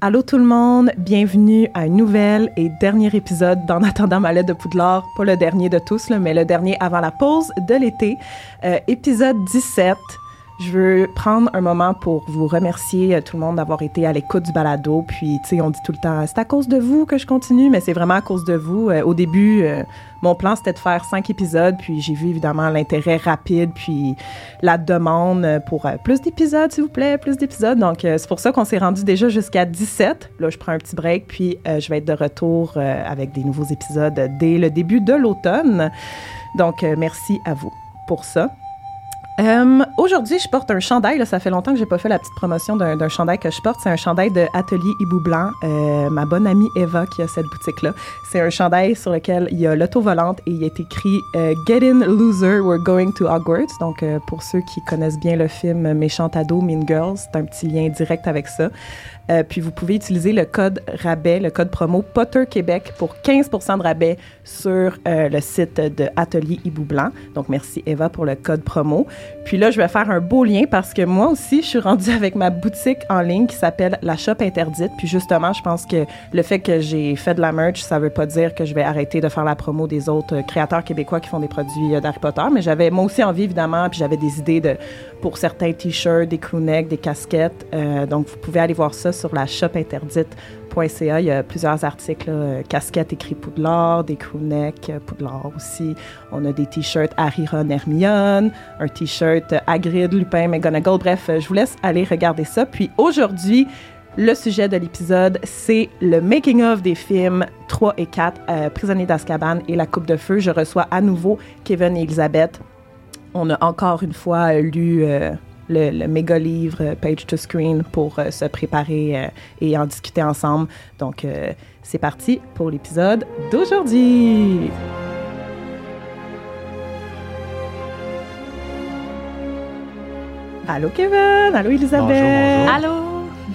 Allô tout le monde, bienvenue à un nouvel et dernier épisode d'En attendant ma lettre de Poudlard. Pas le dernier de tous, mais le dernier avant la pause de l'été. Euh, épisode 17. Je veux prendre un moment pour vous remercier euh, tout le monde d'avoir été à l'écoute du balado. Puis, tu sais, on dit tout le temps, c'est à cause de vous que je continue, mais c'est vraiment à cause de vous. Euh, au début, euh, mon plan, c'était de faire cinq épisodes, puis j'ai vu évidemment l'intérêt rapide, puis la demande pour euh, plus d'épisodes, s'il vous plaît, plus d'épisodes. Donc, c'est pour ça qu'on s'est rendu déjà jusqu'à 17. Là, je prends un petit break, puis je vais être de retour avec des nouveaux épisodes dès le début de l'automne. Donc, merci à vous pour ça. Euh, Aujourd'hui, je porte un chandail. Ça fait longtemps que j'ai pas fait la petite promotion d'un d'un chandail que je porte. C'est un chandail de Atelier Hibou Blanc. Euh, ma bonne amie Eva qui a cette boutique-là. C'est un chandail sur lequel il y a l'auto-volante et il est écrit euh, Get in loser, we're going to Hogwarts. Donc, euh, pour ceux qui connaissent bien le film Méchant ado, Mean Girls, c'est un petit lien direct avec ça. Euh, puis vous pouvez utiliser le code rabais, le code promo Potter Québec pour 15% de rabais sur euh, le site de Atelier Hibou Blanc. Donc merci Eva pour le code promo. Puis là, je vais faire un beau lien parce que moi aussi, je suis rendue avec ma boutique en ligne qui s'appelle La Shop Interdite. Puis justement, je pense que le fait que j'ai fait de la merch, ça veut pas dire que je vais arrêter de faire la promo des autres euh, créateurs québécois qui font des produits d'Harry Potter. Mais j'avais moi aussi envie, évidemment, puis j'avais des idées de pour certains t-shirts, des crewnecks, des casquettes. Donc, vous pouvez aller voir ça sur la shopinterdite.ca. Il y a plusieurs articles, là, euh, casquettes écrit Poudlard, des crewnecks euh, Poudlard aussi. On a des t-shirts Harry, Ron, Hermione, un t-shirt Hagrid, Lupin, McGonagall. Bref, euh, je vous laisse aller regarder ça. Puis aujourd'hui, le sujet de l'épisode, c'est le making-of des films 3 et 4, euh, Prisonnier d'Azkaban et La Coupe de Feu. Je reçois à nouveau Kevin et Elisabeth. On a encore une fois lu le, le méga livre euh, Page to Screen pour euh, se préparer euh, et en discuter ensemble. Donc, euh, c'est parti pour l'épisode d'aujourd'hui. Allô Kevin, allô Elisabeth. Bonjour, Allô?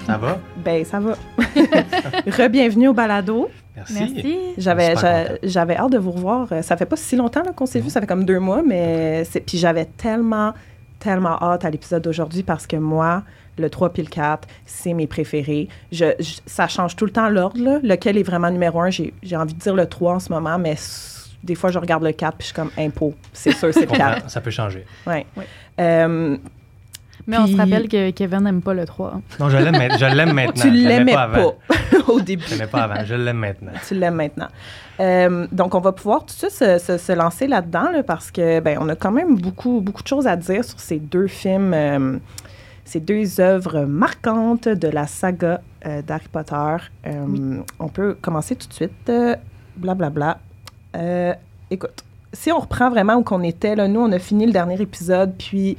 Ça va? Ben ça va. Re-bienvenue au balado. Merci. Merci. J'avais j'avais hâte de vous revoir. Ça fait pas si longtemps qu'on s'est vu, ça fait comme deux mois, mais c'est puis j'avais tellement tellement hâte à l'épisode d'aujourd'hui parce que moi, le 3 puis le 4, c'est mes préférés. Je, je- ça change tout le temps l'ordre, lequel est vraiment numéro un? J'ai j'ai envie de dire le 3 en ce moment, mais des fois, je regarde le 4 puis je suis comme impôt. C'est sûr, c'est le 4. comprends, ça peut changer. Ouais. Oui. Euh, Mais on se rappelle que Kevin n'aime pas le 3. Non, je l'aime, ma- je l'aime maintenant. tu l'aimais l'aimais pas avant. pas, au début. Je l'aimais pas avant. Je l'aime maintenant. tu l'aimes maintenant. Euh, donc, on va pouvoir tout de suite se, se- se lancer là-dedans là, parce que ben, on a quand même beaucoup, beaucoup de choses à dire sur ces deux films, euh, ces deux œuvres marquantes de la saga euh, d'Harry Potter. Euh, On peut commencer tout de suite. euh, Blablabla. Euh, écoute, si on reprend vraiment où qu'on était, là, nous, on a fini le dernier épisode, puis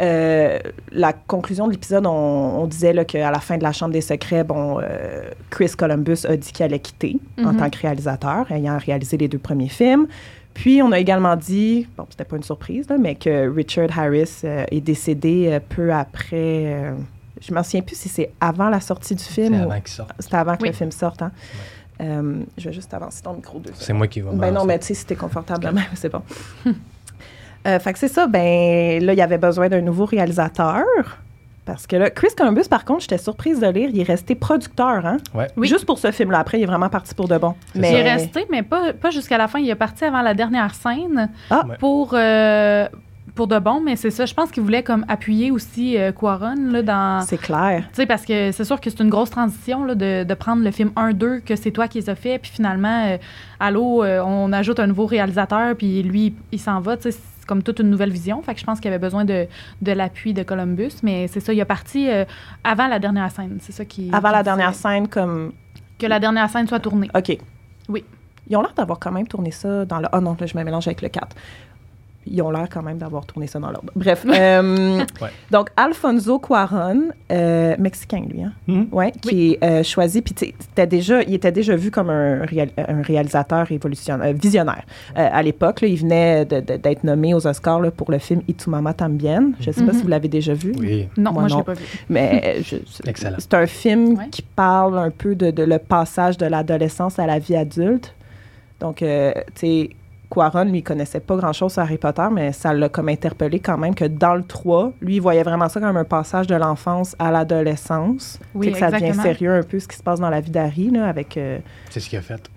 euh, la conclusion de l'épisode, on, on disait là, qu'à la fin de la Chambre des secrets, bon, euh, Chris Columbus a dit qu'il allait quitter en Mhm. tant que réalisateur, ayant réalisé les deux premiers films. Puis, on a également dit, bon, c'était pas une surprise, là, mais que Richard Harris euh, est décédé euh, peu après. euh, je m'en souviens plus si c'est avant la sortie du film C'est ou avant qu'il sorte. c'était avant que Oui. le film sorte. Hein? Euh, je vais juste avancer ton micro deux C'est moi qui vais ben non, mais tu sais, si t'es confortable même, c'est bon. Euh, fait que c'est ça, ben là, il y avait besoin d'un nouveau réalisateur. Parce que là, Chris Columbus, par contre, j'étais surprise de lire, il est resté producteur, hein? Ouais. Oui. Juste pour ce film-là. Après, il est vraiment parti pour de bon. Mais Il est resté, mais pas, pas jusqu'à la fin. Il est parti avant la dernière scène Ah. Pour, euh, pour de bon, mais c'est ça. Je pense qu'il voulait comme appuyer aussi euh, Quaron là, dans. c'est clair. Tu sais, parce que c'est sûr que c'est une grosse transition là, de, de prendre le film 1-2, que c'est toi qui les as fait, puis finalement, euh, allô, euh, on ajoute un nouveau réalisateur, puis lui, il s'en va. Tu sais, c'est comme toute une nouvelle vision. Fait que je pense qu'il avait besoin de, de l'appui de Columbus, mais c'est ça, il est parti euh, avant la dernière scène. C'est ça qui. Avant qui la dernière scène, comme. Que la dernière scène soit tournée. OK. Oui. Ils ont l'air d'avoir quand même tourné ça dans le. Ah non, là, je me mélange avec le 4. Ils ont l'air quand même d'avoir tourné ça dans l'ordre. Bref. euh, Ouais. Donc, Alfonso Cuaron, euh, mexicain, lui, hein? Mhm. Ouais, qui est euh, choisi. Puis, tu sais, c'était déjà, il était déjà vu comme un, réal- un réalisateur révolutionnaire, euh, visionnaire. Euh, à l'époque, là, il venait de- de- d'être nommé aux Oscars là, pour le film Y tu mamá también. Je ne sais pas Mhm. si vous l'avez déjà vu. Oui. Non, Moi, moi, je non. l'ai pas vu. Mais je- c'est- Excellent. c'est un film Ouais. qui parle un peu de, de le passage de l'adolescence à la vie adulte. Donc, euh, tu sais, Quaron, lui, il connaissait pas grand-chose sur Harry Potter, mais ça l'a comme interpellé quand même que dans le 3, lui, il voyait vraiment ça comme un passage de l'enfance à l'adolescence. Oui, que ça devient sérieux un peu ce qui se passe dans la vie d'Harry, là, avec... euh, C'est ce qu'il a fait.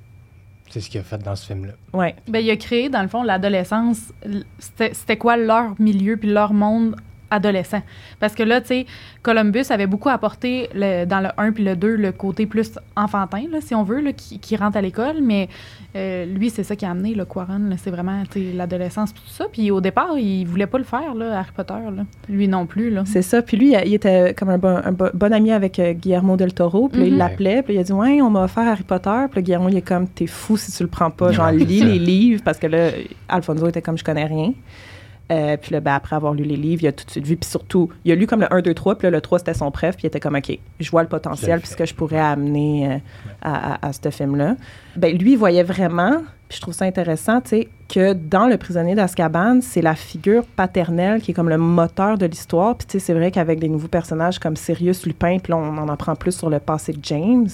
C'est ce qu'il a fait dans ce film-là. ouais. Ben, il a créé, dans le fond, l'adolescence. C'était c'était quoi leur milieu puis leur monde adolescent? Parce que là, tu sais, Columbus avait beaucoup apporté le- dans le 1 puis le 2 le côté plus enfantin, là, si on veut, là, qui, qui rentre à l'école. Mais euh, lui, c'est ça qui a amené, le Quaron. là, C'est vraiment l'adolescence tout ça. Puis au départ, il voulait pas le faire, là, Harry Potter. Là. Lui non plus. Là. C'est ça. Puis lui, il était comme un bon, un bo- bon ami avec euh, Guillermo del Toro. Puis il Mhm. l'appelait. Puis il a dit Ouais, on m'a offert Harry Potter. Puis Guillermo, il est comme T'es fou si tu le prends pas. Genre, lis les livres. Parce que là, Alfonso était comme Je connais rien. Euh, puis là, ben, après avoir lu les livres, il a tout de suite vu. Puis surtout, il a lu comme le 1, 2, 3. Puis là, le 3, c'était son préf. Puis il était comme OK, je vois le potentiel. Puis ce que je pourrais amener euh, à, à- à ce film-là. Ben, lui, il voyait vraiment. Puis je trouve ça intéressant, tu sais, que dans Le prisonnier d'Azkaban, c'est la figure paternelle qui est comme le moteur de l'histoire. Puis tu sais, c'est vrai qu'avec des nouveaux personnages comme Sirius Lupin, puis là, on en apprend plus sur le passé de James,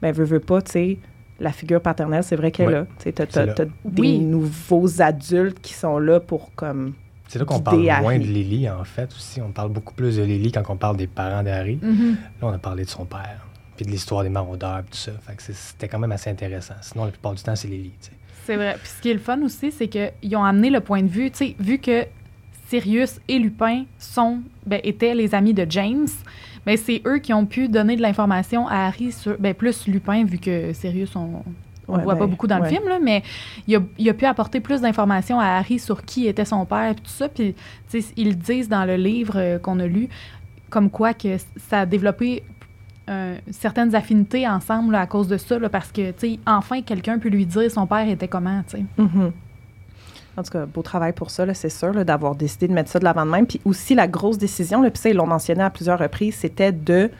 ben, veut, veut pas, tu sais, la figure paternelle, c'est vrai qu'elle est là. Tu sais, t'as, C'est t'as- là. t'as des Oui. nouveaux adultes qui sont là pour, comme... C'est là qu'on parle moins de Lily, en fait, aussi. On parle beaucoup plus de Lily quand on parle des parents d'Harry. Mhm. Là, on a parlé de son père, puis de l'histoire des maraudeurs, puis tout ça. Fait que c'était quand même assez intéressant. Sinon, la plupart du temps, c'est Lily, tu sais. C'est vrai. Puis ce qui est le fun aussi, c'est qu'ils ont amené le point de vue, tu sais, vu que Sirius et Lupin sont, ben, étaient les amis de James, ben, c'est eux qui ont pu donner de l'information à Harry sur, ben, plus Lupin, vu que Sirius, on on Ouais, voit ben, pas beaucoup dans ouais. le film, là, mais il a, il a pu apporter plus d'informations à Harry sur qui était son père, puis tout ça. Puis, ils disent dans le livre euh, qu'on a lu, comme quoi que ça a développé euh, certaines affinités ensemble là, à cause de ça, là, parce que, tu enfin, quelqu'un peut lui dire son père était comment, tu sais. Mhm. En tout cas, beau travail pour ça, c'est sûr, d'avoir décidé de mettre ça de l'avant de même. Puis aussi, la grosse décision, là, puis ça, ils l'ont mentionné à plusieurs reprises, c'était de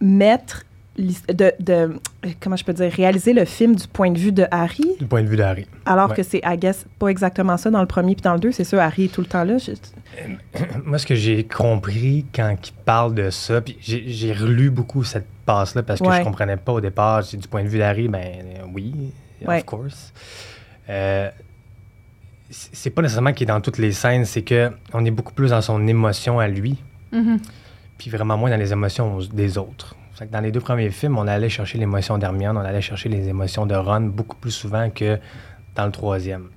mettre, de, de- comment je peux dire, réaliser le film du point de vue de Harry, Du point de vue d'Harry. alors Ouais. que c'est, I guess, pas exactement ça dans le premier puis dans le deux. C'est sûr, Harry est tout le temps là. Je- Moi, ce que j'ai compris quand il parle de ça, puis j'ai relu beaucoup cette passe-là parce que Ouais. je comprenais pas au départ. C'est Du point de vue d'Harry, ben euh, oui, Ouais. of course. Euh, c'est pas nécessairement qu'il est dans toutes les scènes, c'est que on est beaucoup plus dans son émotion à lui, Mhm. puis vraiment moins dans les émotions des autres. Fait que dans les deux premiers films, on allait chercher l'émotion d'Hermione, on allait chercher les émotions de Ron beaucoup plus souvent que dans le troisième.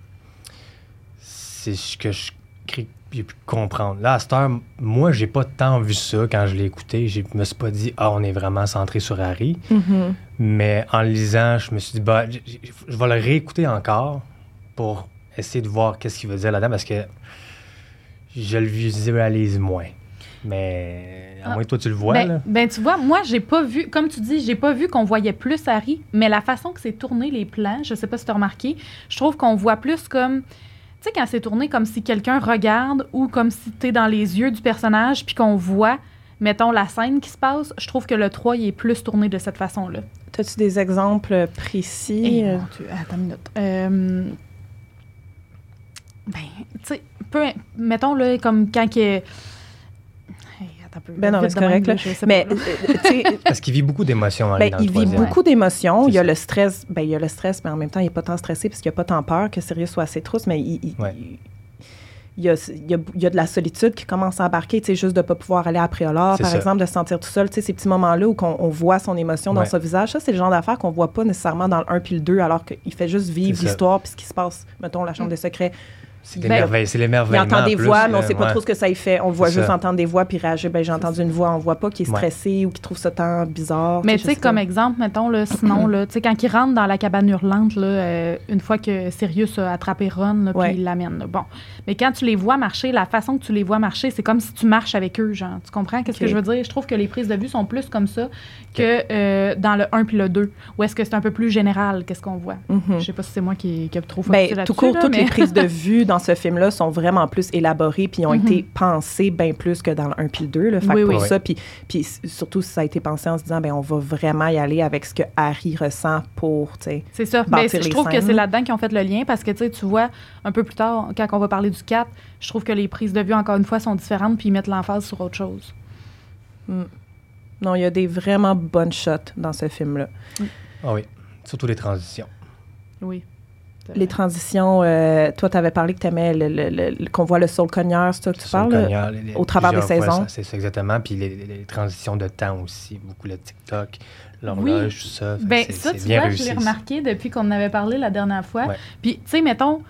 C'est ce que je crie- j'ai pu comprendre. Là, à cette heure, moi, j'ai pas tant vu ça quand je l'ai écouté. Je me suis pas dit, ah, on est vraiment centré sur Harry. Mhm. Mais en le lisant, je me suis dit, bah, je vais le réécouter encore pour essayer de voir qu'est-ce qu'il veut dire là-dedans parce que je le visualise moins. Mais à Ah. moins que toi, tu le vois, ben, là. ben, tu vois, moi, j'ai pas vu, comme tu dis, j'ai pas vu qu'on voyait plus Harry, mais la façon que c'est tourné les plans, je sais pas si tu as remarqué, je trouve qu'on voit plus comme. Tu sais, quand c'est tourné comme si quelqu'un regarde ou comme si tu es dans les yeux du personnage puis qu'on voit, mettons, la scène qui se passe, je trouve que le 3, il est plus tourné de cette façon-là. T'as-tu des exemples précis? Eh, euh? mon Dieu, attends une minute. Euh, ben, tu sais, peu, mettons, là, comme quand attends un peu. Ben non, c'est correct, là. je sais Mais, euh, Parce qu'il vit beaucoup d'émotions, Ben, il vit beaucoup d'émotions. Il y a ça. le stress. Ben, il y a le stress, mais en même temps, il n'est pas tant stressé parce qu'il n'a pas tant peur que Sirius soit assez trousse, mais il, il- Ouais. il- il y, a, il, y a, il y a de la solitude qui commence à embarquer, tu sais, juste de ne pas pouvoir aller à Préolard, par ça. exemple, de se sentir tout seul, tu sais, ces petits moments-là où qu'on- on voit son émotion dans son visage. Ça, c'est le genre d'affaires qu'on voit pas nécessairement dans le 1 puis le 2, alors qu'il fait juste vivre l'histoire puis ce qui se passe, mettons, la chambre des secrets. C'est Ben, l'émerveil- c'est Il l'émerveillement. entend des plus, voix, mais on là, sait pas ouais. trop ce que ça y fait. On voit juste ça. entendre des voix puis réagir. Ben, j'ai entendu une voix. On voit pas qu'il est Ouais. stressé ou qu'il trouve ce temps bizarre. Mais tu sais, comme exemple, mettons, là, sinon, là, tu sais, quand il rentre dans la cabane hurlante, là, euh, une fois que Sirius a attrapé Ron, là, puis il l'amène. Bon. Mais quand tu les vois marcher, la façon que tu les vois marcher, c'est comme si tu marches avec eux, genre. Tu comprends qu'est-ce que je veux dire? Je trouve que les prises de vue sont plus comme ça que euh, dans le 1 puis le 2. Ou est-ce que c'est un peu plus général, qu'est-ce qu'on voit? Mhm. Je sais pas si c'est moi qui, qui ai trop Ben, là-dessus. tout court, là, toutes mais- les prises de vue dans ce film-là sont vraiment plus élaborées puis ont Mhm. été pensées bien plus que dans le 1 puis le 2. Là. Fait que Oui, pour oui. ça, puis, puis surtout si ça a été pensé en se disant, ben on va vraiment y aller avec ce que Harry ressent pour, tu sais. C'est ça. bâtir Ben, je trouve que c'est là-dedans qu'ils ont fait le lien parce que tu sais, tu vois, un peu plus tard, quand on va parler du 4, je trouve que les prises de vue, encore une fois, sont différentes puis ils mettent l'emphase sur autre chose. Non, il y a des vraiment bonnes shots dans ce film-là. Ah oui, surtout les transitions. Oui. Les transitions, euh, toi, tu avais parlé que tu aimais le, le- le- qu'on voit le soul cogneur, c'est ça que tu parles? les- au travers des saisons? ça, C'est ça, exactement. Puis les, les- les transitions de temps aussi, beaucoup le TikTok, l'horloge, tout ça. Ben, c'est- ça, c'est tu bien vois, réussi, je l'ai ça. remarqué depuis qu'on en avait parlé la dernière fois. Ouais. Puis, tu sais, mettons,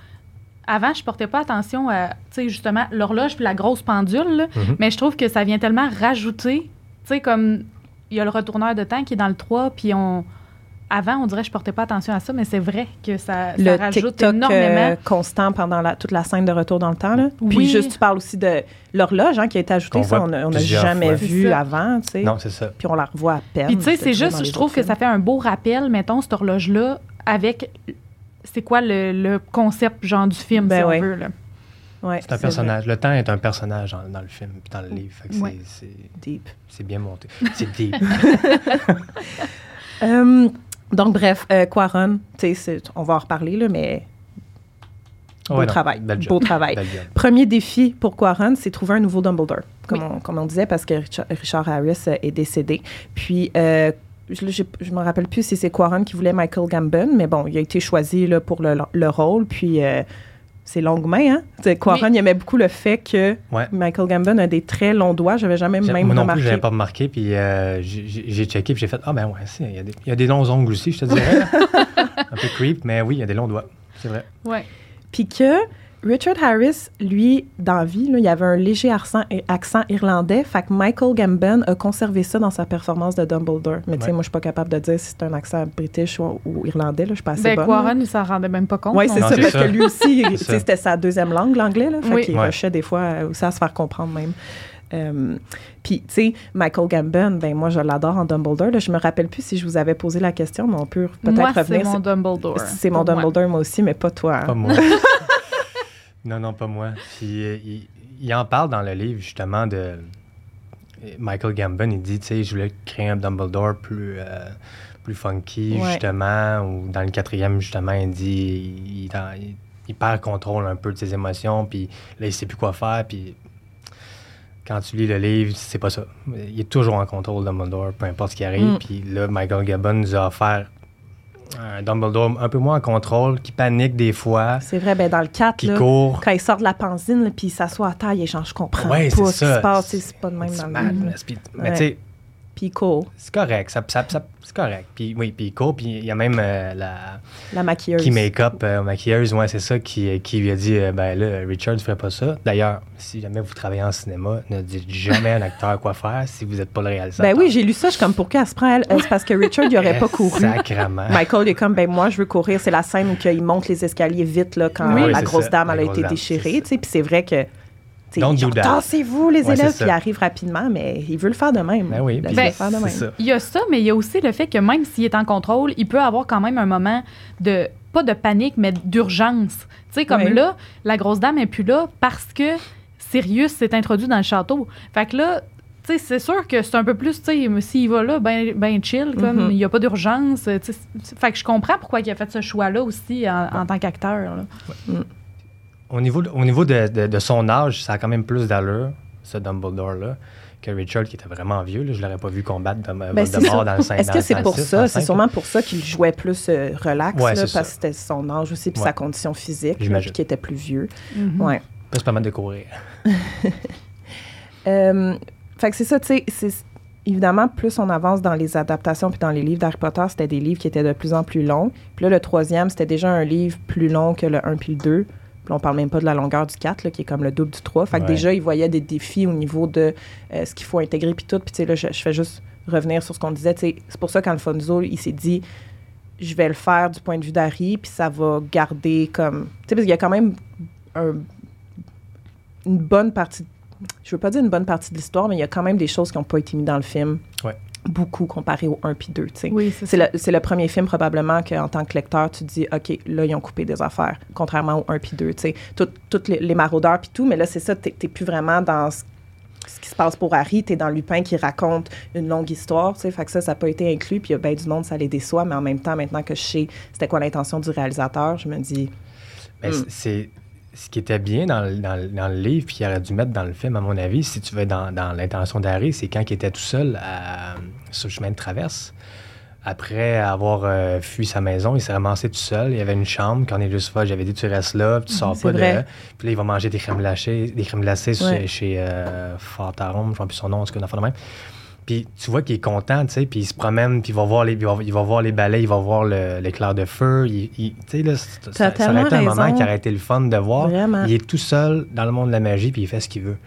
avant, je portais pas attention à, tu sais, justement, l'horloge puis la grosse pendule, là. Mhm. mais je trouve que ça vient tellement rajouter, tu sais, comme il y a le retourneur de temps qui est dans le 3, puis on. Avant, on dirait que je portais pas attention à ça, mais c'est vrai que ça, ça le rajoute TikTok énormément. euh, constant pendant la- toute la scène de retour dans le temps. Là. Puis Oui. juste, tu parles aussi de l'horloge hein, qui a été ajoutée. Ça, on n'a jamais fois. vu avant. tu sais. Non, c'est ça. Puis on la revoit à peine. Puis, tu sais, c'est juste, je trouve que ça fait un beau rappel, mettons, cette horloge-là, avec. C'est quoi le, le concept, genre, du film, Ben si ouais. on veut, là. Ouais, C'est un vrai. personnage. Le temps est un personnage dans, dans le film puis dans le livre. Fait que c'est- Ouais. c'est, Deep. c'est bien monté. C'est deep. Euh, donc, bref, euh, Quaron, tu sais, c'est- on va en reparler, là, mais beau Ouais, travail. Beau travail. Premier défi pour Quaron, c'est trouver un nouveau Dumbledore, comme, on, comme on disait, parce que Richard, Richard Harris euh, est décédé. Puis, euh, je ne me rappelle plus si c'est Quaron qui voulait Michael Gambon, mais bon, il a été choisi là, pour le, le rôle. Puis, euh, c'est longue main, hein? Tu sais, Quaron, Oui. il aimait beaucoup le fait que Ouais. Michael Gambon a des très longs doigts. J'avais jamais même Moi non plus, remarqué. je n'avais pas remarqué. Puis euh, j'ai checké, puis j'ai fait Ah, ben ouais, il y, a des- il y a des longs ongles aussi, je te dirais. un peu creep, mais oui, il y a des longs doigts. C'est vrai. Ouais. Puis que Richard Harris, lui, dans la vie, là, il avait un léger accent, accent irlandais. Fait que Michael Gambon a conservé ça dans sa performance de Dumbledore. Mais tu sais, moi, je suis pas capable de dire si c'est un accent british ou, ou irlandais. Je suis pas assez Ben, bonne. Quaron, il s'en rendait même pas compte. Oui, c'est ça, c'est parce ça. que lui aussi, c'était sa deuxième langue, l'anglais. Là, fait Oui. qu'il Ouais. rushait des fois euh, aussi à se faire comprendre même. Euh, Puis, tu sais, Michael Gambon, ben moi, je l'adore en Dumbledore. Là. Je me rappelle plus si je vous avais posé la question, mais on peut peut-être Moi, c'est revenir. mon Dumbledore. C'est mon moi. Dumbledore, moi aussi, mais pas toi. hein. Pas moi. non, non, pas moi. Puis euh, il, il en parle dans le livre, justement, de. Michael Gambon, il dit, tu sais, je voulais créer un Dumbledore plus, euh, plus funky, Ouais. justement. Ou dans le quatrième, justement, il dit, il, il, il- il perd contrôle un peu de ses émotions, puis là, il sait plus quoi faire, puis quand tu lis le livre, c'est pas ça. Il est toujours en contrôle, Dumbledore, peu importe ce qui arrive. Mm. Puis là, Michael Gambon nous a offert un Dumbledore un peu moins en contrôle, qui panique des fois, C'est vrai, ben dans le 4, qui là, court. quand il sort de la pansine, là, puis il s'assoit à terre, il échange, je comprends Ouais, pas ce qui se passe, c'est pas de même dans le Mais Ouais. tu sais, Puis il court, c'est correct. Ça, ça- ça- c'est correct. Puis oui, puis il court, puis il y a même euh, la la maquilleuse. qui make-up euh, maquilleuse, ouais, c'est ça, qui, qui lui a dit euh, ben là, Richard ne ferait pas ça. D'ailleurs, si jamais vous travaillez en cinéma, ne dites jamais à un acteur quoi faire si vous n'êtes pas le réalisateur. Ben oui, j'ai lu ça, je suis comme, pourquoi elle se prend, elle? Euh, C'est parce que Richard, il aurait pas couru. Sacrement. Michael il est comme, ben moi, je veux courir. C'est la scène où il monte les escaliers vite, là, quand Oui, la grosse ça, dame, elle a été dame, déchirée, tu sais, puis c'est vrai que... Tassez-vous, les Ouais, élèves, puis il ça. arrive rapidement, mais il veut le faire de même. Ben oui, Il puis veut le Ben, faire de même. ça. Il y a ça, mais il y a aussi le fait que même s'il est en contrôle, il peut avoir quand même un moment de, pas de panique, mais d'urgence. Tu sais, comme là, la grosse dame est plus là parce que Sirius s'est introduit dans le château. Fait que là, tu sais, c'est sûr que c'est un peu plus, tu sais, s'il va là, ben, ben chill, comme Mhm. il n'y a pas d'urgence. Fait que je comprends pourquoi il a fait ce choix-là aussi en, en tant qu'acteur. Au niveau, de- au niveau de, de- de son âge, ça a quand même plus d'allure, ce Dumbledore-là, que Richard, qui était vraiment vieux. Là, je l'aurais pas vu combattre de, Ben, Voldemort ça. dans le 5 Est-ce que c'est pour ça? C'est sûrement pour ça qu'il jouait plus euh, relax, Ouais, là, c'est parce ça. que c'était son âge aussi, puis Ouais. sa condition physique, puis qu'il était plus vieux. Mhm. Ouais. Pas se permettre de courir. Euh, fait que c'est ça, tu sais, c'est- évidemment, plus on avance dans les adaptations puis dans les livres d'Harry Potter, c'était des livres qui étaient de plus en plus longs. Puis là, le troisième, c'était déjà un livre plus long que le 1 puis le 2. Puis on parle même pas de la longueur du 4, là, qui est comme le double du 3. Fait que Ouais. déjà, ils voyaient des défis au niveau de euh, ce qu'il faut intégrer puis tout. Puis tu sais, là, je, je fais juste revenir sur ce qu'on disait. C'est pour ça qu'Alfonso, il s'est dit je vais le faire du point de vue d'Harry, puis ça va garder comme. Tu sais, parce qu'il y a quand même un- une bonne partie. Je veux pas dire une bonne partie de l'histoire, mais il y a quand même des choses qui n'ont pas été mises dans le film. Ouais. Beaucoup comparé au 1 puis 2, tu sais. Oui, c'est le, c'est le premier film, probablement, qu'en tant que lecteur, tu te dis, OK, là, ils ont coupé des affaires, contrairement au 1 puis 2, tu sais. Tout- Toutes les, les maraudeurs puis tout, mais là, c'est ça, t'es t'es plus vraiment dans ce, ce qui se passe pour Harry, t'es dans Lupin qui raconte une longue histoire, tu sais. Fait que ça, ça n'a pas été inclus, puis il y a bien du monde, ça les déçoit, mais en même temps, maintenant que je sais c'était quoi l'intention du réalisateur, je me dis, Mais Mm. c'est- c'est ce qui était bien dans, le- dans le- dans le livre, puis qu'il aurait dû mettre dans le film, à mon avis, si tu veux, dans, dans l'intention d'Harry, c'est quand il était tout seul à- sur le chemin de traverse après avoir euh, fui sa maison, il s'est ramassé tout seul. Il y avait une chambre. Quand est juste j'avais dit tu restes là, puis tu sors pas de là. Puis là, il va manger des crèmes glacées, des crèmes glacées chez- Ouais. chez euh, Fantarum, je ne sais plus son nom, c'est qu'une affaire de même. Puis tu vois qu'il est content, tu sais, puis il se promène, puis il va voir les, il va, il va voir les balais, il va voir le- l'éclair de feu. Il, il- tu sais, là, c'est- ça, ça aurait été un moment qui aurait été le fun de voir. Vraiment. Il est tout seul dans le monde de la magie, puis il fait ce qu'il veut.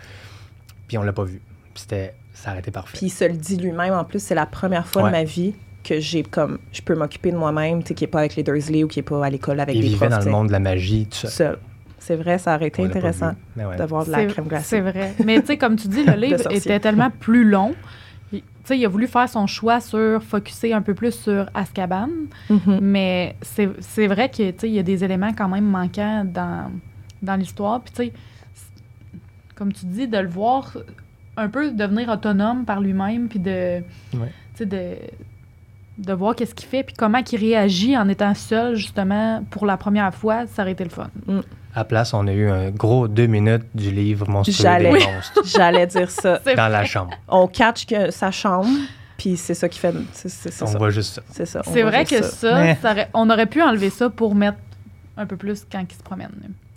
Puis on l'a pas vu. Puis c'était, ça aurait été parfait. Puis il se le dit lui-même. En plus, c'est la première fois Ouais. de ma vie que j'ai comme je peux m'occuper de moi-même, tu sais, qui est pas avec les Dursley ou qui est pas à l'école avec il des vivait profs. dans tu le sais, monde de la magie, tout seul. seul. C'est vrai, ça aurait été intéressant ouais. d'avoir de la crème glacée. C'est vrai. Mais tu sais, comme tu dis, le livre était tellement plus long. Il- Tu sais, il a voulu faire son choix sur focuser un peu plus sur Azkaban, Mhm. mais c'est c'est vrai que tu sais, il y a des éléments quand même manquants dans, dans l'histoire. Puis tu sais, comme tu dis, de le voir un peu devenir autonome par lui-même, puis de, Ouais. tu sais, de, de voir qu'est-ce qu'il fait, puis comment il réagit en étant seul, justement, pour la première fois, ça aurait été le fun. À place, on a eu un gros deux minutes du livre Monstrueux des J'allais. monstres J'allais dire ça. C'est dans la chambre. On catch que sa chambre, puis c'est ça qui fait. C'est c'est- c'est On ça. voit juste ça. C'est ça. C'est vrai que ça, Mais- ça aurait- on aurait pu enlever ça pour mettre un peu plus quand il se promène.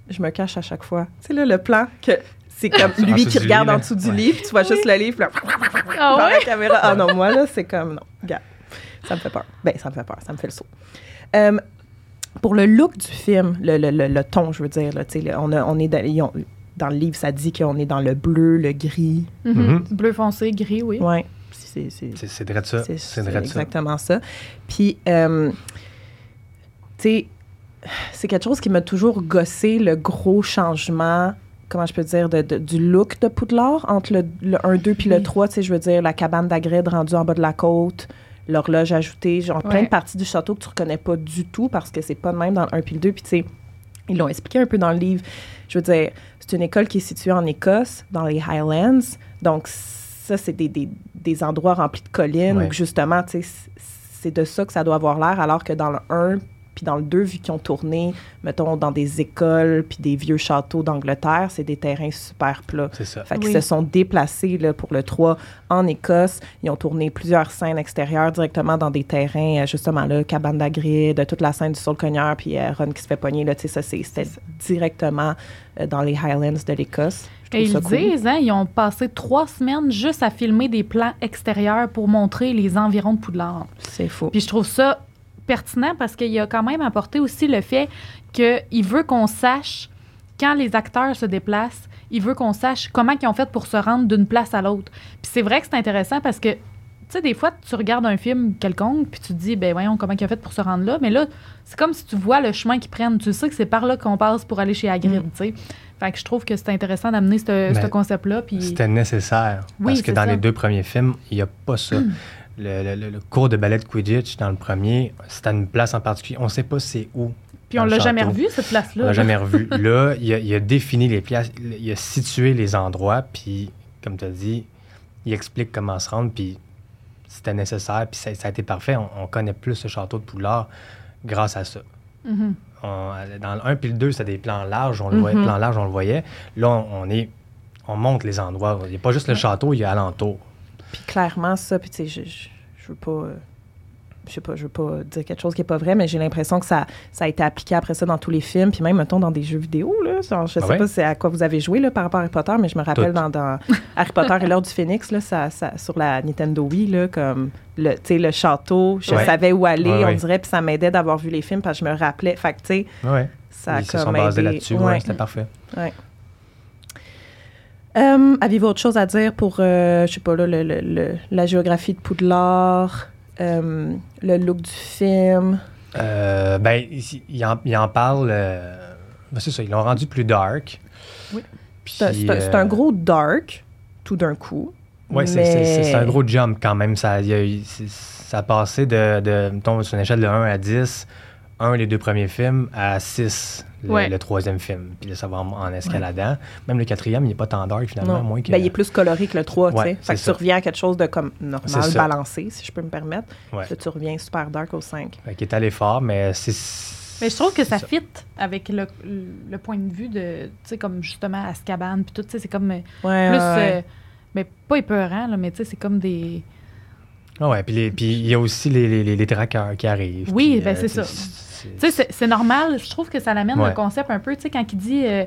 Je me cache à chaque fois. Tu sais, là, le plan que. C'est comme En lui qui regarde lit, en dessous du Ouais. puis tu vois juste le livre, puis là, Ah la caméra. Ah non, moi, là, c'est comme. Non, regarde. Ça me fait peur. Ben, ça me fait peur. Ça me fait le saut. Euh, pour le look du film, le, le, le, le ton, je veux dire, là, tu sais, le- on, a- on est dans, ils ont- dans le livre, ça dit qu'on est dans le bleu, le gris. Mhm. Mhm. Bleu foncé, gris, oui. Ouais. C'est c'est- C'est c'est vrai de ça. c'est ça. exactement ça. Puis, euh, tu sais, c'est quelque chose qui m'a toujours gossé, le gros changement, comment je peux dire, de, de- du look de Poudlard entre le, le 1, 2 puis le Oui. 3. Tu sais, je veux dire, la cabane d'Agrid rendue en bas de la côte, l'horloge ajoutée, genre plein de parties du château que tu reconnais pas du tout parce que c'est pas de même dans le 1 puis le 2. Puis, tu sais, ils l'ont expliqué un peu dans le livre. Je veux dire, c'est une école qui est située en Écosse, dans les Highlands. Donc, ça, c'est des, des, des endroits remplis de collines Ouais. où, justement, tu sais, c'est de ça que ça doit avoir l'air, alors que dans le 1 puis dans le 2, vu qu'ils ont tourné, mettons, dans des écoles puis des vieux châteaux d'Angleterre, c'est des terrains super plats. C'est ça. Fait qu'ils Oui. se sont déplacés là, pour le 3 en Écosse. Ils ont tourné plusieurs scènes extérieures directement dans des terrains, euh, justement, là, cabane d'Agrid, toute la scène du Saul Cogneur, puis euh, Ron qui se fait pogner. Là, tu sais, ça, c'est- c'était directement euh, dans les Highlands de l'Écosse. Je trouve Et ils cool. disent, hein, ils ont passé trois semaines juste à filmer des plans extérieurs pour montrer les environs de Poudlard. C'est faux. Puis je trouve ça pertinent parce qu'il a quand même apporté aussi le fait qu'il veut qu'on sache, quand les acteurs se déplacent, il veut qu'on sache comment ils ont fait pour se rendre d'une place à l'autre. Puis c'est vrai que c'est intéressant parce que, tu sais, des fois, tu regardes un film quelconque, puis tu te dis, ben voyons, comment ils ont fait pour se rendre là. Mais là, c'est comme si tu vois le chemin qu'ils prennent. Tu sais que c'est par là qu'on passe pour aller chez Hagrid, Mm. tu sais. Fait que je trouve que c'est intéressant d'amener ce Mais concept-là. Puis... C'était nécessaire. Oui, parce que dans ça. les deux premiers films, il n'y a pas ça. Le, le- le- le cours de ballet de Quidditch dans le premier, c'était une place en particulier. On ne sait pas c'est où. Puis on l'a jamais revu, cette place-là. On l'a jamais revu. Là, il a, il a défini les places, il a situé les endroits, puis, comme tu as dit, il explique comment se rendre, puis c'était nécessaire, puis ça, ça a été parfait. On, on connaît plus ce château de Poudlard grâce à ça. Mhm. On- dans le 1 puis le 2, c'était des plans larges, on le voyait, plans larges, on le voyait. Là, on, on est, on monte les endroits. Il n'y a pas juste le château, il y a alentour. Puis clairement, ça, puis tu sais, je, je, je veux pas. euh, je sais pas, je veux pas dire quelque chose qui est pas vrai, mais j'ai l'impression que ça, ça a été appliqué après ça dans tous les films, puis même, mettons, dans des jeux vidéo, là. Genre, je sais Ah ouais? pas c'est à quoi vous avez joué, là, par rapport à Harry Potter, mais je me rappelle dans, dans Harry Potter et l'Ordre du Phénix, là, ça, ça- sur la Nintendo Wii, là, comme, le, tu sais, le château, je Ouais. savais où aller, Ouais, on dirait, puis ça m'aidait d'avoir vu les films, parce que je me rappelais, fait que, tu sais, ça a Ils se comme sont basés aidé. là-dessus. C'était parfait. Euh, Avez-vous autre chose à dire pour, euh, je sais pas, là, le- le- le- la géographie de Poudlard, euh, le look du film? Euh, ben, il, en, il en parle. ben, c'est ça, ils l'ont rendu plus dark. Oui. C'est un- gros dark, tout d'un coup. Ouais, c'est- mais- un gros jump quand même. Ça, y a ça a passé de, de mettons, sur une échelle de 1 à 10, 1 les deux premiers films, à 6 le, Ouais. le troisième film. Puis là, ça va en, en escaladant. Même le quatrième, il n'est pas tant dark finalement, Non. moins que... Ben, il est plus coloré que le 3, tu sais. Fait que tu ça. reviens à quelque chose de comme normal, ça. balancé, si je peux me permettre. Ouais. Là, tu reviens super dark au 5. Fait qu'il est allé fort, mais c'est... Mais je trouve que ça c'est fit avec le, le point de vue de, tu sais, comme justement Azkaban, puis tout, tu sais, c'est comme euh, Ouais, plus, ouais, ouais. euh, mais pas épeurant, là, mais tu sais, c'est comme des... Ah ouais, puis il y a aussi les, les, les, les traqueurs qui arrivent. Oui, puis, ben, euh, c'est ça. C'est- Tu sais, c'est- c'est normal. Je trouve que ça l'amène Ouais. le concept un peu, tu sais, quand il dit euh,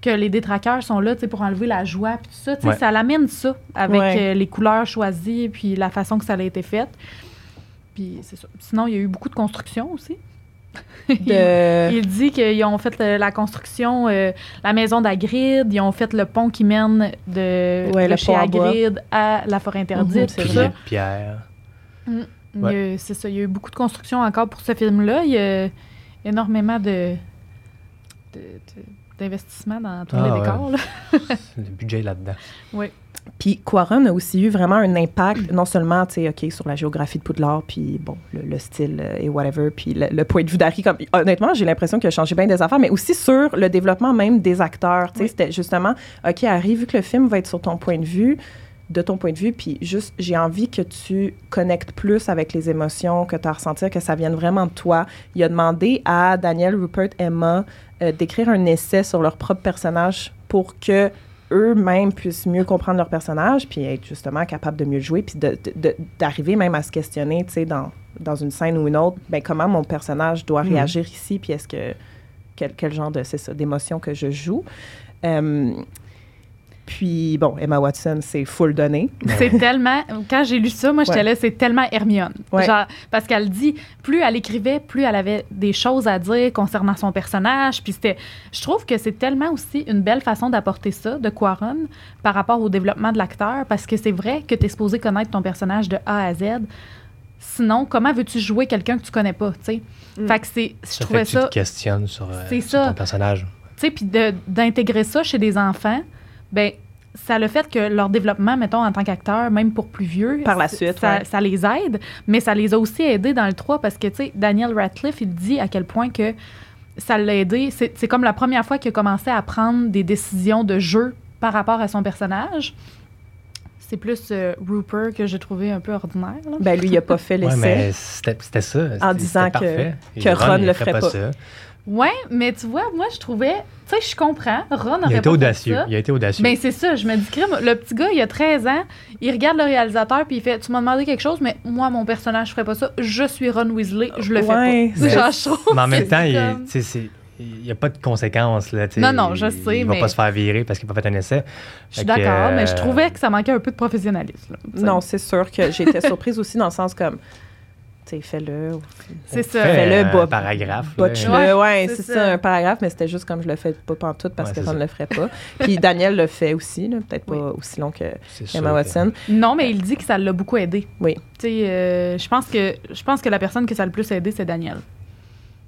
que les détraqueurs sont là, tu sais, pour enlever la joie, puis tout ça, tu sais, Ouais. ça l'amène ça, avec Ouais. euh, les couleurs choisies, puis la façon que ça a été fait. Puis c'est ça. Sinon, il y a eu beaucoup de construction aussi. De... Il dit qu'ils ont fait le- la construction, euh, la maison d'Agrid, ils ont fait le pont qui mène de, Ouais, de le chez. Agrid à la forêt interdite. c'est ça. de pierre. Il C'est ça, il y a eu beaucoup de construction encore pour ce film-là. Il y a énormément de, d'investissement dans tous Ah, les ouais. décors. là. Le budget là-dedans. Puis Quaron a aussi eu vraiment un impact, non seulement, tu sais, OK, sur la géographie de Poudlard, puis bon, le, le style euh, et whatever, puis le, le point de vue d'Harry. Comme, honnêtement, j'ai l'impression qu'il a changé bien des affaires, mais aussi sur le développement même des acteurs. Tu sais, Oui. c'était justement, OK, Harry, vu que le film va être sur ton point de vue, de ton point de vue, puis juste, j'ai envie que tu connectes plus avec les émotions que tu as ressenties, que ça vienne vraiment de toi. Il a demandé à Daniel, Rupert, Emma euh, d'écrire un essai sur leur propre personnage pour que eux-mêmes puissent mieux comprendre leur personnage, puis être justement capable de mieux le jouer, puis d'arriver même à se questionner, tu sais, dans, dans une scène ou une autre, ben comment mon personnage doit Mhm. réagir ici, puis est-ce que quel, quel genre de c'est ça d'émotion que je joue? Euh, puis bon, Emma Watson, c'est full donné. C'est tellement. Quand j'ai lu ça, moi, j'étais Ouais. là, c'est tellement Hermione. Ouais. Genre, parce qu'elle dit, plus elle écrivait, plus elle avait des choses à dire concernant son personnage. Puis c'était. Je trouve que c'est tellement aussi une belle façon d'apporter ça, de Quaron, par rapport au développement de l'acteur, parce que c'est vrai que tu es supposé connaître ton personnage de A à Z. Sinon, comment veux-tu jouer quelqu'un que tu connais pas, tu sais? Mm. Fait que c'est. Je Ça fait trouvais que tu ça. te questionnes sur, euh, C'est sur ça. ton personnage. Tu sais, puis d'intégrer ça chez des enfants, ben ça le fait que leur développement, mettons, en tant qu'acteur, même pour plus vieux, Par la suite, ça, ouais. ça les aide, mais ça les a aussi aidés dans le 3 parce que, tu sais, Daniel Radcliffe, il dit à quel point que ça l'a aidé. C'est c'est comme la première fois qu'il a commencé à prendre des décisions de jeu par rapport à son personnage. C'est plus euh, Rupert que j'ai trouvé un peu ordinaire. là. Ben lui, il a pas fait Ouais, l'essai. mais c'était c'était ça. En disant que- que Ron il le ferait pas. ça. Ouais, mais tu vois, moi, je trouvais... Tu sais, je comprends. Ron Il aurait a été pas fait audacieux. ça. Il a été audacieux. Ben c'est ça, je me dis, crime, le petit gars, il a 13 ans, il regarde le réalisateur, puis il fait Tu m'as demandé quelque chose, mais moi, mon personnage, je ferais pas ça. Je suis Ron Weasley, je le Ouais, fais pas. c'est- Genre, je trouve Mais en même temps, il il n'y a pas de conséquences. Là. Non, non, je sais, Il va mais- pas se faire virer parce qu'il n'a pas fait un essai. Je suis d'accord, mais je euh, trouvais que ça manquait un peu de professionnalisme. là. Non, c'est sûr que j'ai été surprise aussi dans le sens comme, fais-le. c'est ça. Fait Fais-le, paragraphe. là. Botche-le, Ouais, ouais, c'est c'est ça. ça. un paragraphe, mais c'était juste comme je le fais pas pantoute parce Ouais, que Ron ne ça. le ferait pas. Puis Daniel le fait aussi, là, peut-être pas Oui. aussi long que Emma que- Watson. Non, mais il dit que ça l'a beaucoup aidé. Oui. Tu sais, euh, je pense que je pense que la personne que ça a le plus aidé, c'est Daniel.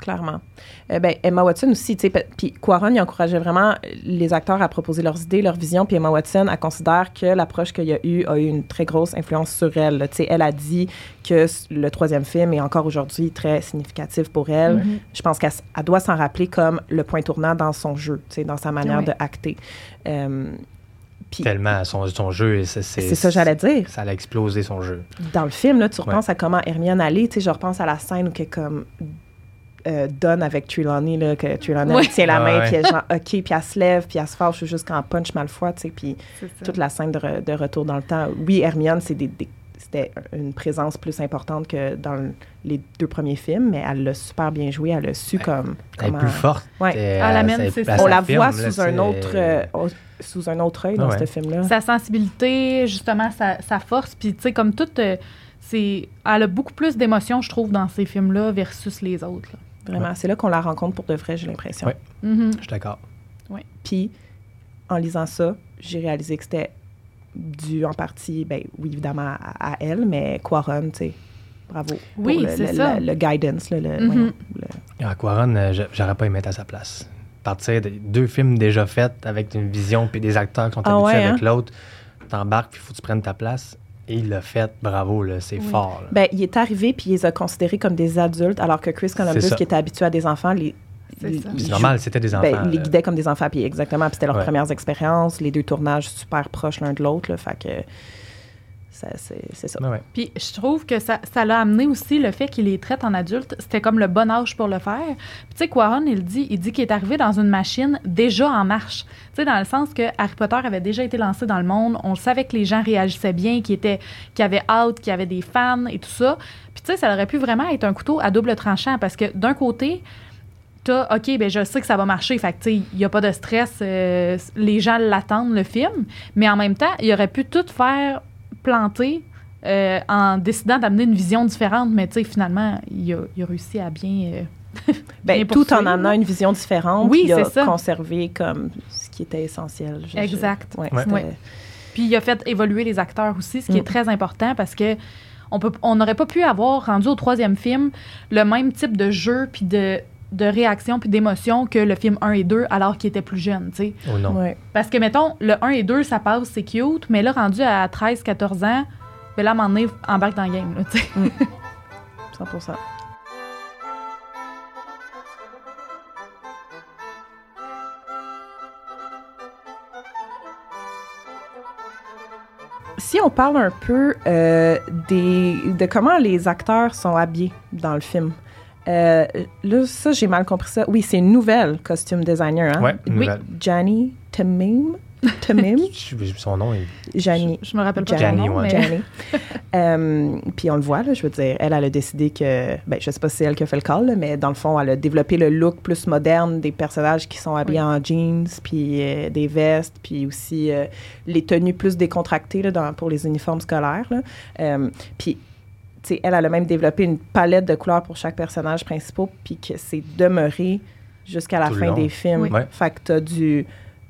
Clairement. Euh, ben, Emma Watson aussi, tu sais, puis Quaron, il encourageait vraiment les acteurs à proposer leurs idées, leurs visions, puis Emma Watson, elle considère que l'approche qu'il y a eu a eu une très grosse influence sur elle. Tu sais, elle a dit que le troisième film est encore aujourd'hui très significatif pour elle. Mhm. Je pense qu'elle doit s'en rappeler comme le point tournant dans son jeu, tu sais, dans sa manière Oui. de acter. Euh, Tellement son, son jeu. C'est c'est ça que j'allais dire. Ça a explosé son jeu. dans le film, là, tu Ouais. repenses à comment Hermione allait, tu sais, je repense à la scène où que comme euh, Donne avec Trelawney, là, que Trelawney Ouais. elle tient la Ouais, main, ouais. puis elle genre OK, puis elle se lève, puis elle se fâche jusqu'en punch Malfoy, tu sais, puis toute la scène de, re- de retour dans le temps. Oui, Hermione, c'est des, des- c'était une présence plus importante que dans le- les deux premiers films, mais elle l'a super bien joué, elle a su comme Elle est plus forte. Ouais. Elle euh, ça- c'est ça ça. On la voit là, sous un autre euh, sous un autre œil dans Ah ouais. ce film-là. sa sensibilité, justement, sa, sa force. Puis, tu sais, comme tout, euh, c'est, elle a beaucoup plus d'émotions, je trouve, dans ces films-là versus les autres. là. Vraiment, c'est là qu'on la rencontre pour de vrai, j'ai l'impression. Ouais. Mhm. Je suis d'accord. Puis, en lisant ça, j'ai réalisé que c'était dû en partie, ben oui, évidemment, à, à elle, mais Quaron, tu sais, bravo. pour Oui, le, c'est le- ça. Le, le guidance, là, le, À Quaron, euh, j'aurais pas aimé être à sa place. Partir de deux films déjà faits avec une vision puis des acteurs qui sont Ah habitués ouais, avec hein? l'autre, t'embarques puis faut que tu prennes ta place. Et il l'a fait, bravo, là, c'est Oui. fort. là. Ben, il est arrivé, puis il les a considérés comme des adultes, alors que Chris Columbus, qui était habitué à des enfants, les, C'est normal, c'était des enfants. ben, il les là. guidait comme des enfants, puis exactement, puis c'était leurs Ouais. premières expériences, les deux tournages super proches l'un de l'autre, fait que c'est ça. Ouais, ouais. Puis je trouve que ça, ça l'a amené aussi le fait qu'il les traite en adulte. C'était comme le bon âge pour le faire. Puis tu sais, Quaron, il dit, il dit qu'il est arrivé dans une machine déjà en marche. Tu sais, dans le sens que Harry Potter avait déjà été lancé dans le monde. On savait que les gens réagissaient bien, qu'il était, qu'il y avait hâte, qu'il y avait des fans et tout ça. Puis tu sais, ça aurait pu vraiment être un couteau à double tranchant parce que d'un côté, t'as, OK, ben je sais que ça va marcher. Fait que, tu sais, il n'y a pas de stress. euh, les gens l'attendent, le film. Mais en même temps, il aurait pu tout faire planter euh, en décidant d'amener une vision différente. Mais, tu sais, finalement, il a, il a réussi à bien. euh, Ben, bien tout en poursuivre, en là. a une vision différente. Oui, il a ça. conservé comme ce qui était essentiel. Je- je- Exact. ouais, Ouais. c'était- Ouais. Puis il a fait évoluer les acteurs aussi, ce qui Mm. est très important parce que on peut, on n'aurait pas pu avoir rendu au troisième film le même type de jeu puis de, de réaction puis d'émotion que le film 1 et 2 alors qu'il était plus jeune, tu sais. Oh non. ouais. Parce que, mettons, le 1 et 2, ça passe, c'est cute, mais là, rendu à 13, 14 ans, ben là, à un moment donné, embarque dans le game, là, tu sais. 100 Si on parle un peu euh, des, de comment les acteurs sont habillés dans le film, euh, là, ça, j'ai mal compris ça. Oui, c'est une nouvelle costume designer, hein? Ouais, une Oui. nouvelle. Jani Tamim? Tamim? Son nom est. Jani. Je, je me rappelle pas Gianni, son nom, ouais. mais... Euh, puis on le voit, là, je veux dire, elle, elle a décidé que, ben, je sais pas si c'est elle qui a fait le call, là, mais dans le fond, elle a développé le look plus moderne des personnages qui sont habillés Oui. en jeans, puis euh, des vestes, puis aussi euh, les tenues plus décontractées là, dans- pour les uniformes scolaires. puis, elle, elle a même développé une palette de couleurs pour chaque personnage principal, puis que c'est demeuré jusqu'à la Tout fin des films. Oui. Ouais. Fait que t'as du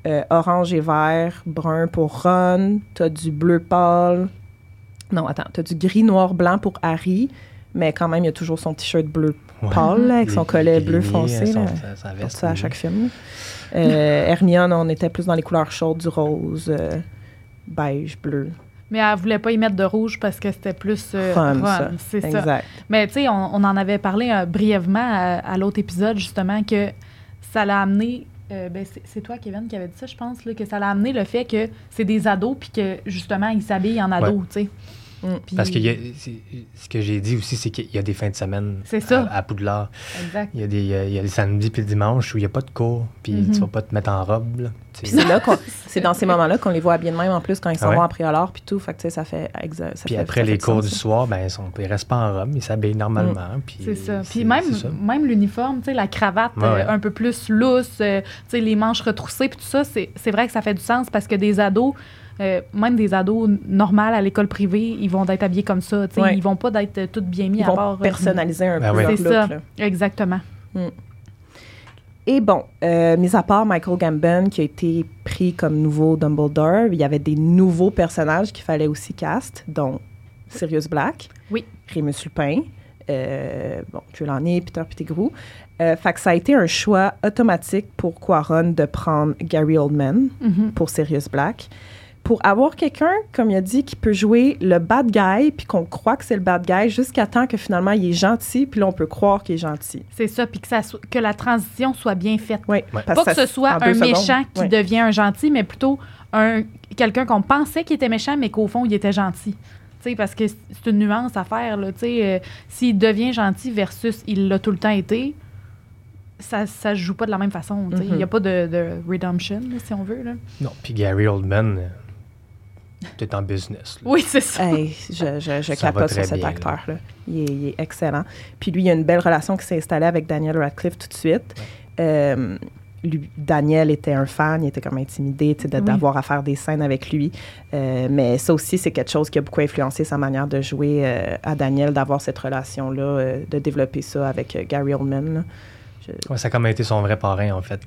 euh, orange et vert, brun pour Ron, t'as du bleu pâle. Non, attends, t'as du gris, noir, blanc pour Harry, mais quand même, il y a toujours son t-shirt bleu Ouais. pâle, là, avec son collet bleu foncé. à son- là. sa- sa Porte veste, ça à chaque film. Euh, Hermione, on était plus dans les couleurs chaudes, du rose, euh, beige, bleu. Mais elle voulait pas y mettre de rouge parce que c'était plus euh, ça. c'est ça. Exact. Mais tu sais, on, on en avait parlé euh, brièvement à, à l'autre épisode, justement, que ça l'a amené. euh, ben, c'est c'est toi, Kevin, qui avait dit ça, je pense, là, que ça l'a amené le fait que c'est des ados, puis que justement, ils s'habillent en ados, Ouais. tu sais. Mm. Parce que y a- c'est- ce que j'ai dit aussi, c'est qu'il y a des fins de semaine ça. À, à Poudlard. Exact. Il y a des, il y a- il y a les samedis puis le dimanche où il n'y a pas de cours, puis Mhm. tu vas pas te mettre en robe. c'est là c'est dans ces moments-là qu'on les voit habillés de même en plus quand ils s'en ouais. vont en préolard puis tout. Fait que ça fait ça Puis après les cours du soir, ben, ils, sont, ils restent pas en robe, ils s'habillent normalement. puis C'est ça. Puis même, même l'uniforme, la cravate Ouais, euh, un peu plus lousse, euh, les manches retroussées, puis tout ça, c'est c'est vrai que ça fait du sens parce que des ados, euh, même des ados normales à l'école privée, ils vont être habillés comme ça. sais, Ouais. Ils vont pas d'être euh, toutes bien mis Ils à vont part. euh, personnaliser un Ben peu ouais. leur C'est look. ça. là. Exactement. Et bon, euh, mis à part Michael Gambon qui a été pris comme nouveau Dumbledore, il y avait des nouveaux personnages qu'il fallait aussi cast, dont Sirius Black, Oui. Rémus Lupin, euh, bon, Trelawney, Peter Pettigrew. Euh, fait que ça a été un choix automatique pour Quaron de prendre Gary Oldman Mhm. pour Sirius Black. Pour avoir quelqu'un, comme il a dit, qui peut jouer le bad guy, puis qu'on croit que c'est le bad guy, jusqu'à temps que finalement il est gentil, puis là on peut croire qu'il est gentil. C'est ça, puis que, ça que la transition soit bien faite. Oui, Ouais. Pas que ça- ce soit un secondes. méchant qui Ouais. devient un gentil, mais plutôt un quelqu'un qu'on pensait qu'il était méchant, mais qu'au fond, il était gentil. Tu sais, parce que c'est une nuance à faire. là, tu sais, euh, S'il devient gentil versus il l'a tout le temps été, ça ne se joue pas de la même façon. tu sais. Il n'y a Mhm. pas de, de redemption, là, si on veut. Là. Non, puis Gary Oldman, t'es en business. là. Oui, c'est ça. Hey, je, je, je Ça va capote sur cet acteur-là. Il est, il est excellent. Puis lui, il y a une belle relation qui s'est installée avec Daniel Radcliffe tout de suite. Euh, lui, Daniel était un fan, il était comme intimidé Oui. d'avoir à faire des scènes avec lui. Euh, mais ça aussi, c'est quelque chose qui a beaucoup influencé sa manière de jouer euh, à Daniel, d'avoir cette relation-là, euh, de développer ça avec euh, Gary Oldman. là. Je- Ouais, ça a comme été son vrai parrain, en fait.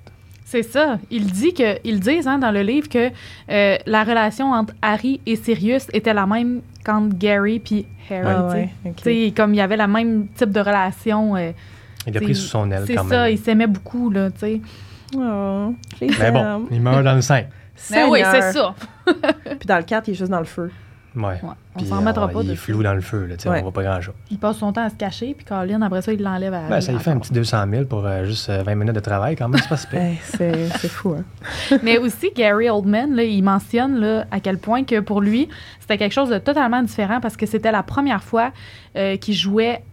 C'est ça. Il dit que, ils disent hein, dans le livre que euh, la relation entre Harry et Sirius était la même qu'entre Gary puis Harry. Ah ouais, comme il y avait la même type de relation. euh, Il a C'est- pris sous son aile c'est quand ça, même. il s'aimait beaucoup, là, tu sais. Oh, Mais bon, il meurt dans le sein. Mais oui, Seigneur. c'est ça. Puis dans le 4, il est juste dans le feu. Ouais. Ouais, on Puis, s'en remettra euh, pas Il est flou dans le feu, là, tu sais, Ouais. on voit pas grand-chose. Il passe son temps à se cacher, puis Colin, après ça, il l'enlève à. Ben, ça lui fait un petit 200 000 pour euh, juste euh, 20 minutes de travail, quand même, c'est pas si pire. Hey, c'est c'est fou, hein? Mais aussi, Gary Oldman, là, il mentionne là, à quel point que pour lui, c'était quelque chose de totalement différent parce que c'était la première fois euh, qu'il jouait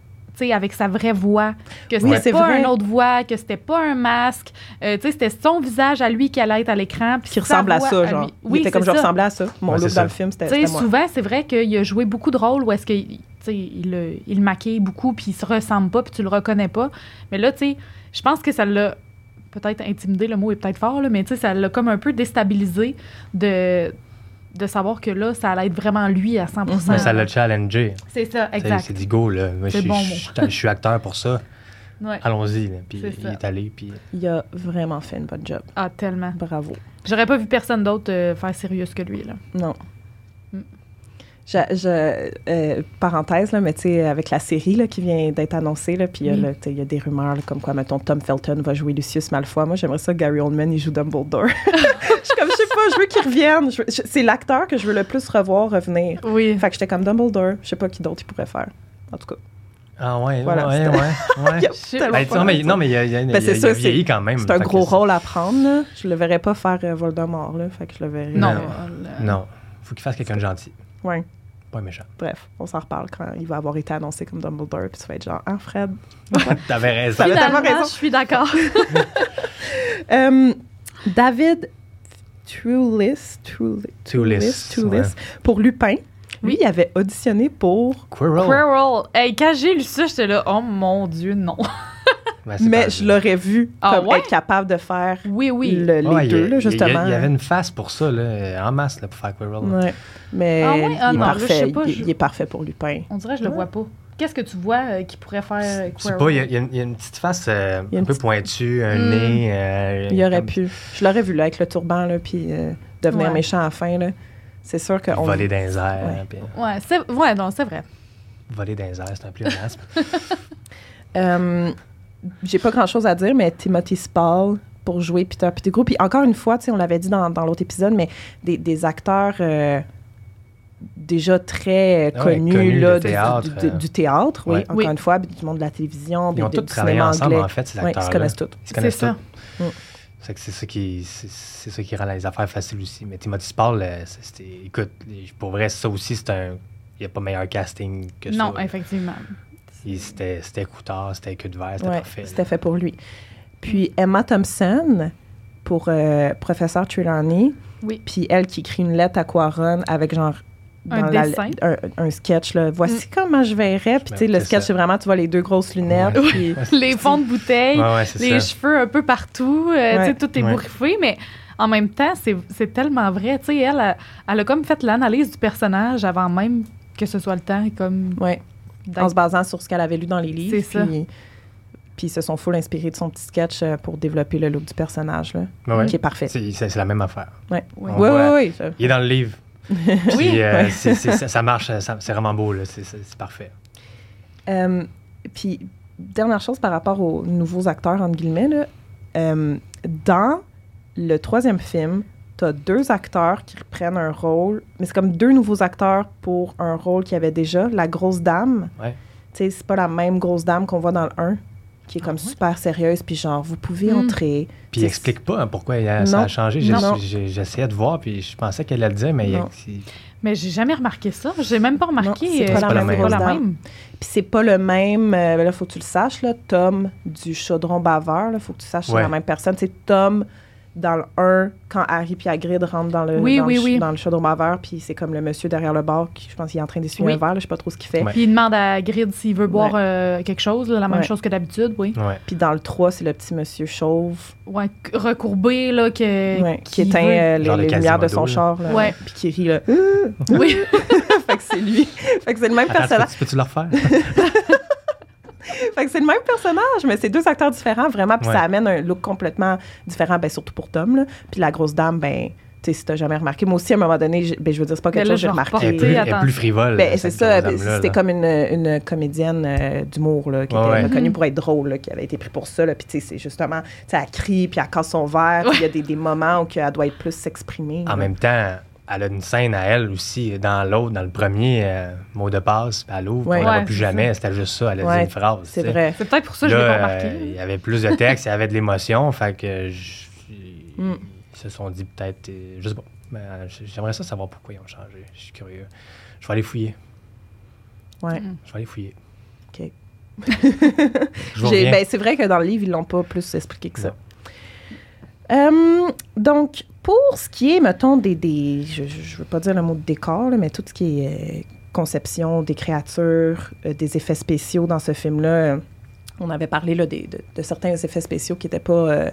avec sa vraie voix, que Oui, c'était c'est pas vrai. une autre voix, que c'était pas un masque, euh, c'était son visage à lui qui allait être à l'écran. puis Qui ressemble à ça, genre. lui. il Oui, était comme c'est je ça. ressemblais à ça. Mon Ouais, look c'est dans ça. le film, c'était c'était souvent, c'est vrai qu'il a joué beaucoup de rôles où est-ce sais, il, il le maquille beaucoup, puis il se ressemble pas, puis tu le reconnais pas. Mais là, tu sais, je pense que ça l'a peut-être intimidé, le mot est peut-être fort, là, mais ça l'a comme un peu déstabilisé de, de savoir que là, ça allait être vraiment lui à 100 Mhm. Mais ça l'a challengé. C'est ça, exact. s'est dit, go, là. Moi, je C'est suis- bon je suis- je suis acteur pour ça. Ouais. Allons-y. Puis C'est il ça. est allé. Puis Il a vraiment fait une bonne job. Ah, tellement. Bravo. J'aurais pas vu personne d'autre euh, faire sérieux que lui, là. Non. Mm. Je, je- euh, parenthèse, là, mais tu sais, avec la série là, qui vient d'être annoncée, là, puis il y a Oui. là, tu sais, il y a des rumeurs là, comme quoi, mettons, Tom Felton va jouer Lucius Malfoy. Moi, j'aimerais ça que Gary Oldman, il joue Dumbledore. je suis comme, pas, je veux qu'il revienne. C'est l'acteur que je veux le plus revoir revenir. Oui. Fait que j'étais comme Dumbledore. Je sais pas qui d'autre il pourrait faire. En tout cas. Ah ouais, Voilà, ouais, ouais, ouais. Y Ben, non, mais, non, mais il a, il a, Ben, il a- c'est il ça, a vieilli quand même. C'est un gros rôle à prendre. Là. Je le verrais pas faire euh, Voldemort. Là. Fait que je le verrais. Non. euh, Non. Faut qu'il fasse quelqu'un de gentil. ouais. Pas méchant. Bref, on s'en reparle quand il va avoir été annoncé comme Dumbledore. Puis tu vas être genre, ah, Fred. T'avais raison. Ça tellement Finalement, raison. je suis d'accord. Euh, David Trulis, Trulis, Toulis, Toulis, pour Lupin. Lui, il avait auditionné pour. Quirrell. Quirrell. Hey, quand j'ai lu ça, j'étais là, oh mon Dieu, non. Ben, Mais je l'aurais vu Ah comme ouais? être capable de faire Oui, oui. le- les Ouais, deux, il y là, justement. Il y avait une face pour ça, là, en masse, là, pour faire Quirrell. Ouais. Mais Ah ouais? Ah il, est non, parfait. sais pas, il, je- il est parfait pour Lupin. On dirait que je le Ouais. vois pas. Qu'est-ce que tu vois euh, qui pourrait faire euh, Je sais Quirrell? pas, il y, a- y une- il y a une petite face euh, y un peu pointue, un Mm. nez. euh, Il aurait comme- pu. Je l'aurais vu là avec le turban, là, puis euh, devenir Ouais. méchant à la fin. Là. C'est sûr que. on- Voler dans les airs. Ouais. puis Ouais, c'est ouais, non, c'est vrai. voler dans les airs, c'est un pléonasme. Euh, J'ai pas grand chose à dire, mais Timothy Spall pour jouer Peter Pettigrew. Puis encore une fois, tu sais, on l'avait dit dans, dans l'autre épisode, mais des, des acteurs euh, déjà très euh, Ah ouais, connus là, du- théâtre, du, du- du théâtre, oui, Ouais. encore Oui. une fois, du monde de la télévision, Ils ont tous travaillé ensemble, anglais. en fait, ces Oui, ils acteurs-là. se connaissent tous. Ils se C'est connaissent ça. tous. C'est que c'est ça qui c'est c'est ça qui rend les affaires faciles aussi. Mais Timothy Spall, euh, écoute, pour vrai ça aussi c'est un il n'y a pas meilleur casting que Non, ça. effectivement. Il- C'était c'était Coutard, c'était queue de verre, c'était Ouais, parfait. c'était fait pour lui. Puis Emma Thompson pour euh, Professeur Trelawney. Oui. Puis elle qui écrit une lettre à Quaron avec genre Un la- dessin. un, un sketch là. Voici comment je verrais. Puis tu sais Ben, le sketch c'est vraiment tu vois les deux grosses lunettes. Ouais. Puis Les fonds de bouteille, Ouais, ouais, c'est les ça. cheveux un peu partout, euh, tu sais, tout est Ouais. bourriffé, mais en même temps, c'est c'est tellement vrai. Tu sais, elle, a- elle a comme fait l'analyse du personnage avant même que ce soit le temps, comme en se basant sur ce qu'elle avait lu dans les livres. C'est ça. Puis, ils se sont full inspirés de son petit sketch euh, pour développer le look du personnage, là, qui est parfait. C'est la même affaire. Ouais. Ouais. On Oui, oui, oui. Il est dans le livre. Oui. Puis, euh, ça, ça marche, c'est vraiment beau là, c'est c'est- c'est parfait. Euh, puis, dernière chose par rapport aux nouveaux acteurs, entre guillemets, là, euh, dans le troisième film, tu as deux acteurs qui reprennent un rôle, mais c'est comme deux nouveaux acteurs pour un rôle qu'il y avait déjà. La grosse dame, Ouais. tu sais, c'est pas la même grosse dame qu'on voit dans le 1, qui est comme Ah ouais? super sérieuse, puis genre, vous pouvez Mm. entrer. Puis il explique pas hein, pourquoi il a- ça a changé. J'essayais de voir, puis je pensais qu'elle allait le dire, mais il- Non. il- Mais j'ai jamais remarqué ça. J'ai même pas remarqué. C'est euh, pas la c'est même pas la même. Puis c'est pas le même, euh, ben là, faut que tu le saches, là, Tom du chaudron baveur, là, faut que tu saches que Ouais. c'est la même personne. C'est Tom dans le 1, quand Harry et Hagrid rentrent dans le, Oui, dans, oui, le, ch- oui. dans le chaudron baveur, puis c'est comme le monsieur derrière le bar qui, je pense, qu'il est en train d'essuyer Oui. un verre, là, je sais pas trop ce qu'il fait. Puis il demande à Grid s'il veut boire Ouais. euh, quelque chose, là, la même Ouais. chose que d'habitude, oui. Puis dans le 3, c'est le petit monsieur chauve Ouais, recourbé, là, que, ouais, qui, éteint euh, les, lumières de son char, là, Ouais. puis qui rit, là. Oui. fait que c'est lui. fait que c'est le même Attends, personnage. tu peux- tu peux-tu le refaire? Fait que c'est le même personnage, mais c'est deux acteurs différents, vraiment. Puis Ouais. ça amène un look complètement différent, ben, surtout pour Tom. Là. Puis la grosse dame, ben, tu sais, si t'as jamais remarqué, moi aussi, à un moment donné, j'ai- ben, je veux dire, c'est pas quelque là, chose que j'ai je remarqué. Elle est plus, elle est attends. plus frivole. Ben, c'est ça, c'était comme une, une comédienne euh, d'humour, là, qui Ouais, était ouais. connue Mhm. pour être drôle, là, qui avait été prise pour ça. Là, puis tu sais, c'est justement, tu sais, elle crie, puis elle casse son verre, puis il y a des, des moments où elle doit être plus s'exprimer. En là. même temps, elle a une scène à elle aussi, dans l'autre, dans le premier euh, mot de passe, elle ouvre, Ouais. on la voit Ouais, plus jamais, c'était juste ça, elle a Ouais, dit une phrase. C'est vrai. C'est peut-être pour ça que je l'ai pas euh, remarqué. il y avait plus de texte, il y avait de l'émotion, fait que je- Mm. ils se sont dit peut-être, euh, je sais pas, mais euh, j'aimerais ça savoir pourquoi ils ont changé. Je suis curieux. Je vais aller fouiller. Ouais. Mm. Je vais aller fouiller. OK. Ben, c'est vrai que dans le livre, ils l'ont pas plus expliqué que ça. Euh, donc, pour ce qui est, mettons, des. des je, je je veux pas dire le mot de décor, là, mais tout ce qui est euh, conception des créatures, euh, des effets spéciaux dans ce film-là, euh, on avait parlé là, des- de, de certains effets spéciaux qui n'étaient pas. euh,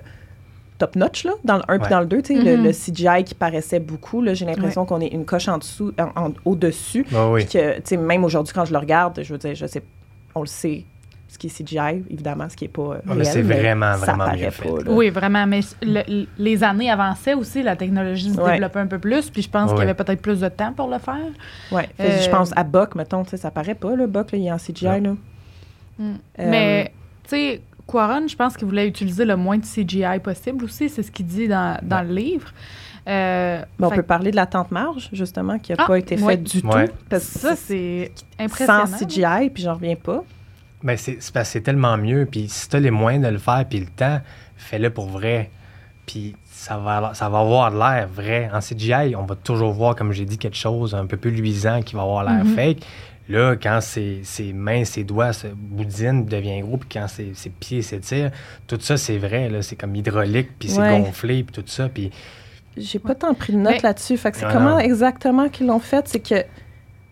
top notch là, dans le 1 Ouais. puis dans le 2, tu sais, le, Mhm. le CGI qui paraissait beaucoup, là, j'ai l'impression qu'on est une coche en dessous, en- en- au-dessus. Ah oui. Puis que, tu sais, même aujourd'hui, quand je le regarde, je veux dire, je sais, on le sait, ce qui est CGI, évidemment, ce qui est pas euh, mais réel, c'est vraiment, ça vraiment bien fait. pas. Oui, vraiment. Mais le- les années avançaient aussi, la technologie se Ouais. développait un peu plus. Puis je pense qu'il y avait peut-être plus de temps pour le faire. Que Je Euh, pense à Buck, mettons, tu sais, ça paraît pas, le Buck, là, il est en CGI, là. Euh, Mais, tu sais, Quaron, je pense qu'il voulait utiliser le moins de CGI possible aussi. C'est ce qu'il dit dans, dans le livre. Euh, Ben, on peut parler de la tente marge, justement, qui n'a Ah, pas été ouais. faite du Ouais. tout. Parce ça, c'est impressionnant. sans CGI, puis j'en reviens pas. Ben, c'est c'est parce que c'est tellement mieux. Puis si t'as les moyens de le faire, puis le temps, fais-le pour vrai. Puis ça va, ça va avoir l'air vrai. En CGI, on va toujours voir, comme j'ai dit, quelque chose un peu plus luisant qui va avoir l'air Mhm. fake. Là, quand ses, ses mains, ses doigts se boudinent, deviennent gros, puis quand ses, ses pieds s'étirent, tout ça, c'est vrai. là. C'est comme hydraulique, puis c'est Ouais. gonflé, puis tout ça. Puis J'ai pas tant pris de notes Mais- là-dessus. Fait que c'est Ah, comment non. exactement qu'ils l'ont fait? C'est que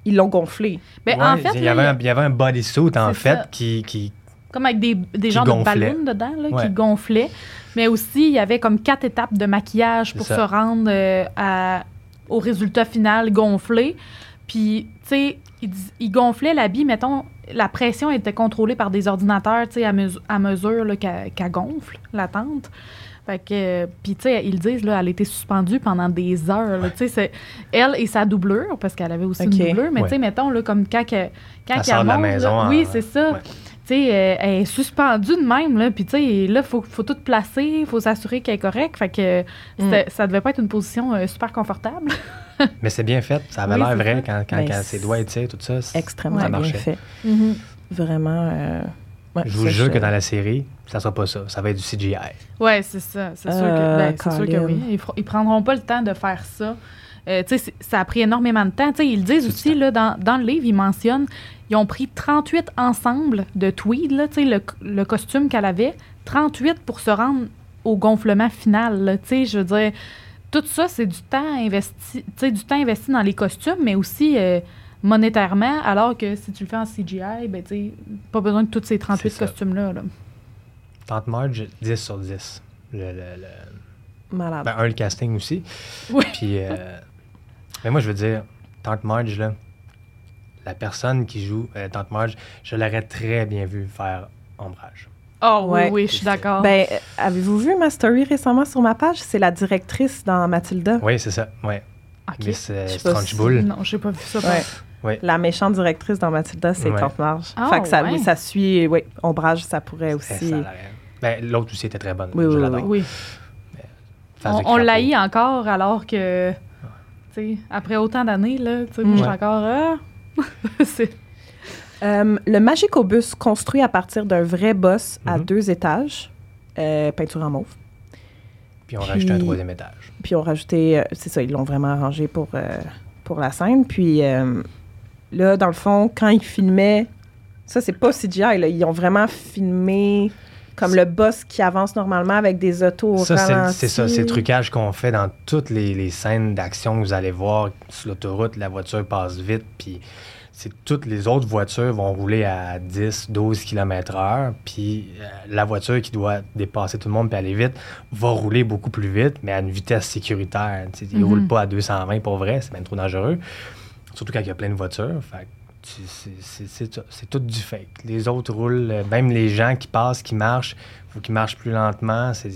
ils l'ont gonflé. Ben, Ouais, en fait, il y, avait un, il y avait un bodysuit, en fait, ça. qui, qui, comme avec des, des genres gonflait. de ballons dedans, là, Ouais. qui gonflaient. Mais aussi, il y avait comme quatre étapes de maquillage pour ça. se rendre euh, à- au résultat final gonflé. Puis, tu sais, il, il gonflait l'habit, mettons, la pression était contrôlée par des ordinateurs, tu sais, à, mesu- à mesure là, qu'elle qu'elle gonfle, la tente. Fait que, puis tu sais, ils disent, là, elle a été suspendue pendant des heures. là. Tu sais, c'est elle et sa doublure, parce qu'elle avait aussi une doublure, mais Ouais. tu sais, mettons, là, comme quand, que- quand Elle sort de la monte, là, maison en- oui, c'est ça. Ouais. Tu sais, euh, elle est suspendue de même, là. Puis, tu sais, là, il faut, faut tout placer, il faut s'assurer qu'elle est correcte. Fait que c'était- ça devait pas être une position euh, super confortable. Mais c'est bien fait. Ça avait Oui, l'air vrai ça. quand, quand, Ben, quand ses doigts étirent, tout ça. Extrêmement ça bien marchait. fait. Vraiment. euh, ouais, Je vous jure que dans la série, ça sera pas ça. Ça va être du CGI. Ouais, c'est ça. C'est sûr, Euh, que, ben, c'est sûr que Colin. oui. Ils, ils prendront pas le temps de faire ça. Euh, tu sais, c'est- ça a pris énormément de temps. Tu sais, ils le disent aussi, là, dans, dans le livre, ils mentionnent, ils ont pris 38 ensembles de tweed, là, tu sais, le, le costume qu'elle avait, 38 pour se rendre au gonflement final. là. Tu sais, je veux dire, tout ça, c'est du temps investi, tu sais, du temps investi dans les costumes, mais aussi euh, monétairement, alors que si tu le fais en CGI, ben, tu sais, pas besoin de tous ces 38 C'est ça. costumes-là. là. Tante Marge, 10 sur 10. Le, le- le- Malade. Ben, un, le casting aussi. Oui. Puis, euh, mais moi, je veux dire, Tante Marge, là, la personne qui joue euh, Tante Marge, je l'aurais très bien vu faire ombrage. Oh Ouais. oui, oui, je suis d'accord. Ben, avez-vous vu ma story récemment sur ma page? C'est la directrice dans Mathilda. Oui, c'est ça. Ouais. Ok. Miss euh, Je sais pas Strunchbull. Non, j'ai pas vu ça. Ouais. Ouais. La méchante directrice dans Mathilda, c'est Ouais. Tante Marge. Ah, fait que ça, ouais. oui, ça suit, oui, Ombrage, ça pourrait aussi. ça ben, L'autre aussi était très bonne. Oui, je oui, l'adore. Oui. On, on crapaud. l'haït encore alors que, après autant d'années, là, tu sais, Ouais. encore. c'est Euh, le Magicobus, construit à partir d'un vrai boss à Mhm. deux étages, euh, peinture en mauve. Puis on Puis- rajoutait un troisième étage. Puis ont rajouté, euh, c'est ça, ils l'ont vraiment arrangé pour, euh, pour la scène. Puis euh, là, dans le fond, quand ils filmaient, ça c'est pas CGI, là, ils ont vraiment filmé comme le boss qui avance normalement avec des autos au Ça, c'est- ça, c'est le trucage qu'on fait dans toutes les, les scènes d'action que vous allez voir sur l'autoroute, la voiture passe vite, puis c'est toutes les autres voitures vont rouler à 10, 12 km heure, puis euh, la voiture qui doit dépasser tout le monde puis aller vite va rouler beaucoup plus vite, mais à une vitesse sécuritaire. Tu sais, Ils ne Mhm. roulent pas à 220 pour vrai, c'est même trop dangereux. Surtout quand il y a plein de voitures. Fait c'est- tout du fake. Les autres roulent, euh, même les gens qui passent, qui marchent, faut qu'ils marchent plus lentement. C'est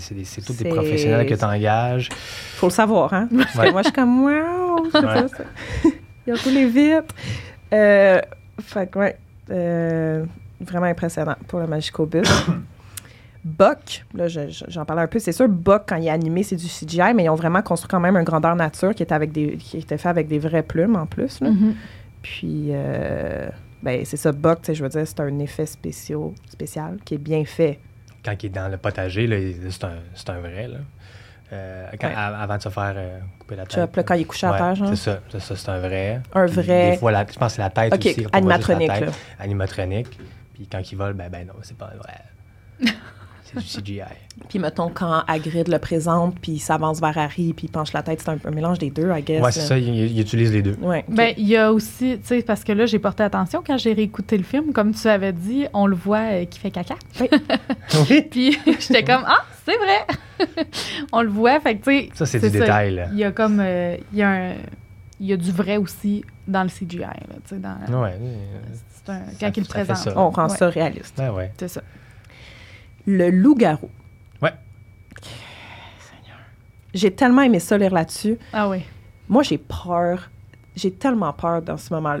tous des professionnels que tu engages. Faut le savoir, hein? Parce que Ouais. moi, je suis comme, wow! c'est Ouais. ça, ça. Ils ont roulé vite. Euh, fait que, ouais, euh, vraiment impressionnant pour le Magicobus. Buck, là, je- je- j'en parlais un peu, c'est sûr, Buck, quand il est animé, c'est du CGI, mais ils ont vraiment construit quand même un grandeur nature qui était, avec des, qui était fait avec des vraies plumes en plus. là. Mhm. Puis, euh, ben, c'est ça, Buck, je veux dire, c'est un effet spéciaux, spécial qui est bien fait. Quand il est dans le potager, c'est un, un vrai. Là. Euh, quand- Ouais. a- avant de se faire euh, couper la tête. Chop, quand il est couché à Ouais, terre, genre. C'est ça, c'est un vrai. Un Puis vrai- Des fois, la- je pense que c'est la tête aussi. la animatronique, tête. là. Animatronique. Puis quand il vole, ben, ben non, c'est pas vrai. c'est du CGI. Puis, mettons, quand Hagrid le présente, puis il s'avance vers Harry, puis il penche la tête, c'est un, un mélange des deux, I guess. Ouais, c'est ça, il, il utilise les deux. Ouais, ok. Ben, il y a aussi, tu sais, parce que là, j'ai porté attention quand j'ai réécouté le film, comme tu avais dit, on le voit euh, qui fait caca. Oui. Puis j'étais comme, ah, c'est vrai! on le voit, fait que, tu sais. Ça, c'est du ça. détail. Là. Il y a comme, euh, il y a un. Il y a du vrai aussi dans le CGI, là, tu sais, dans. Ouais, C'est un, Ça- quand il le présente. On rend Ouais, ça réaliste. ouais, ouais. C'est ça. Le loup-garou. Ouais. Seigneur. J'ai tellement aimé ça lire là-dessus. Ah oui. Moi, j'ai peur. J'ai tellement peur dans ce moment.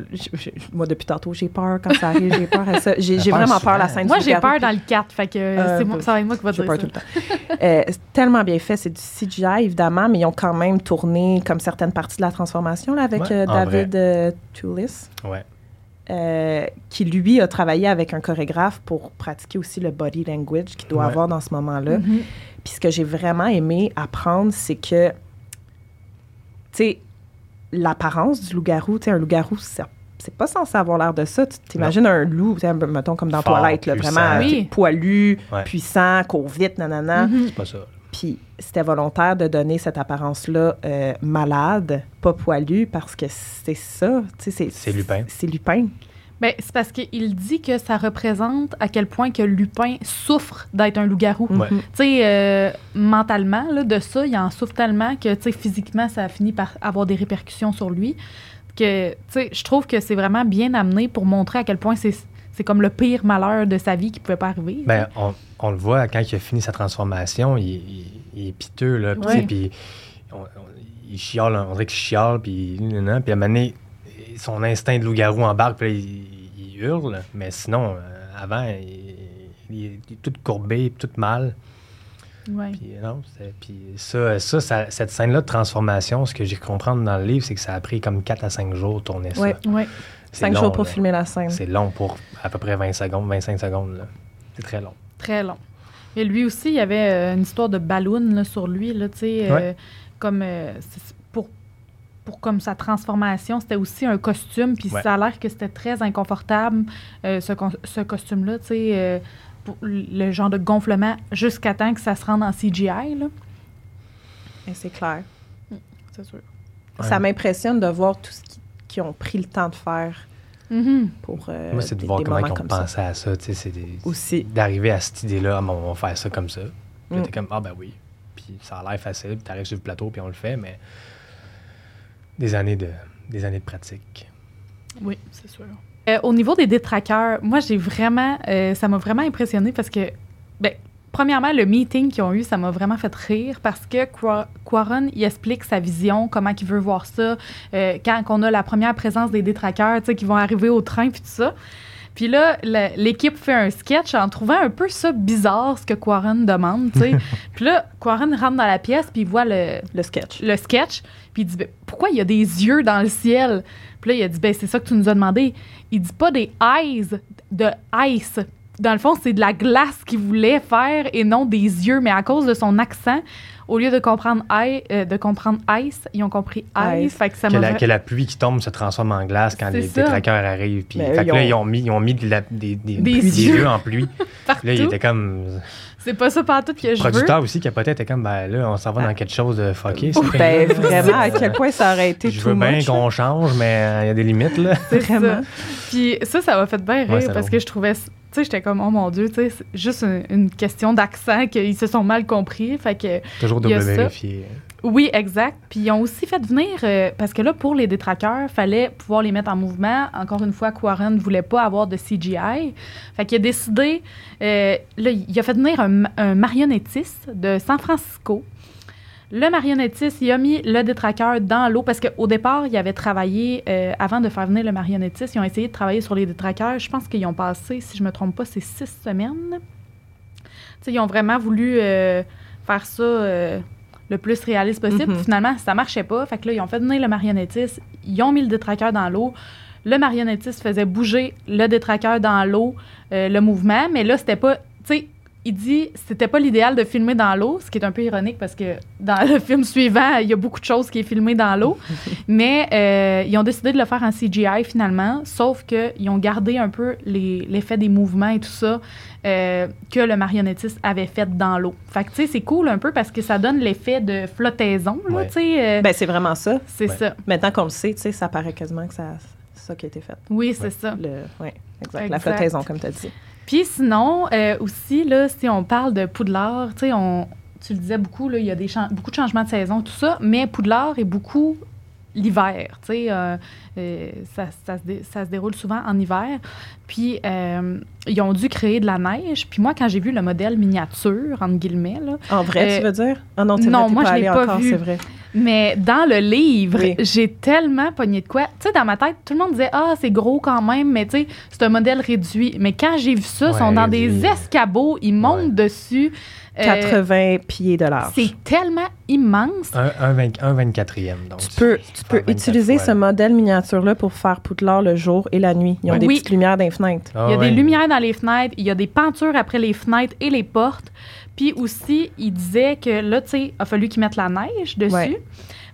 Moi, depuis tantôt, j'ai peur quand ça arrive. J'ai peur à ça. J'ai vraiment peur à la scène Moi, du j'ai peur dans le 4, fait que Euh, c'est moi- ça va être moi qui va dire peur ça. tout le temps. Euh, c'est tellement bien fait. C'est du CGI, évidemment, mais ils ont quand même tourné comme certaines parties de la transformation là, avec Ouais, euh, David euh, Toulis, Ouais. Euh, qui, lui, a travaillé avec un chorégraphe pour pratiquer aussi le body language qu'il doit Ouais. avoir dans ce moment-là. Mhm. Puis ce que j'ai vraiment aimé apprendre, c'est que, tu sais, l'apparence du loup-garou, tu sais, un loup-garou, c'est c'est pas censé avoir l'air de ça. Tu t'imagines un loup, mettons comme dans Fort, Toilette, là, puissant. vraiment Oui. poilu, Ouais. puissant, court vite, nanana. Mhm. C'est pas ça. Puis c'était volontaire de donner cette apparence-là euh, malade, pas poilu, parce que c'est ça. tu sais, C'est C'est Lupin. C'est Lupin. Ben, c'est parce qu'il dit que ça représente à quel point que Lupin souffre d'être un loup-garou. Ouais. Mhm. Tu sais, euh, mentalement, là, de ça, il en souffre tellement que, tu sais, physiquement, ça a fini par avoir des répercussions sur lui. Que, tu sais, je trouve que c'est vraiment bien amené pour montrer à quel point c'est c'est comme le pire malheur de sa vie qui pouvait pas arriver. Ben, on, on le voit quand il a fini sa transformation, il, il- il est piteux, là. Puis, Ouais. tu sais, puis on- on- il chiale, on dirait qu'il chiale, puis, nan, nan, puis à un moment donné, son instinct de loup-garou embarque, puis là, il, il hurle. Mais sinon, euh, avant, il, est tout courbé, tout mal. Ouais. Puis, non, puis ça, ça, ça- cette scène-là de transformation, ce que j'ai compris dans le livre, c'est que ça a pris comme 4 à 5 jours de tourner ça. Ouais. Cinq long, jours pour là. filmer la scène. C'est long pour à peu près 20 secondes, 25 secondes. là. C'est très long. Très long. Et lui aussi, il y avait euh, une histoire de ballon là, sur lui, là, tu sais, euh, Ouais. comme euh, c'est- pour, pour comme sa transformation, c'était aussi un costume, puis Ouais. ça a l'air que c'était très inconfortable, euh, ce, ce costume-là, tu sais, euh, pour le genre de gonflement, jusqu'à temps que ça se rende en CGI, là. Et C'est clair. C'est sûr. Ça m'impressionne de voir tout ce qui- qu'ils ont pris le temps de faire Mhm. pour euh, Moi, c'est de des- voir des comment ils ont ça. pensé à ça. tu sais, C'est des- Aussi. d'arriver à cette idée-là, Ah, bon, on va faire ça comme ça. Puis là, Mm. t'es comme, ah ben oui. Puis ça a l'air facile, puis t'arrives sur le plateau, puis on le fait, mais des années de, des années de pratique. Oui, c'est sûr. Euh, au niveau des détraqueurs, moi, j'ai vraiment. euh, ça m'a vraiment impressionné parce que, ben, premièrement, le meeting qu'ils ont eu, ça m'a vraiment fait rire parce que Qua- Quaron, il explique sa vision, comment il veut voir ça, euh, quand on a la première présence des détraqueurs, tu sais, qui vont arriver au train, puis tout ça. Puis là, l'équipe fait un sketch en trouvant un peu ça bizarre, ce que Quaron demande, tu sais. puis là, Quaron rentre dans la pièce, puis il voit le, Le sketch. le sketch, puis il dit ben, pourquoi il y a des yeux dans le ciel? Puis là il a dit ben c'est ça que tu nous as demandé. Il dit pas des eyes de ice. Dans le fond, c'est de la glace qu'il voulait faire et non des yeux, mais à cause de son accent, au lieu de comprendre I, euh, de comprendre ice, ils ont compris ice. Ice. Fait que ça Que la, vra- que la pluie qui tombe se transforme en glace quand les détraqueurs arrivent. Puis, fait que là, ils ont- mis, ils ont mis de la- des, des, Des des yeux. en pluie. là, il était comme. C'est pas ça partout que je veux. producteur aussi capotait, était comme, ben là, on s'en va dans quelque chose de fucké. Ben, vraiment, à quel point ça aurait été Je veux bien much, qu'on change, mais euh, il y a des limites, là. C'est Vraiment. ça. Puis ça, ça m'a fait bien rire parce que je trouvais, tu sais, j'étais comme, oh mon Dieu, tu sais, c'est juste une, une question d'accent qu'ils se sont mal compris. Fait que Toujours Il y Oui, exact. Puis ils ont aussi fait venir, euh, parce que là, pour les détraqueurs, fallait pouvoir les mettre en mouvement. Encore une fois, Quaron ne voulait pas avoir de CGI. Fait qu'il a décidé, euh, là, il a fait venir un, marionnettiste de San Francisco. Le marionnettiste, il a mis le détraqueur dans l'eau parce qu'au départ, il avait travaillé, euh, avant de faire venir le marionnettiste, ils ont essayé de travailler sur les détraqueurs. Je pense qu'ils ont passé, si je me trompe pas, c'est six semaines. sais, ils ont vraiment voulu faire ça le plus réaliste possible. Mhm. Finalement, ça marchait pas. Fait que là, ils ont fait venir le marionnettiste. Ils ont mis le détraqueur dans l'eau. Le marionnettiste faisait bouger le détraqueur dans l'eau, euh, le mouvement. Mais là, c'était pas... Tu sais, il dit c'était pas l'idéal de filmer dans l'eau, ce qui est un peu ironique parce que dans le film suivant, il y a beaucoup de choses qui est filmé dans l'eau. Mais euh, ils ont décidé de le faire en CGI finalement, sauf qu'ils ont gardé un peu l'effet des mouvements et tout ça euh, que le marionnettiste avait fait dans l'eau. Fait que tu sais, c'est cool un peu parce que ça donne l'effet de flottaison, là, Ouais. tu sais. euh, Ben, c'est vraiment ça. c'est ouais. ça. Maintenant qu'on le sait, tu sais, ça paraît quasiment que ça- c'est ça qui a été fait. Oui, c'est Ouais. ça. Le, ouais, exact. La Exact. flottaison, comme tu as dit. Puis sinon, euh, aussi, là, si on parle de Poudlard, tu sais, on, tu le disais beaucoup, là, il y a des beaucoup de changements de saison, tout ça, mais Poudlard est beaucoup l'hiver, tu sais, euh, euh, ça, ça se dé- ça se déroule souvent en hiver. Puis, euh, ils ont dû créer de la neige. Puis moi, quand j'ai vu le modèle miniature, entre guillemets, là, En vrai, Euh, tu veux dire? Ah non, non, vrai, moi, pas je l'ai pas encore, vu. c'est vrai. mais dans le livre, Oui. j'ai tellement pogné de quoi. Tu sais, dans ma tête, tout le monde disait Ah, c'est gros quand même, mais tu sais, c'est un modèle réduit. Mais quand j'ai vu ça, ils Ouais, sont dans réduit. des escabeaux, ils montent Ouais. dessus. Euh, 80 pieds de large. c'est tellement immense. Un, un, vingt- un 24e. Donc, Tu peux, tu peux 24 utiliser fois. ce modèle miniature-là pour faire Poudlard le jour et la nuit. Ils ont Oui. des Oui. petites lumières dans les fenêtres. Ah Il y a des lumières dans les fenêtres, il y a des pentures après les fenêtres et les portes. Puis aussi, il disait que là, tu sais, il a fallu qu'ils mettent la neige dessus. Ouais.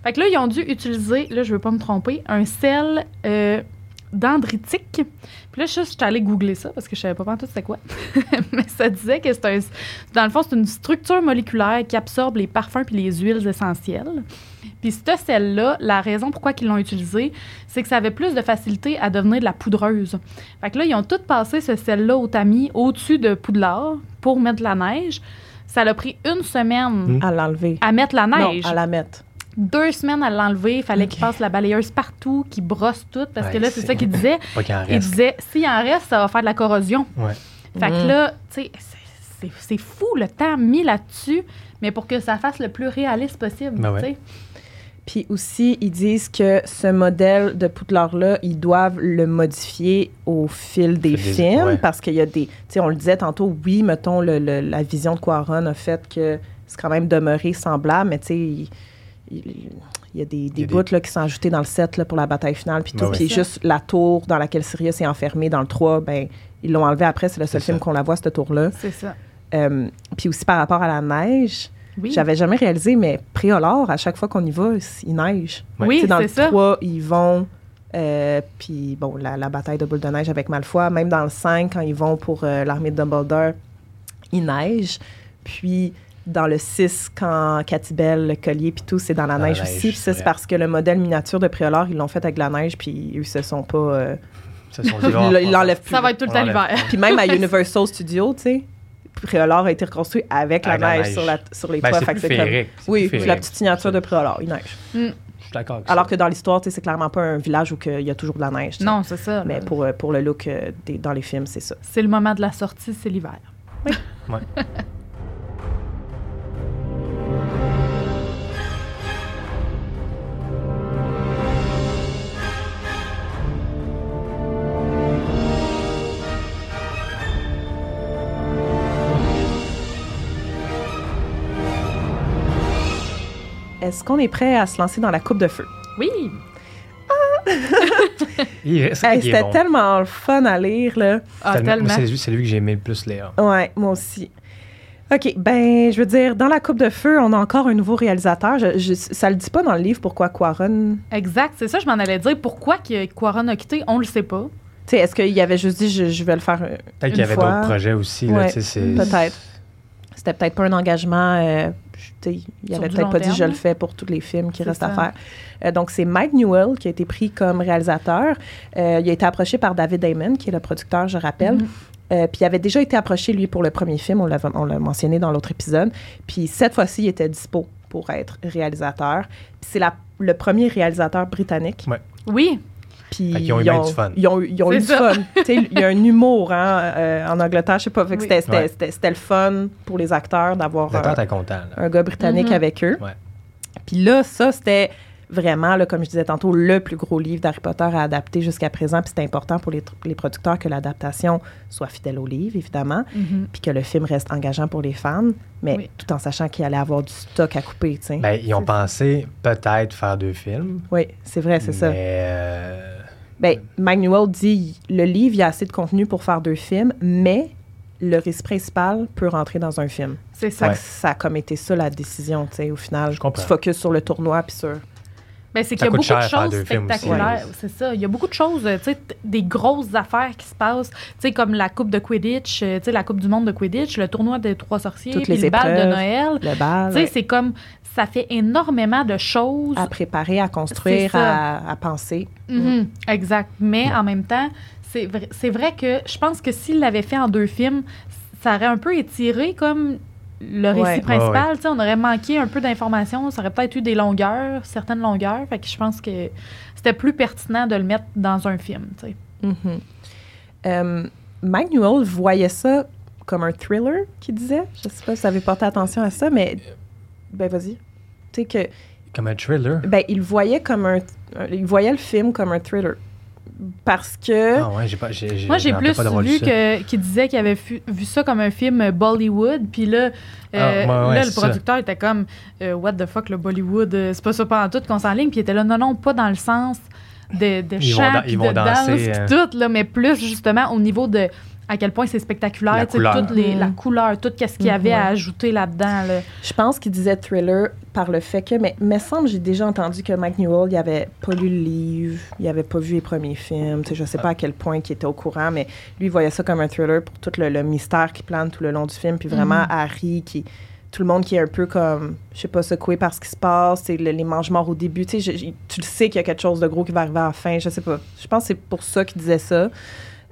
Fait que là, ils ont dû utiliser, là, je veux pas me tromper, un sel euh, dendritique. Puis là, je suis allée googler ça parce que je savais pas tout c'était quoi. Mais ça disait que c'est un. Dans le fond, c'est une structure moléculaire qui absorbe les parfums puis les huiles essentielles. Puis ce sel-là, la raison pourquoi ils l'ont utilisé, c'est que ça avait plus de facilité à devenir de la poudreuse. Fait que là, ils ont tout passé ce sel-là au tamis au-dessus de Poudlard pour mettre de la neige. Ça l'a pris une semaine Mm. À l'enlever. à mettre la neige. Non, à la mettre. Deux semaines à l'enlever. Il fallait Ok. qu'il passe la balayeuse partout, qu'il brosse tout. Parce que là, c'est ça qu'il disait. Pas qu'il en Il reste. disait, s'il en reste, ça va faire de la corrosion. Ouais. Fait que Mm. là, tu sais, c'est- c'est- c'est fou le temps mis là-dessus, mais pour que ça fasse le plus réaliste possible. Ben ouais. Puis aussi, ils disent que ce modèle de Poudlard-là, ils doivent le modifier au fil des Fil des- films ouais. parce qu'il y a des. Tu sais, on le disait tantôt, oui, mettons, le- le- la vision de Quaron a fait que c'est quand même demeuré semblable, mais tu sais, il, y a des, des bouts là, qui sont ajoutés dans le set là, pour la bataille finale, puis tout. Ben ouais. Puis C'est ça. juste la tour dans laquelle Sirius est enfermé dans le 3, ben, ils l'ont enlevé après. C'est le seul C'est film qu'on la voit, cette tour-là. C'est ça. Euh, puis aussi par rapport à la neige, Oui. j'avais jamais réalisé, mais Préolard, à chaque fois qu'on y va, il neige. Oui, sais, dans c'est le ça. 3, ils vont. euh, puis, bon, la, la bataille de boule de neige avec Malfoy. Même dans le 5, quand ils vont pour euh, l'armée de Dumbledore, il neige. Puis, dans le 6, quand Catibel, le collier, puis tout, c'est dans la Dans la neige aussi. Puis ça, c'est parce que le modèle miniature de Préolard, ils l'ont fait avec de la neige, puis eux se sont pas. euh, sont ils ils l'enlèvent plus. Ça va être tout le temps l'hiver. Puis même à Universal Studios, tu sais, Préolard a été reconstruit avec la Avec la neige, neige. Sur, la, sur les Ben, toits. plus c'est comme- Oui, plus la petite signature de Préolard, il neige. Je suis d'accord Alors ça. que dans l'histoire, c'est clairement pas un village où il y a toujours de la neige. Non, c'est ça. Mais pour, euh, pour le look euh, des- dans les films, c'est ça. C'est le moment de la sortie, c'est l'hiver. Ouais. Est-ce qu'on est prêt à se lancer dans la coupe de feu? Oui. Hey, qui est C'était bon. tellement le fun à lire, là. Ah, Tellement- tellement. moi, C'est lui, que j'ai aimé le plus, Léa. Ouais, moi aussi. OK, ben, je veux dire, dans la coupe de feu, on a encore un nouveau réalisateur. Je, je- ça le dit pas dans le livre pourquoi Quaron. Exact, c'est ça, je m'en allais dire. Pourquoi Quaron a quitté, on le sait pas. Tu sais, est-ce qu'il avait juste dit je, je vais le faire euh, Peut-être qu'il y avait d'autres projets aussi. là, Ouais, Peut-être. C'était peut-être pas un engagement. euh, il avait peut-être pas dit je le fais pour tous les films qui restent à faire. Euh, donc, c'est Mike Newell qui a été pris comme réalisateur. Euh, il a été approché par David Damon, qui est le producteur, je rappelle. Mhm. Euh, puis il avait déjà été approché, lui, pour le premier film. On l'a, on l'a mentionné dans l'autre épisode. Puis cette fois-ci, il était dispo pour être réalisateur. Puis c'est le premier réalisateur britannique. Oui, Puis qu'ils ont eu bien du fun. Ils ont, eu- ils ont eu C'est du fun. Tu sais, il y a un humour hein, euh, en Angleterre, je sais pas. Oui. c'était, c'était, Ouais. le fun pour les acteurs d'avoir un, content. un gars britannique Mhm. avec eux. Ouais. Puis là, ça, c'était vraiment, là, comme je disais tantôt, le plus gros livre d'Harry Potter à adapter jusqu'à présent. Puis c'est important pour les, les producteurs que l'adaptation soit fidèle au livre, évidemment, Mhm. puis que le film reste engageant pour les fans, mais Oui. tout en sachant qu'il allait avoir du stock à couper, tu sais. Ben, ils ont pensé peut-être faire deux films. oui, c'est vrai, c'est ça. Mais euh, Ben, Mike Newell dit le livre, il y a assez de contenu pour faire deux films, mais le récit principal peut rentrer dans un film. C'est Ça, ça. Ouais. ça a comme été ça la décision, tu sais, au final. Je comprends. Tu focuses sur le tournoi puis sur. Ben, c'est qu'il y a beaucoup de choses spectaculaires. C'est ça. Il y a beaucoup de choses, euh, tu sais, des grosses affaires qui se passent. Tu sais, comme la Coupe de Quidditch, euh, tu sais, la Coupe du monde de Quidditch, le tournoi des trois sorciers, Toutes les le bal de. Noël. Le bal, Tu sais, ouais, c'est comme, ça fait énormément de choses. à préparer, à construire, à, à penser. Mhm, Exact. Mais en même temps, c'est vrai, que je pense que s'il l'avait fait en deux films, ça aurait un peu étiré comme le récit Ouais. principal. Ouais, ouais. On aurait manqué un peu d'informations. Ça aurait peut-être eu des longueurs, certaines longueurs. Fait que je pense que c'était plus pertinent de le mettre dans un film. Mhm. Euh, Mike Newell voyait ça comme un thriller, qu'il disait. Je sais pas si vous avez porté attention à ça, mais. Ben, vas-y. Tu sais que. comme un thriller. Ben, il voyait comme un. Il voyait le film comme un thriller. Parce que. Ah ouais, j'ai pas. j'ai- Moi, j'ai plus vu ça. que- qu'il disait qu'il avait fu- vu ça comme un film Bollywood. Puis là, euh, Ah, ouais, ouais, là le ça. producteur était comme euh, What the fuck, le Bollywood, euh, c'est pas ça pas en tout qu'on s'enligne. Puis il était là, non, non, pas dans le sens de, de Ils vont chant, ils de vont danse, danser, puis euh. tout, là, mais plus justement au niveau de à quel point c'est spectaculaire, La couleur. toutes les, la Mhm. couleur, tout ce qu'il y avait Mhm, à ajouter là-dedans. Là. Je pense qu'il disait thriller par le fait que, mais il me semble, j'ai déjà entendu que Mike Newell, il avait pas lu le livre, il avait pas vu les premiers films. Je sais pas à quel point il était au courant, mais lui, il voyait ça comme un thriller pour tout le, le mystère qui plane tout le long du film. Puis vraiment, Mhm. Harry, qui, tout le monde qui est un peu comme, je sais pas, secoué par ce qui se passe, c'est le- les mangements au début. Tu sais, je- je- tu le sais qu'il y a quelque chose de gros qui va arriver à la fin. Je sais pas. Je pense que c'est pour ça qu'il disait ça.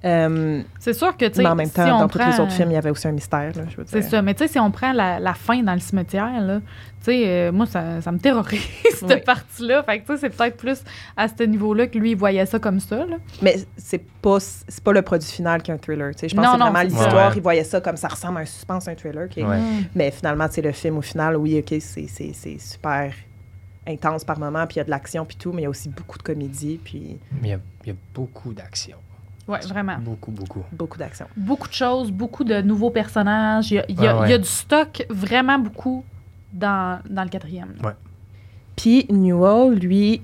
Euh, C'est sûr que, tu sais, mais en même si temps, on dans tous les autres films, il y avait aussi un mystère. là, je veux C'est dire. ça. Mais tu sais, si on prend la, la fin dans le cimetière, là, tu sais, euh, moi, ça, ça me terrorise, cette Oui. partie-là. Fait que, tu sais, c'est peut-être plus à ce niveau-là que lui, il voyait ça comme ça, là. Mais c'est pas c'est pas le produit final qui est un thriller. tu sais. Je pense Non, que c'est non, vraiment l'histoire. Ouais. Il voyait ça comme ça ressemble à un suspense, un thriller. qui est- Ouais. Mais finalement, c'est le film au final. Oui, ok, c'est c'est- c'est super intense par moment, puis il y a de l'action puis tout, mais il y a aussi beaucoup de comédie puis Mais il y a, il y a beaucoup d'action. Ouais, vraiment. Beaucoup, beaucoup. beaucoup d'action. Beaucoup de choses, beaucoup de nouveaux personnages. Il y a, il y a- Ouais, ouais. il y a du stock vraiment beaucoup dans, dans le quatrième. là. Puis Newell, lui,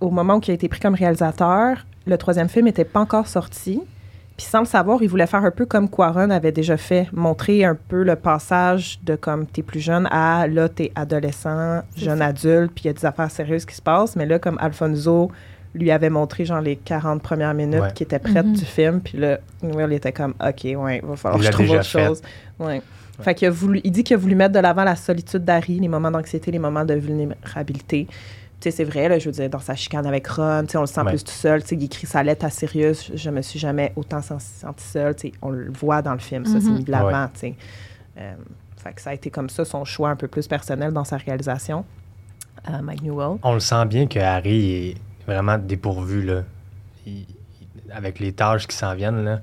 au moment où il a été pris comme réalisateur, le troisième film n'était pas encore sorti. Puis sans le savoir, il voulait faire un peu comme Quaron avait déjà fait, montrer un peu le passage de comme t'es plus jeune à là t'es adolescent, jeune ça. adulte, puis il y a des affaires sérieuses qui se passent. Mais là, comme Alfonso lui avait montré genre les 40 premières minutes Ouais. qui étaient prêtes Mhm. du film, puis là, Newell était comme OK, ouais, il va falloir Il que je trouve autre fait. chose. Ouais. Fait qu'il a voulu, il dit qu'il a voulu mettre de l'avant la solitude d'Harry, les moments d'anxiété, les moments de vulnérabilité. Tu sais, c'est vrai, là, je veux dire, dans sa chicane avec Ron, tu sais, on le sent Ouais. plus tout seul. Tu sais, il écrit sa lettre à Sirius, je, me suis jamais autant sen- senti seul. Tu sais, on le voit dans le film, ça, c'est Mhm. mis de l'avant, tu sais. Euh, fait que ça a été comme ça, son choix un peu plus personnel dans sa réalisation, euh, Mike Newell. On le sent bien que Harry est vraiment dépourvu, là. Il- il- avec les tâches qui s'en viennent, là.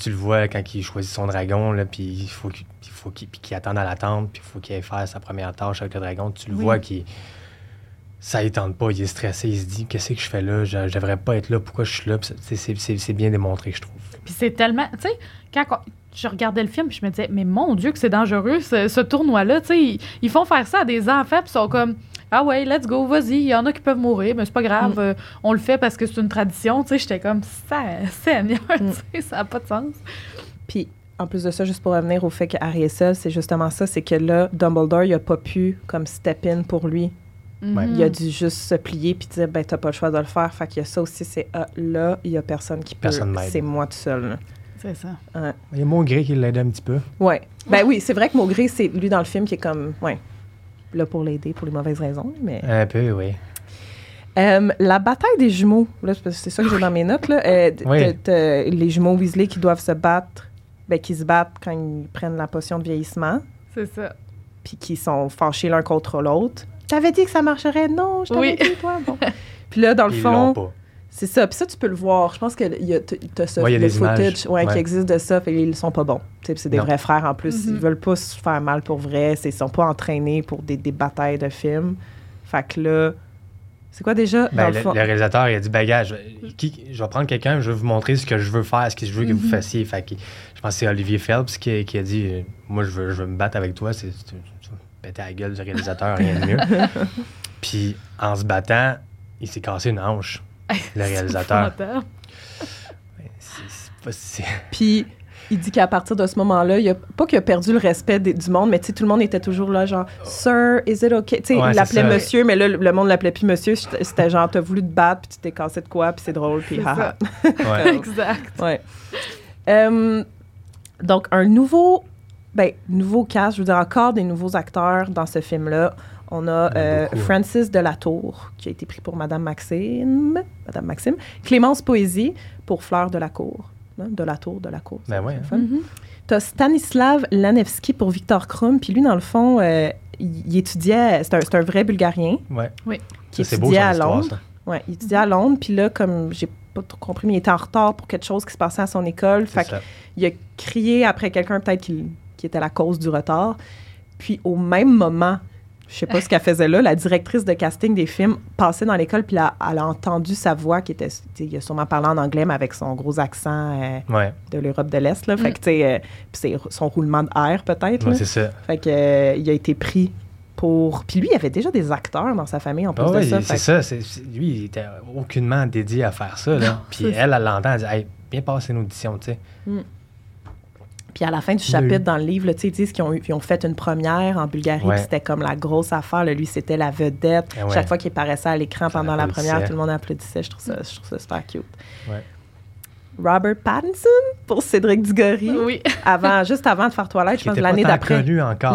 Tu le vois quand il choisit son dragon, là, puis il faut qu'il il faut qu'il qu'il attende à l'attente, puis il faut qu'il aille faire sa première tâche avec le dragon. Tu le Oui. vois qu'il... Ça tente pas, il est stressé, il se dit « Qu'est-ce que je fais là? Je, je devrais pas être là, pourquoi je suis là? » c'est- bien démontré, je trouve. Puis c'est tellement. Tu sais, quand on- je regardais le film, je me disais, mais mon Dieu, que c'est dangereux, ce, ce tournoi-là. Tu sais, ils, ils font faire ça à des enfants, puis ils sont comme. Ah ouais, let's go, vas-y. Il y en a qui peuvent mourir, mais c'est pas grave. Mm. euh, on le fait parce que c'est une tradition. Tu sais, j'étais comme, ça, Seigneur, Mm. tu sais, ça n'a pas de sens. Puis, en plus de ça, juste pour revenir au fait que Harry est seul, c'est justement ça, c'est que là, Dumbledore, il a pas pu, comme, step in pour lui. Mhm. Il a dû juste se plier puis dire ben t'as pas le choix de le faire. Fait qu'il y a ça aussi, c'est ah, là, il y a personne qui peut. C'est moi tout seul. là. C'est ça. Il y a Maugré qui l'aide un petit peu. Ouais. Ben oui, c'est vrai que Maugré, c'est lui dans le film qui est comme ouais. Là pour l'aider pour les mauvaises raisons, mais Un peu, oui. Euh, la bataille des jumeaux, là, c'est ça que j'ai dans mes notes là. Euh, Oui. les jumeaux Weasley qui doivent se battre, ben qui se battent quand ils prennent la potion de vieillissement, C'est ça. puis qui sont fâchés l'un contre l'autre. T'avais dit que ça marcherait, non, je t'avais Oui. dit toi. Bon. Puis là dans le Ils l'ont fond, pas. C'est ça. Puis ça, tu peux le voir. Je pense que il y a, t'as Ouais, y a le des footage ouais, qui existe de ça. Fait ils sont pas bons. C'est des Non. vrais frères en plus. Mhm. Ils veulent pas se faire mal pour vrai. C'est- Ils sont pas entraînés pour des, des batailles de films. Fait que là, c'est quoi déjà? Ben, dans le, le fond? le réalisateur, il a dit, ben, gars, je, qui- je vais prendre quelqu'un, je vais vous montrer ce que je veux faire, ce que je veux que vous fassiez. Fait que je pense que c'est Olivier Phelps qui, qui a dit, moi, je veux, je veux me battre avec toi. C'est c'est- tu vas péter la gueule du réalisateur, rien de mieux. Puis, en se battant, il s'est cassé une hanche, le réalisateur. C'est- Puis il dit qu'à partir de ce moment-là, il a pas qu'il a perdu le respect des- du monde, mais tu sais, tout le monde était toujours là, genre, Sir, is it okay? Tu sais, Ouais, il l'appelait monsieur, mais là, le le monde l'appelait plus monsieur. C'était genre, t'as voulu te battre, puis tu t'es cassé de quoi, puis c'est drôle, puis haha. ouais. exact. Ouais. Euh, donc, un nouveau, ben, nouveau cast, je veux dire, encore des nouveaux acteurs dans ce film-là. On a euh, hein. Francis Delatour, qui a été pris pour Madame Maxime. Madame Maxime. Clémence Poésie pour Fleur de la Cour. Hein, De la Tour, de la Cour. Ben c'est ouais, hein. Mhm. T'as Stanislav Lanevski pour Victor Krum. Puis lui, dans le fond, euh, il, étudiait, c'est un, c'est un vrai Bulgarien Ouais. qui Ça, c'est beau, étudiait à histoire, Londres. ça. Ouais, il étudiait à Londres. Puis là, comme j'ai pas trop compris, mais il était en retard pour quelque chose qui se passait à son école. Fait il a crié après quelqu'un peut-être qui, qui était la cause du retard. Puis au même moment, je sais pas ce qu'elle faisait là, la directrice de casting des films passait dans l'école puis elle a, elle a entendu sa voix qui était, il a sûrement parlé en anglais mais avec son gros accent euh, Ouais, de l'Europe de l'Est là. Fait Mm. que tu sais, euh, puis c'est son roulement d'air peut-être. ouais c'est ça. fait que euh, il a été pris pour. Puis lui, il y avait déjà des acteurs dans sa famille en plus Ah de ça. c'est que- ça. lui, il était aucunement dédié à faire ça. Là. Puis elle, elle l'entend, elle dit hey, Viens passer une audition, tu sais. Puis à la fin du chapitre dans le livre, là, ils disent qu'ils ont, eu- ils ont fait une première en Bulgarie, Ouais. puis c'était comme la grosse affaire. là. Lui, c'était la vedette. Ouais. Chaque fois qu'il apparaissait à l'écran pendant la première, tout le monde applaudissait. Je trouve ça, je trouve ça super cute. Ouais. Robert Pattinson pour Cédric Diggory. Oui. Avant, juste avant de faire Toilette, je pense l'année d'après.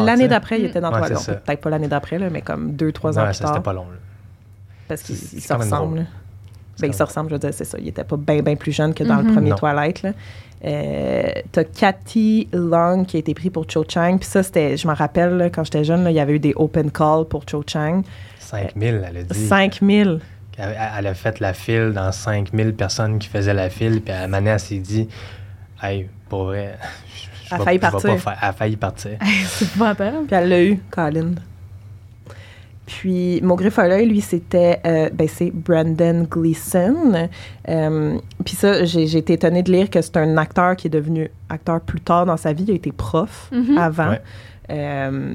L'année d'après, il était dans Ouais, Toilette. Peut-être pas l'année d'après, mais comme deux, trois ans plus ça, tard. c'était pas long. là. Parce qu'ils se ressemblent. Ben, ils se ressemblent, je veux dire, c'est ça. Il était pas bien, bien plus jeune que dans le Mhm. premier Non. Twilight. Là. Euh, T'as Cathy Long qui a été pris pour Cho Chang. Puis ça, c'était, je m'en rappelle, là, quand j'étais jeune, là, il y avait eu des open calls pour Cho Chang. 5000, elle a dit. 5000. Elle, elle a fait la file dans 5000 personnes qui faisaient la file. Puis à donné, elle s'est dit Hey, pour vrai. je- je Elle a failli je vais partir. pas faire- Elle a failli partir. c'est épouvantable. Puis elle l'a eu, Colin. Puis Maugré Folleuil, lui, c'était, euh, ben, c'est Brandon Gleeson. Euh, puis ça, j'ai, été étonnée de lire que c'est un acteur qui est devenu acteur plus tard dans sa vie. Il a été prof Mhm. avant. Ouais. Euh,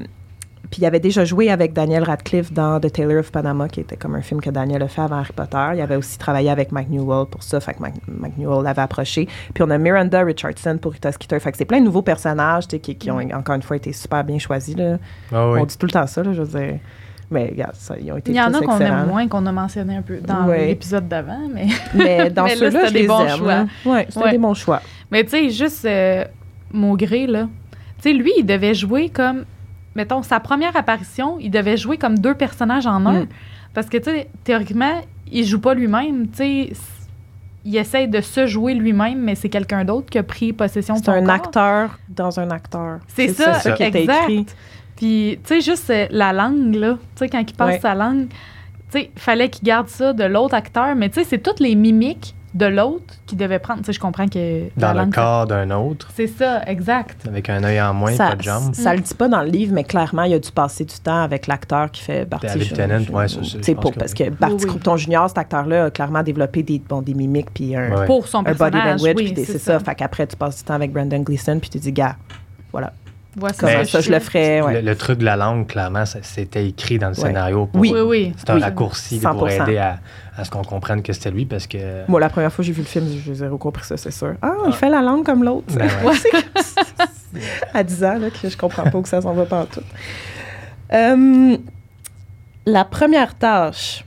puis il avait déjà joué avec Daniel Radcliffe dans The Taylor of Panama, qui était comme un film que Daniel a fait avant Harry Potter. Il avait aussi travaillé avec Mike Newell pour ça, fait que Mike, Mike Newell l'avait approché. Puis on a Miranda Richardson pour Rita Skeeter. Fait que c'est plein de nouveaux personnages tu sais, qui, qui ont encore une fois été super bien choisis. Là. Ah oui. On dit tout le temps ça, là, je veux dire. Mais regarde, ça, ils ont été Il y en a qu'on aime moins, qu'on a mentionné un peu dans Ouais. l'épisode d'avant, mais... Mais dans ceux-là, c'était je des les bons aime. choix. là. Ouais, c'était Ouais. des bons choix. Mais tu sais, juste euh, Maugré, là. Tu sais, lui, il devait jouer comme. Mettons, sa première apparition, il devait jouer comme deux personnages en un. Mm. Parce que, tu sais, théoriquement, il joue pas lui-même. Tu sais, il essaye de se jouer lui-même, mais c'est quelqu'un d'autre qui a pris possession de C'est son un corps. acteur dans un acteur. C'est ça, ça qui exact. écrit. Puis, tu sais, juste euh, la langue, là. Tu sais, quand il passe Ouais. sa langue, tu sais, fallait qu'il garde ça de l'autre acteur. Mais, tu sais, c'est toutes les mimiques de l'autre qu'il devait prendre. Tu sais, je comprends que. Dans la le langue, ça- corps d'un autre, C'est ça, exact. avec un œil en moins, ça, pas de jambes. ça le dit pas dans le livre, mais clairement, il a dû passer du temps avec l'acteur qui fait Barty David Tennant, ouais, ça, c'est- pour- que parce oui. que Barty Oui, oui. Croupton Junior, cet acteur-là, a clairement développé des, bon, des mimiques puis un, Ouais. Pour son un body language. oui, puis des- c'est c'est ça. Fait qu'après, tu passes du temps avec Brandon Gleeson puis tu dis, gars, voilà, Ça, que je le suis. ferais. Ouais. Le, le truc de la langue, clairement, c'était écrit dans le Ouais. scénario. Pour, Oui. Oui, oui. C'est un Oui. raccourci pour 100%. aider à, à ce qu'on comprenne que c'était lui parce que. Moi, la première fois que j'ai vu le film, j'ai zéro compris ça, c'est sûr. Ah, il fait la langue comme l'autre. Ben ouais. C'est comme- à 10 ans, là, que je comprends pas où ça s'en va pas en tout. Euh, la première tâche.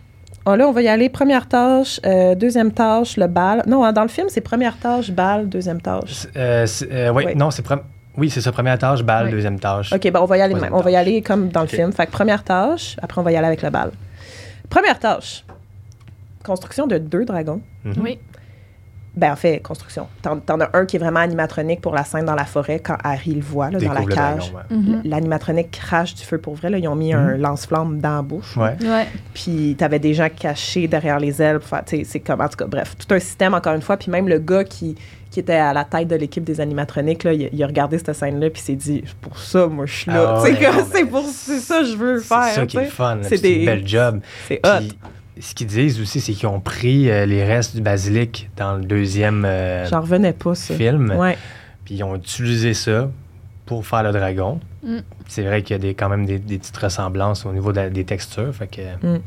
Oh, là, on va y aller. Première tâche, euh, deuxième tâche, le bal. Non, hein, dans le film, c'est première tâche, bal, deuxième tâche. Euh, euh, oui, Ouais. non, c'est pre- oui, c'est ça. Première tâche, balle, Oui. deuxième tâche. OK, ben on va y aller. On va y aller comme dans le OK. film. Fait que première tâche, après on va y aller avec le bal. Première tâche. Construction de deux dragons. Mhm. Oui. Ben, en fait, construction. T'en, t'en as un qui est vraiment animatronique pour la scène dans la forêt quand Harry le voit, là, dans la le cage. dragon, ouais. Mhm. L'animatronique crache du feu pour vrai. Là. Ils ont mis Mhm. un lance-flamme dans la bouche. Ouais. Ouais. Puis t'avais des gens cachés derrière les ailes. pour faire- tu sais, C'est comme, en tout cas, bref, tout un système, encore une fois. Puis même le gars qui, qui était à la tête de l'équipe des animatroniques, là, il, il a regardé cette scène-là, puis s'est dit, C'est pour ça, moi, je suis là. Ah ouais, c'est pour c'est ça que je veux faire. C'est ça qui est le fun. C'est des- une belle job. C'est hot. Puis, ce qu'ils disent aussi, c'est qu'ils ont pris euh, les restes du basilic dans le deuxième euh, J'en revenais pas, ça. film, Ouais. puis ils ont utilisé ça pour faire le dragon. Mm. C'est vrai qu'il y a des, quand même des, des petites ressemblances au niveau de la- des textures, fait que Mm. ça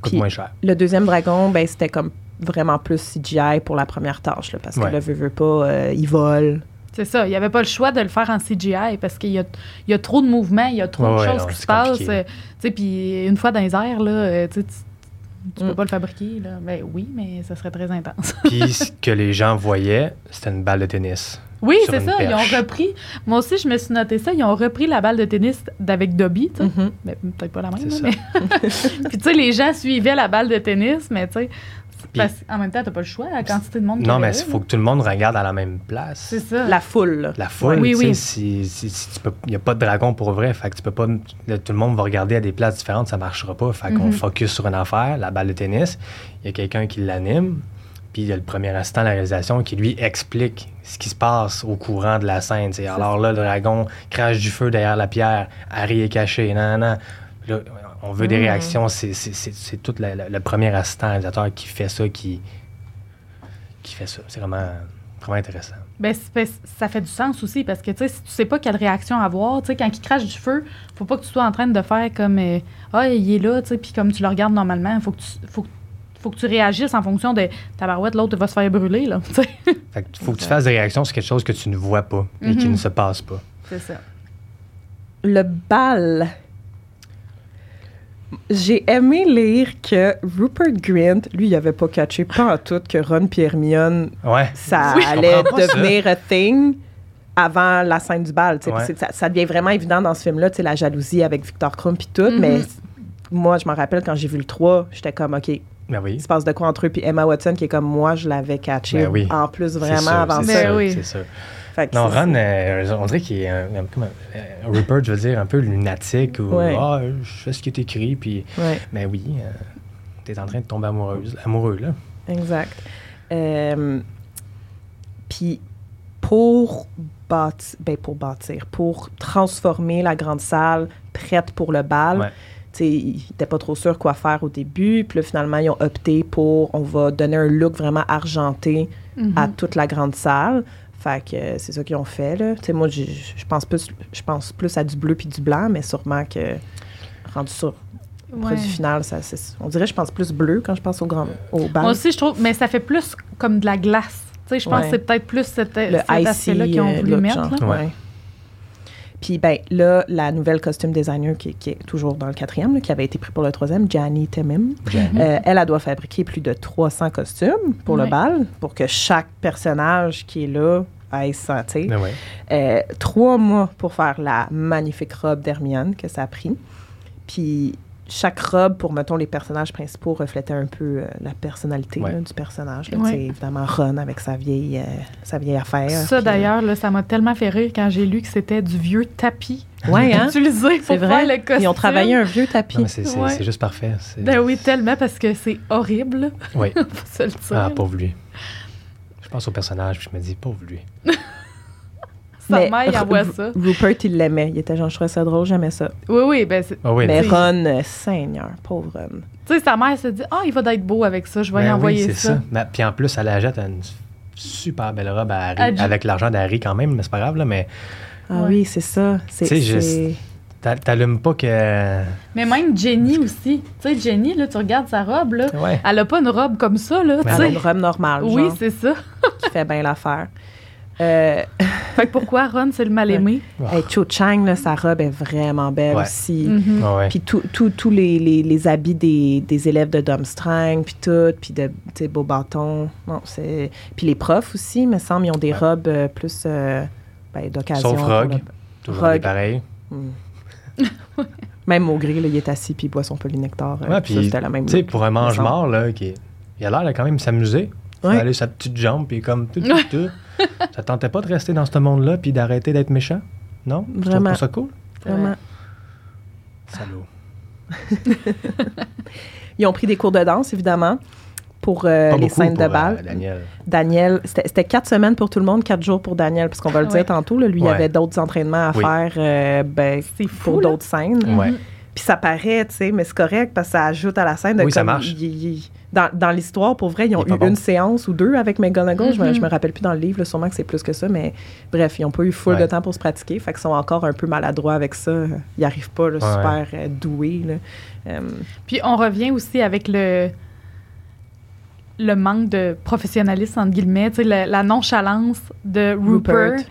coûte Puis- moins cher. Le deuxième dragon, ben, c'était comme vraiment plus CGI pour la première tâche, là, parce que là, veut, veut pas, euh, il vole. C'est ça. Il n'y avait pas le choix de le faire en CGI parce qu'il y a, il y a trop de mouvements, il y a trop Ouais, de choses non, qui se passent. euh, tu sais, puis une fois dans les airs, là, euh, tu tu peux Mm. pas le fabriquer. Là. Ben oui, mais ça serait très intense. Puis ce que les gens voyaient, c'était une balle de tennis. Oui, c'est ça. Ils ont repris. Moi aussi, je me suis noté ça. Ils ont repris la balle de tennis d'avec Dobby. tu sais. Mhm. Ben, peut-être pas la même, C'est là, ça. mais. puis, tu sais, les gens suivaient la balle de tennis, mais tu sais. Parce- En même temps, t'as pas le choix, la quantité de monde Non, mais il faut que tout le monde regarde à la même place. C'est ça. La foule, là. La foule, Oui, oui. si, si- si tu peux, il n'y a pas de dragon pour vrai, fait que tu peux pas, là, tout le monde va regarder à des places différentes, ça marchera pas. Fait qu'on Mhm. focus sur une affaire, la balle de tennis, il y a quelqu'un qui l'anime, puis il y a le premier assistant à la réalisation qui lui explique ce qui se passe au courant de la scène. Alors là, le dragon crache du feu derrière la pierre, Harry est caché, non, non. Là, on veut des Mhm. réactions, c'est, tout la- la- le premier assistant réalisateur qui fait ça, qui, qui fait ça. C'est vraiment, vraiment intéressant. Ben, ben, ça fait du sens aussi parce que tu sais, si tu sais pas quelle réaction avoir, tu sais, quand il crache du feu, faut pas que tu sois en train de faire comme euh, Ah, il est là, tu sais, puis comme tu le regardes normalement, faut que tu, faut, que- faut que tu réagisses en fonction de ta barouette, l'autre va se faire brûler, là. Fait que faut que tu fasses des réactions sur quelque chose que tu ne vois pas et qui Mhm. ne se passe pas. C'est ça. Le bal. J'ai aimé lire que Rupert Grint, lui, il avait pas catché pas en tout que Ron et Hermione, Ouais. ça Oui, allait pas ça. devenir a thing avant la scène du bal. Ouais. Ça, ça devient vraiment évident dans ce film-là, tu sais, la jalousie avec Victor Krum et tout, Mhm. mais c- moi, je m'en rappelle quand j'ai vu le 3, j'étais comme, OK, il Ben oui. se passe de quoi entre eux, puis Emma Watson, qui est comme moi, je l'avais catché Ben oui. en plus C'est vraiment sûr, avant c'est ça. Ben sûr, oui. C'est sûr. Fait Non, Ron, euh, on dirait qu'il est un, un- comme un- Rupert, je veux dire, un peu lunatique ou Ouais. ah, je fais ce qui est écrit, puis Ouais. ben oui, euh, t'es en train de tomber amoureuse, amoureux là. Exact. Euh, Puis pour bâtir, ben pour bâtir, pour transformer la grande salle prête pour le bal, Ouais. tu sais, ils n'étaient pas trop sûrs quoi faire au début. Puis là, finalement, ils ont opté pour, on va donner un look vraiment argenté Mhm. à toute la grande salle. Fait que c'est ça qu'ils ont fait, là. Tu sais, moi, je pense plus, je pense plus à du bleu puis du blanc, mais sûrement que rendu sur le Ouais. produit final, ça, c'est- on dirait que je pense plus bleu quand je pense au grand, au bal. Moi aussi, je trouve, mais ça fait plus comme de la glace. Tu sais, je pense Ouais. que c'est peut-être plus cet, le cet icy aspect-là qu'ils ont euh, voulu mettre. là. Ouais. Puis ben là, la nouvelle costume designer qui, qui est toujours dans le quatrième, là, qui avait été pris pour le troisième, Jani Temim, euh, elle, elle doit fabriquer plus de 300 costumes pour le bal, pour que chaque personnage qui est là aille se sentir. Ouais. Euh, trois mois pour faire la magnifique robe d'Hermione que ça a pris. Puis chaque robe, pour, mettons, les personnages principaux, reflétait un peu euh, la personnalité Ouais. là, du personnage. là. Ouais. Évidemment, Ron avec sa vieille, euh, sa vieille affaire. Ça, d'ailleurs, là, ça m'a tellement fait rire quand j'ai lu que c'était du vieux tapis ouais, hein? utilisé C'est pour vrai. faire le costume. Ils ont travaillé un vieux tapis. C'est, Ouais. juste parfait. Ben oui, tellement, parce que c'est horrible. Oui. Ah, pauvre lui. Je pense au personnage, puis je me dis, pauvre lui. Sa Mais mère, il envoie ça. Rupert, il l'aimait. Il était genre, je trouvais ça drôle, j'aimais ça. Oui, oui, ben, c'est- Ah oui, Mais Ron, euh, Seigneur, pauvre Ron. tu sais, sa mère se dit Ah, il va d'être beau avec ça, je vais Ben y oui, envoyer c'est ça. ça. Ben, puis en plus, elle achète une super belle robe à Harry, À avec l'argent d'Harry quand même, mais c'est pas grave, là, mais Ah Ouais. oui, c'est ça. C'est, t'a- t'allumes pas que. Mais même Jenny aussi. Tu sais, Jenny, là, tu regardes sa robe, là. Ouais. Elle a pas une robe comme ça, là. tu elle a sais. une robe normale, Oui, genre, c'est ça. qui fait bien l'affaire. Euh, Fait que pourquoi Ron, c'est le mal-aimé? hey, Cho Chang, là, sa robe est vraiment belle Ouais. aussi. Ah ouais. Puis tous tout, tous les, les, les habits des, des élèves de Domstrang, puis tout, puis de beaux bâtons. Non, c'est... Puis les profs aussi, me semble, ils ont des Ouais. robes euh, plus euh, ben, d'occasion. Sauf Rogue. le- Toujours Rogue. des Même Maugry, là, il est assis, puis il boit son nectar. Ouais, puis, c'était la même Tu sais, pour un mange-mort, là, qui, il a l'air de quand même s'amuser. Il Ouais. aller sa petite jambe, puis comme tout, tout, tout. ça tentait pas de rester dans ce monde-là, puis d'arrêter d'être méchant? Non? Tu Vraiment. pas ça cool? Vraiment. Salaud. Ils ont pris des cours de danse, évidemment, pour euh, les scènes de pour, bal. euh, Daniel. Daniel, c'était quatre semaines pour tout le monde, quatre jours pour Daniel, parce qu'on va le dire Ouais. tantôt, là, lui, il Ouais. avait d'autres entraînements à Oui. faire euh, ben, fou, pour d'autres scènes. Ouais. Puis ça paraît, tu sais, mais c'est correct parce que ça ajoute à la scène. De Oui, ça marche. il- il- dans dans l'histoire, pour vrai, ils ont eu une séance ou deux avec McGonagall. Je, me, Mhm. je me rappelle plus dans le livre, là, sûrement que c'est plus que ça, mais bref, ils n'ont pas eu full Ouais. de temps pour se pratiquer. Fait qu'ils sont encore un peu maladroits avec ça. Ils n'arrivent pas là, Ouais. super euh, doués. là. Euh, Puis on revient aussi avec le le manque de professionnalisme entre guillemets, tu sais, la, la nonchalance de Rupert, Rupert.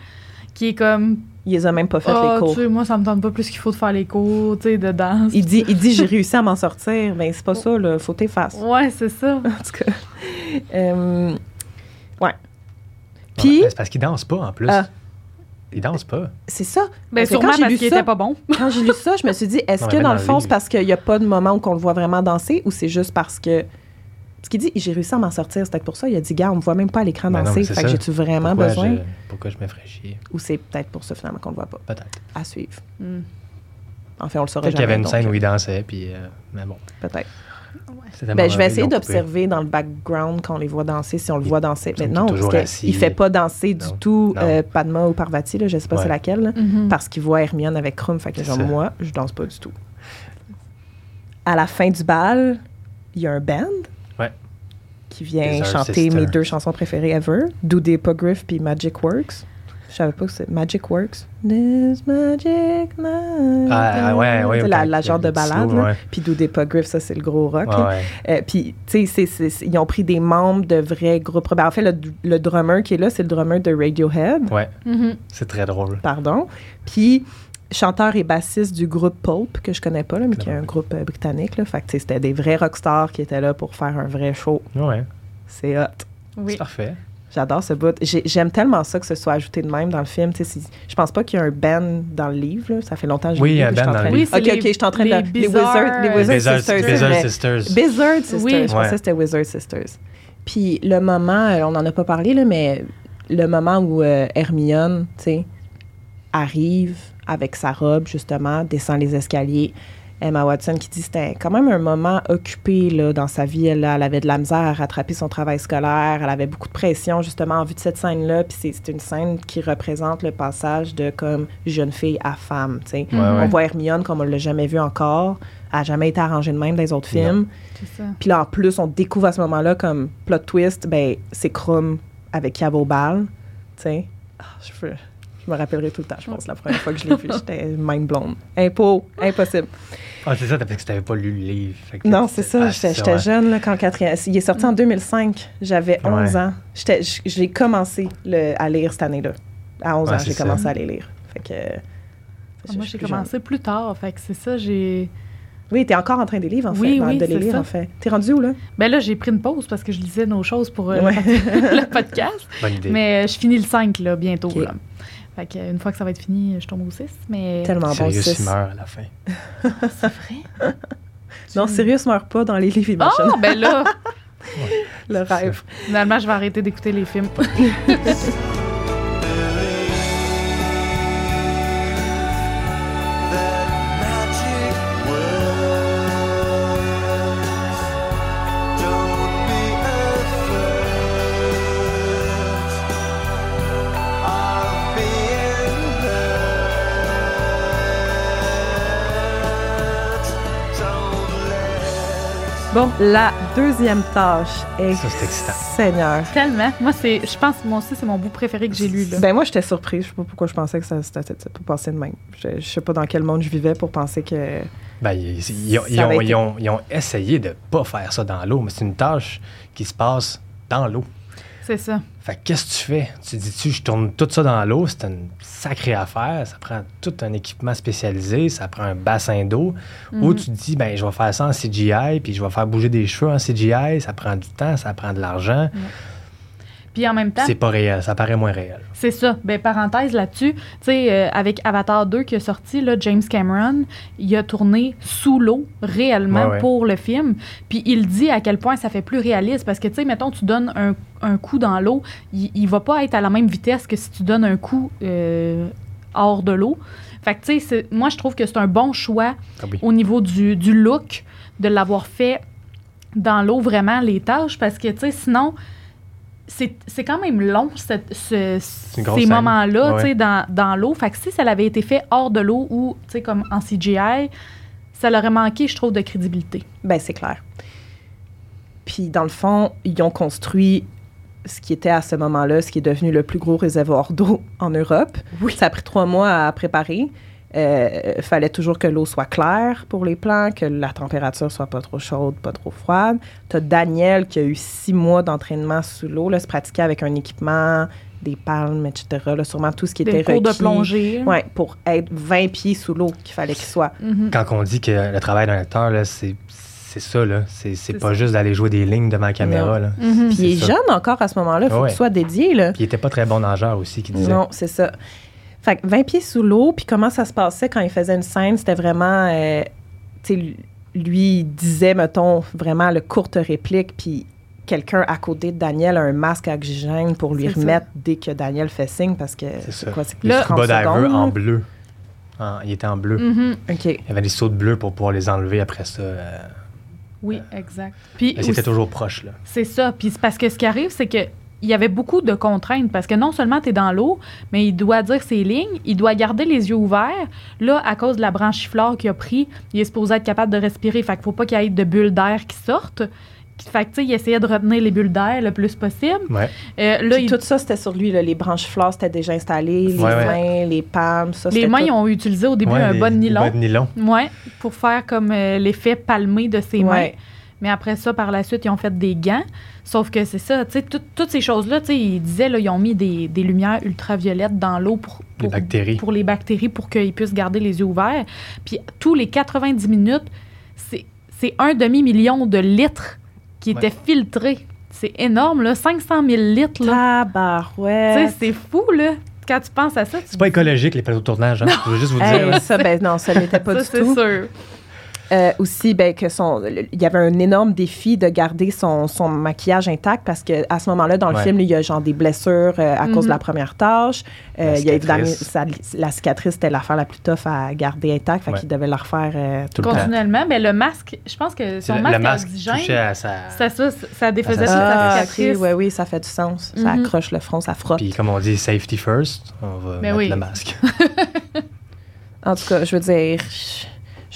qui est comme ils les ont même pas fait Ah, les cours. tu sais, moi ça me tente pas plus qu'il faut de faire les cours, tu sais, de danse. Il dit, il dit j'ai réussi à m'en sortir. Ben, c'est pas ça, là. Faut t'effacer. Ouais, c'est ça. En tout cas. Euh, ouais. Puis, ben, c'est parce qu'il danse pas, en plus. Ah. Il danse pas. c'est ça. Ben Parce quand sûrement j'ai parce lu qu'il ça- était pas bon. Quand j'ai lu ça, je me suis dit, est-ce que mais dans dans le fond, c'est parce qu'il n'y a pas de moment où on le voit vraiment danser ou c'est juste parce que. Parce qu'il dit, j'ai réussi à m'en sortir, c'est peut-être pour ça. Il a dit, gars, on me voit même pas à l'écran Ben danser. fait que j'ai-tu vraiment pourquoi besoin? Je, pourquoi je me ferais chier? Ou c'est peut-être pour ça finalement qu'on le voit pas. Peut-être. À suivre. Hmm. Enfin, on le saura Peut-être qu'il y jamais. avait une donc, scène où il dansait, puis... euh, mais bon. Peut-être. Ben, je vais essayer d'observer dans le background quand on les voit danser, si on le Il- voit danser. Mais non, parce assis. qu'il fait pas danser du tout euh, Padma ou Parvati, là, je sais pas Ouais. c'est laquelle, là, Mhm. parce qu'il voit Hermione avec Krum. Fait que genre, moi, je danse pas du tout. À la fin du bal, il y a un band. Qui vient chanter Sister. mes deux chansons préférées ever, Do the Hippogriff puis Magic Works. Je savais pas que c'est Magic Works. This magic night. Ah, ouais, ouais, C'est la, la genre de balade. slow, ouais. Puis Do the Hippogriff, ça, c'est le gros rock. Ouais, ouais. Euh, puis, tu sais, ils ont pris des membres de vrais groupes. Ben, en fait, le, le drummer qui est là, c'est le drummer de Radiohead, Ouais, Mhm. c'est très drôle. pardon. Puis, chanteur et bassiste du groupe Pulp, que je connais pas, là, mais qui est un groupe euh, britannique. Là. Fait que, c'était des vrais rockstars qui étaient là pour faire un vrai show. Ouais, C'est hot. Oui. c'est parfait. J'adore ce bout. J'ai- J'aime tellement ça que ce soit ajouté de même dans le film. Tu sais, c'est- je pense pas qu'il y a un band dans le livre. là. Ça fait longtemps que je Oui, l'ai il y a lu, un band dans le livre. Oui, Ok, ok, je suis en train les de... Les Bizarre- Wizards, les Les Wizard Sisters. Bizarre Sisters. Bizarre Sisters. Oui. Je pensais que c'était Wizard Sisters. Puis le moment, euh, on n'en a pas parlé, là, mais le moment où euh, Hermione, tu sais, arrive avec sa robe, justement, descend les escaliers. Emma Watson qui dit que c'était quand même un moment occupé là, dans sa vie. Elle, elle avait de la misère à rattraper son travail scolaire. Elle avait beaucoup de pression, justement, en vue de cette scène-là. Puis c'est- c'est une scène qui représente le passage de comme jeune fille à femme. Ouais, On ouais. voit Hermione comme on l'a jamais vu encore. Elle n'a jamais été arrangée de même dans les autres films. Puis là, en plus, on découvre à ce moment-là comme plot twist, ben, c'est Krum avec qui elle va au bal. Tu sais. Ah, je, veux- je me rappellerai tout le temps, je pense, la première fois que je l'ai vu. J'étais mind blown. Impo, impossible. Ah, c'est ça, parce que tu n'avais pas lu le livre. Non, tu- c'est ça. ah, J'étais jeune là, quand quatrième. Il est sorti en 2005. J'avais 11 Ouais. ans. J'ai commencé le- à lire cette année-là. À 11 Ouais, ans, j'ai commencé à les lire. Fait que. Ah, Moi, j'ai jeune. commencé plus tard. Fait que c'est ça, j'ai. Oui, t'es encore en train de les lire, en fait. Oui, de les lire, ça. en fait. T'es rendu où, là? Ben là, j'ai pris une pause parce que je lisais nos choses pour euh, Ouais. le podcast. Bonne idée. Mais euh, je finis le 5 là, bientôt. Là. Fait que, une fois que ça va être fini, je tombe au 6. Mais. Tellement bon, Sirius, six. il meurt à la fin. C'est vrai? Non, Sirius meurt pas dans les livres Imagine. Ah, ben là, le rêve. finalement, je vais arrêter d'écouter les films. Bon, la deuxième tâche est. Ça, c'est excitant. Seigneur. Tellement. Moi, c'est, je pense que moi aussi, c'est mon bout préféré que j'ai lu. Là. Ben moi, j'étais surprise. Je sais pas pourquoi je pensais que ça, ça, ça, ça peut passer de même. Je, je sais pas dans quel monde je vivais pour penser que. Ben, ils, ils ont, Ça ils avait ont- été- ils ont- ils ont essayé de pas faire ça dans l'eau, mais c'est une tâche qui se passe dans l'eau. C'est ça. Fait que qu'est-ce que tu fais? Tu dis-tu, je tourne tout ça dans l'eau, c'est une sacrée affaire, ça prend tout un équipement spécialisé, ça prend un bassin d'eau. Ou Mhm. tu te dis, ben, je vais faire ça en CGI, puis je vais faire bouger des cheveux en CGI, ça prend du temps, ça prend de l'argent. Puis en même temps, C'est pas réel, ça paraît moins réel. c'est ça. Ben, parenthèse là-dessus, tu sais, euh, avec Avatar 2 qui est sorti, là, James Cameron, il a tourné sous l'eau réellement Ouais, ouais. pour le film. Puis il dit à quel point ça fait plus réaliste. Parce que, tu sais, mettons, tu donnes un, un coup dans l'eau, il, il va pas être à la même vitesse que si tu donnes un coup euh, hors de l'eau. Fait que, tu sais, moi, je trouve que c'est un bon choix Ah oui. au niveau du, du look, de l'avoir fait dans l'eau, vraiment, les tâches, parce que, tu sais, sinon, c'est c'est quand même long, cette- ce- ces moments-là, Ouais, tu sais, dans, dans l'eau. Fait que si ça avait été fait hors de l'eau ou, tu sais, comme en CGI, ça leur aurait manqué, je trouve, de crédibilité. Ben, c'est clair. Puis, dans le fond, ils ont construit ce qui était à ce moment-là, ce qui est devenu le plus gros réservoir d'eau en Europe. Oui. Ça a pris trois mois à préparer. Il fallait toujours que l'eau soit claire pour les plants, que la température soit pas trop chaude, pas trop froide. Tu as Daniel qui a eu six mois d'entraînement sous l'eau, là, se pratiquer avec un équipement, des palmes, etc. là, sûrement tout ce qui Des était cours de requis. plongée. Ouais, pour être 20 pieds sous l'eau qu'il fallait qu'il soit. Mhm. Quand on dit que le travail d'un acteur, là, c'est c'est ça, là. C'est pas ça. juste d'aller jouer des lignes devant la caméra, là. Mhm. Puis il est ça. jeune encore à ce moment-là, il faut Ouais. qu'il soit dédié. Là. Puis il était pas très bon nageur aussi, qui disait. Non, c'est ça. Fait que 20 pieds sous l'eau, puis comment ça se passait quand il faisait une scène, c'était vraiment, euh, tu sais, lui disait, mettons, vraiment le courte réplique, puis quelqu'un à côté de Daniel a un masque à oxygène pour lui ça. remettre dès que Daniel fait signe, parce que C'est quoi, c'est Le scuba 30 diver secondes. en bleu. En- il était en bleu. OK. Il y avait des sauts de bleu pour pouvoir les enlever après ça. euh, Oui, exact. Puis mais c'était toujours proche, là. C'est ça. Puis parce que ce qui arrive, c'est que il y avait beaucoup de contraintes parce que non seulement tu es dans l'eau, mais il doit dire ses lignes, il doit garder les yeux ouverts. Là, à cause de la branchiflore qu'il a pris, il est supposé être capable de respirer. Fait qu'il faut pas qu'il y ait de bulles d'air qui sortent. Fait que, tu sais, il essayait de retenir les bulles d'air le plus possible. Ouais. Euh, là, Puis il- tout ça, c'était sur lui. Là. Les branches fleurs, c'était déjà installé. Les Ouais, ouais. mains, les palmes, ça, les mains, tout. ils ont utilisé au début Ouais, un de des nylon. bas de nylon. Ouais, pour faire comme euh, l'effet palmé de ses mains. Mais après ça, par la suite, ils ont fait des gants. Sauf que c'est ça, tu sais, tout- toutes ces choses-là, tu sais, ils disaient, là, ils ont mis des, des lumières ultraviolettes dans l'eau pour, Les pour- bactéries. pour les bactéries pour qu'ils puissent garder les yeux ouverts. Puis tous les 90 minutes, c'est c'est un demi-million de litres qui Ouais. étaient filtrés. C'est énorme, là, 500 000 litres, là. Tabarouette. sais, c'est fou, là. Quand tu penses à ça, tu C'est pas écologique, les plateaux de tournage. Hein? Je veux juste vous dire. ça, ben non, ça l'était pas ça, du c'est tout. sûr. Euh, aussi, ben, que son, il y avait un énorme défi de garder son, son maquillage intact parce que à ce moment-là, dans le Ouais. film, il y a genre des blessures euh, à cause de la Mhm. première tâche. Euh, La il y a évidemment cicatrice. sa- la cicatrice, c'était l'affaire la plus tough à garder intacte, fait Ouais. qu'il devait la refaire euh, Tout le temps. Continuellement, mais le masque, je pense que son le, masque, le masque touchait à sa. ça, ça, ça défaisait toute sa Ah, cicatrice. ouais, oui, ça fait du sens. Ça Mhm. accroche le front, ça frotte. Puis comme on dit, safety first, on va Ben mettre oui. le masque. En tout cas, je veux dire, je-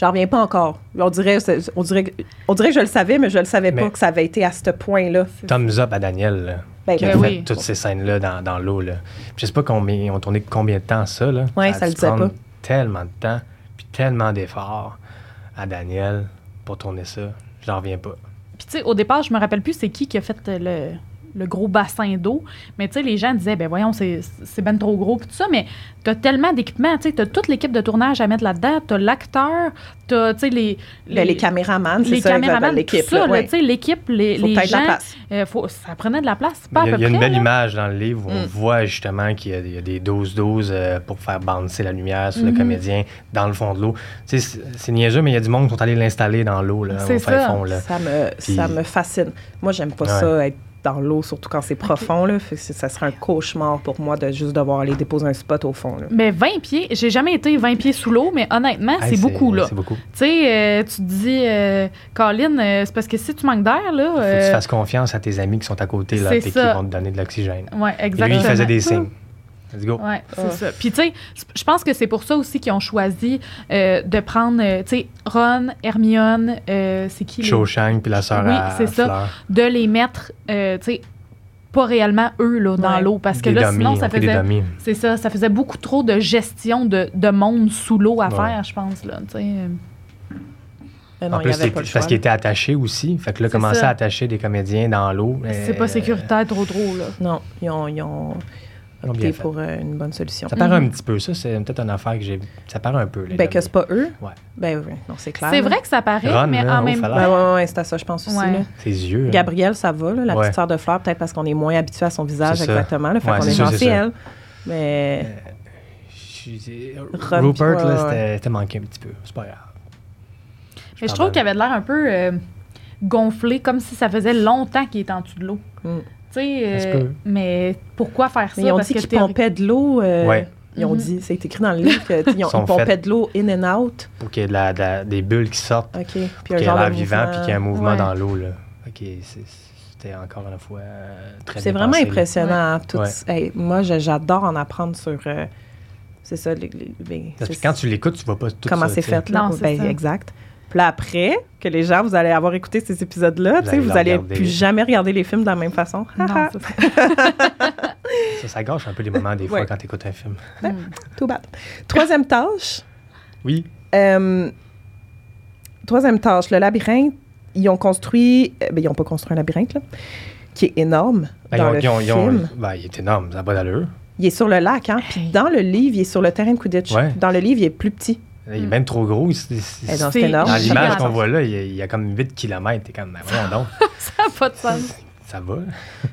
j'en reviens pas encore. On dirait, on dirait, que- on dirait que je le savais, mais je le savais pas que ça avait été à ce point-là. Thumbs up à Daniel, là, Ben, qui a fait toutes ces scènes-là dans, dans l'eau. là. Puis Je sais pas combien, ils ont tourné combien de temps ça. Là. Ouais, ça le disait pas. Tellement de temps, puis tellement d'efforts à Daniel pour tourner ça. J'en reviens pas. Puis, tu sais, au départ, je me rappelle plus c'est qui qui a fait le, le gros bassin d'eau. Mais, tu sais, les gens disaient, ben voyons, c'est c'est ben trop gros, puis tout ça. Mais t'as tellement d'équipements, tu sais, t'as toute l'équipe de tournage à mettre là-dedans. T'as l'acteur, t'as, tu sais, les, Ben, les caméramans, c'est les ça, caméramans, l'équipe. ça, tu sais, l'équipe, les, Faut les peut-être de la gens. place. euh, faut- ça prenait de la place, pas Il y a, à peu il y a une près, belle là. image dans le livre où on Mm. voit justement qu'il y a, il y a des 12-12 euh, pour faire bouncer la lumière sur le Mhm. comédien dans le fond de l'eau. Tu sais, c'est niaiseux, mais il y a du monde qui sont allés l'installer dans l'eau, là, au fin ça. fond. Là. Ça me, Puis- ça me fascine. Moi, j'aime pas Ouais. ça, être dans l'eau, surtout quand c'est profond. Là. Fait ça serait un cauchemar pour moi de juste devoir aller déposer un spot au fond. Là. Mais 20 pieds, j'ai jamais été 20 pieds sous l'eau, mais honnêtement, Hey, c'est beaucoup, là. C'est beaucoup. Tu sais, euh, tu te dis, euh, Colin, euh, c'est parce que si tu manques d'air, là. Faut que euh, tu fasses confiance à tes amis qui sont à côté, là, et qui vont te donner de l'oxygène. Et exactement. lui, il faisait des signes. Let's go. Ouais, c'est Ah. ça. Puis, tu sais, je pense que c'est pour ça aussi qu'ils ont choisi euh, de prendre, euh, tu sais, Ron, Hermione, euh, c'est qui Cho Chang puis la sœur Oui, c'est ça. Fleur. De les mettre, euh, tu sais, pas réellement eux, là, dans Ouais. l'eau. Parce que Des là, dummies, sinon, on ça faisait. C'est ça, ça faisait beaucoup trop de gestion de, de monde sous l'eau à Ouais. faire, je pense, là, tu sais. Non, en plus, c'est parce qu'il était attaché aussi. Fait que là, commencer à attacher des comédiens dans l'eau. C'est euh, pas sécuritaire trop trop, là. Non, ils ont, ils ont- Ont bien pour euh, une bonne solution. Ça paraît Mhm. un petit peu, ça, c'est peut-être une affaire que j'ai. Ça paraît un peu. les Ben, que c'est pas eux. Ouais. Ben oui, non, c'est clair. C'est là. vrai que ça paraît, Ron, mais là, en même temps. ouais, ouais, c'est à ça, je pense aussi. Ouais. là. Ses yeux. hein. Gabrielle, ça va, là, la Ouais. petite sœur de Fleur, peut-être parce qu'on est moins habitué à son visage exactement. Là, fait qu'on c'est est ça. elle. Mais Rupert, ouais, là, c'était manqué un petit peu. C'est pas grave. Mais je trouve qu'il avait l'air un peu euh, gonflé, comme si ça faisait longtemps qu'il était en dessous de l'eau. Mm. Euh, mais pourquoi faire ça? Mais ils ont Parce dit qu'ils pompaient de l'eau. euh, Ouais. Ils ont Mhm. dit, c'est écrit dans le livre qu'ils pompaient de l'eau in and out. Pour qu'il y ait de la- de la- des bulles qui sortent, OK. Puis qu'il y ait l'air vivant, puis qu'il y ait un mouvement Ouais. dans l'eau. c'est- C'était encore une fois euh, très C'est vraiment impressionnant. tout- Ouais. hey, moi, je- j'adore en apprendre sur. euh, c'est ça, les- les- les- Parce que quand tu l'écoutes, tu vois pas tout comment c'est fait. Là. Non, Ben, ça. Exact. Puis là, après, que les gens, vous allez avoir écouté ces épisodes-là, Vous tu sais, allez vous le allez regarder. plus jamais regarder les films de la même façon. Non, ça. Ça, ça gâche un peu les moments des fois Ouais. quand tu écoutes un film. Mm. Tout bad. Troisième tâche. Oui. Euh, troisième tâche, le labyrinthe. Ils ont construit, euh, ben, ils n'ont pas construit un labyrinthe, là, qui est énorme Ben, dans ils ont- le ils ont- ils ont- film. ben, il est énorme, ça n'a pas d'allure. Il est sur le lac, hein? Puis dans le livre, il est sur le terrain de Quidditch. Ouais. Dans le livre, il est plus petit. Il est Mm. même trop gros. il- Eh, dans C'est- c'est énorme. dans je l'image qu'on voit là, il y, a, il y a comme 8 km. T'es comme, ben, voyons donc. ça n'a pas de sens. Ça va.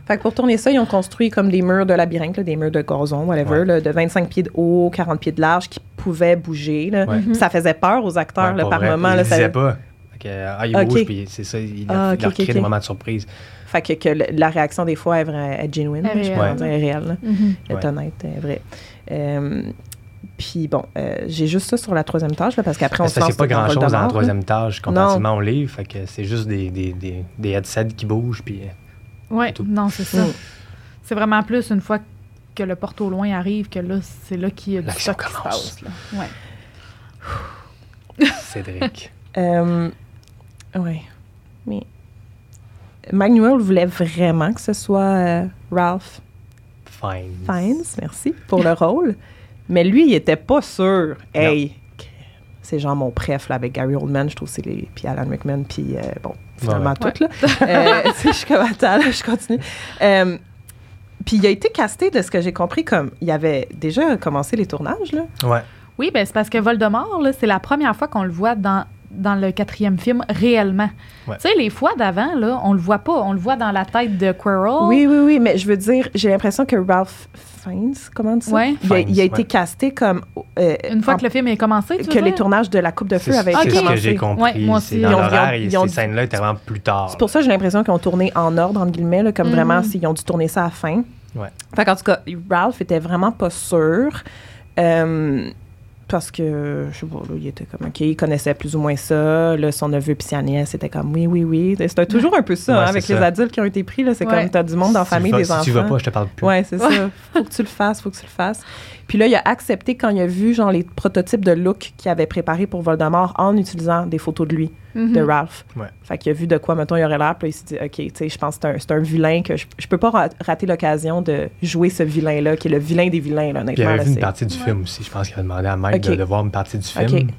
Fait que pour tourner ça, ils ont construit comme des murs de labyrinthe, là, des murs de gazon, whatever, Ouais. là, de 25 pieds de haut, 40 pieds de large, qui pouvaient bouger. là. Ouais. Ça faisait peur aux acteurs Ouais, là, pour par vrai. moment. Il Là, le ça- pas. Que, ah, il Ok. bouge, puis c'est ça, il a, Ah, ok, des moments de surprise. Fait que, que la réaction des fois est, vraie, est genuine. Elle je réelle. peux dire, est réelle. Elle est Ouais. honnête, est vraie. Euh, puis bon, euh, j'ai juste ça sur la troisième tâche, là, parce qu'après, on se ça, lance c'est pas dans grand chose dans la troisième tâche comparativement au livre. Fait que c'est juste des, des, des, des headsets qui bougent. Puis, euh, Ouais, tout. non, c'est ça. Mm. C'est vraiment plus une fois que le porte au loin arrive que là, c'est là qu'il y a du stock qui se commence. passe. Là. Ouais. Cédric. Euh, oui. Mais Manuel voulait vraiment que ce soit euh, Ralph Fine. Fiennes, merci, pour le rôle. Mais lui, il était pas sûr. Hey, c'est genre mon préf là, avec Gary Oldman, je trouve, c'est les. Puis Alan Rickman, puis euh, bon, finalement Ouais. tout, là. Euh, je suis comme, attends, là, je continue. Euh, puis il a été casté, de ce que j'ai compris, comme il avait déjà commencé les tournages, là. Ouais. Oui, ben, c'est parce que Voldemort, là, c'est la première fois qu'on le voit dans, dans le quatrième film réellement. Ouais. Tu sais, les fois d'avant, là, on le voit pas. On le voit dans la tête de Quirrell. Oui, oui, oui, mais je veux dire, j'ai l'impression que Ralph Fiennes, comment on dit ça? Ouais. Il, a, il a Fiennes, été ouais. casté comme. euh, Une fois en- que le film est commencé, tu que les tournages de La Coupe de Feu C'est avaient c'est été ce que commencés. j'ai compris. Ouais, moi aussi. c'est dans Ils ont- l'horaire, ils ont- et ces scènes-là étaient vraiment plus tard. C'est pour ça que j'ai l'impression qu'ils ont tourné en ordre, entre guillemets, là, comme vraiment s'ils ont dû tourner ça à la fin. Ouais. Fait qu'en tout cas, Ralph était vraiment pas sûr. euh, parce que, je sais pas, là, il était comme, OK, il connaissait plus ou moins ça. Là, son neveu puis sa nièce, c'était comme, oui, oui, oui. C'était toujours un peu ça, Ouais, hein, avec ça. les adultes qui ont été pris. là, C'est Ouais. comme, t'as du monde dans la Si tu famille, vas- des si enfants. tu vas pas, je te parle plus. Ouais, c'est ça. Faut que tu le fasses, faut que tu le fasses. Puis là, il a accepté quand il a vu genre les prototypes de look qu'il avait préparés pour Voldemort en utilisant des photos de lui, Mhm. de Ralph. Ouais. Fait qu'il a vu de quoi, mettons, il aurait l'air, puis là, il s'est dit, OK, tu sais, je pense que c'est un, c'est un vilain que je, je peux pas ra- rater l'occasion de jouer ce vilain-là, qui est le vilain des vilains, là, Puis il honnêtement. avait là, vu une partie du Ouais. film aussi. Je pense qu'il a demandé à Mike de, de voir une partie du film.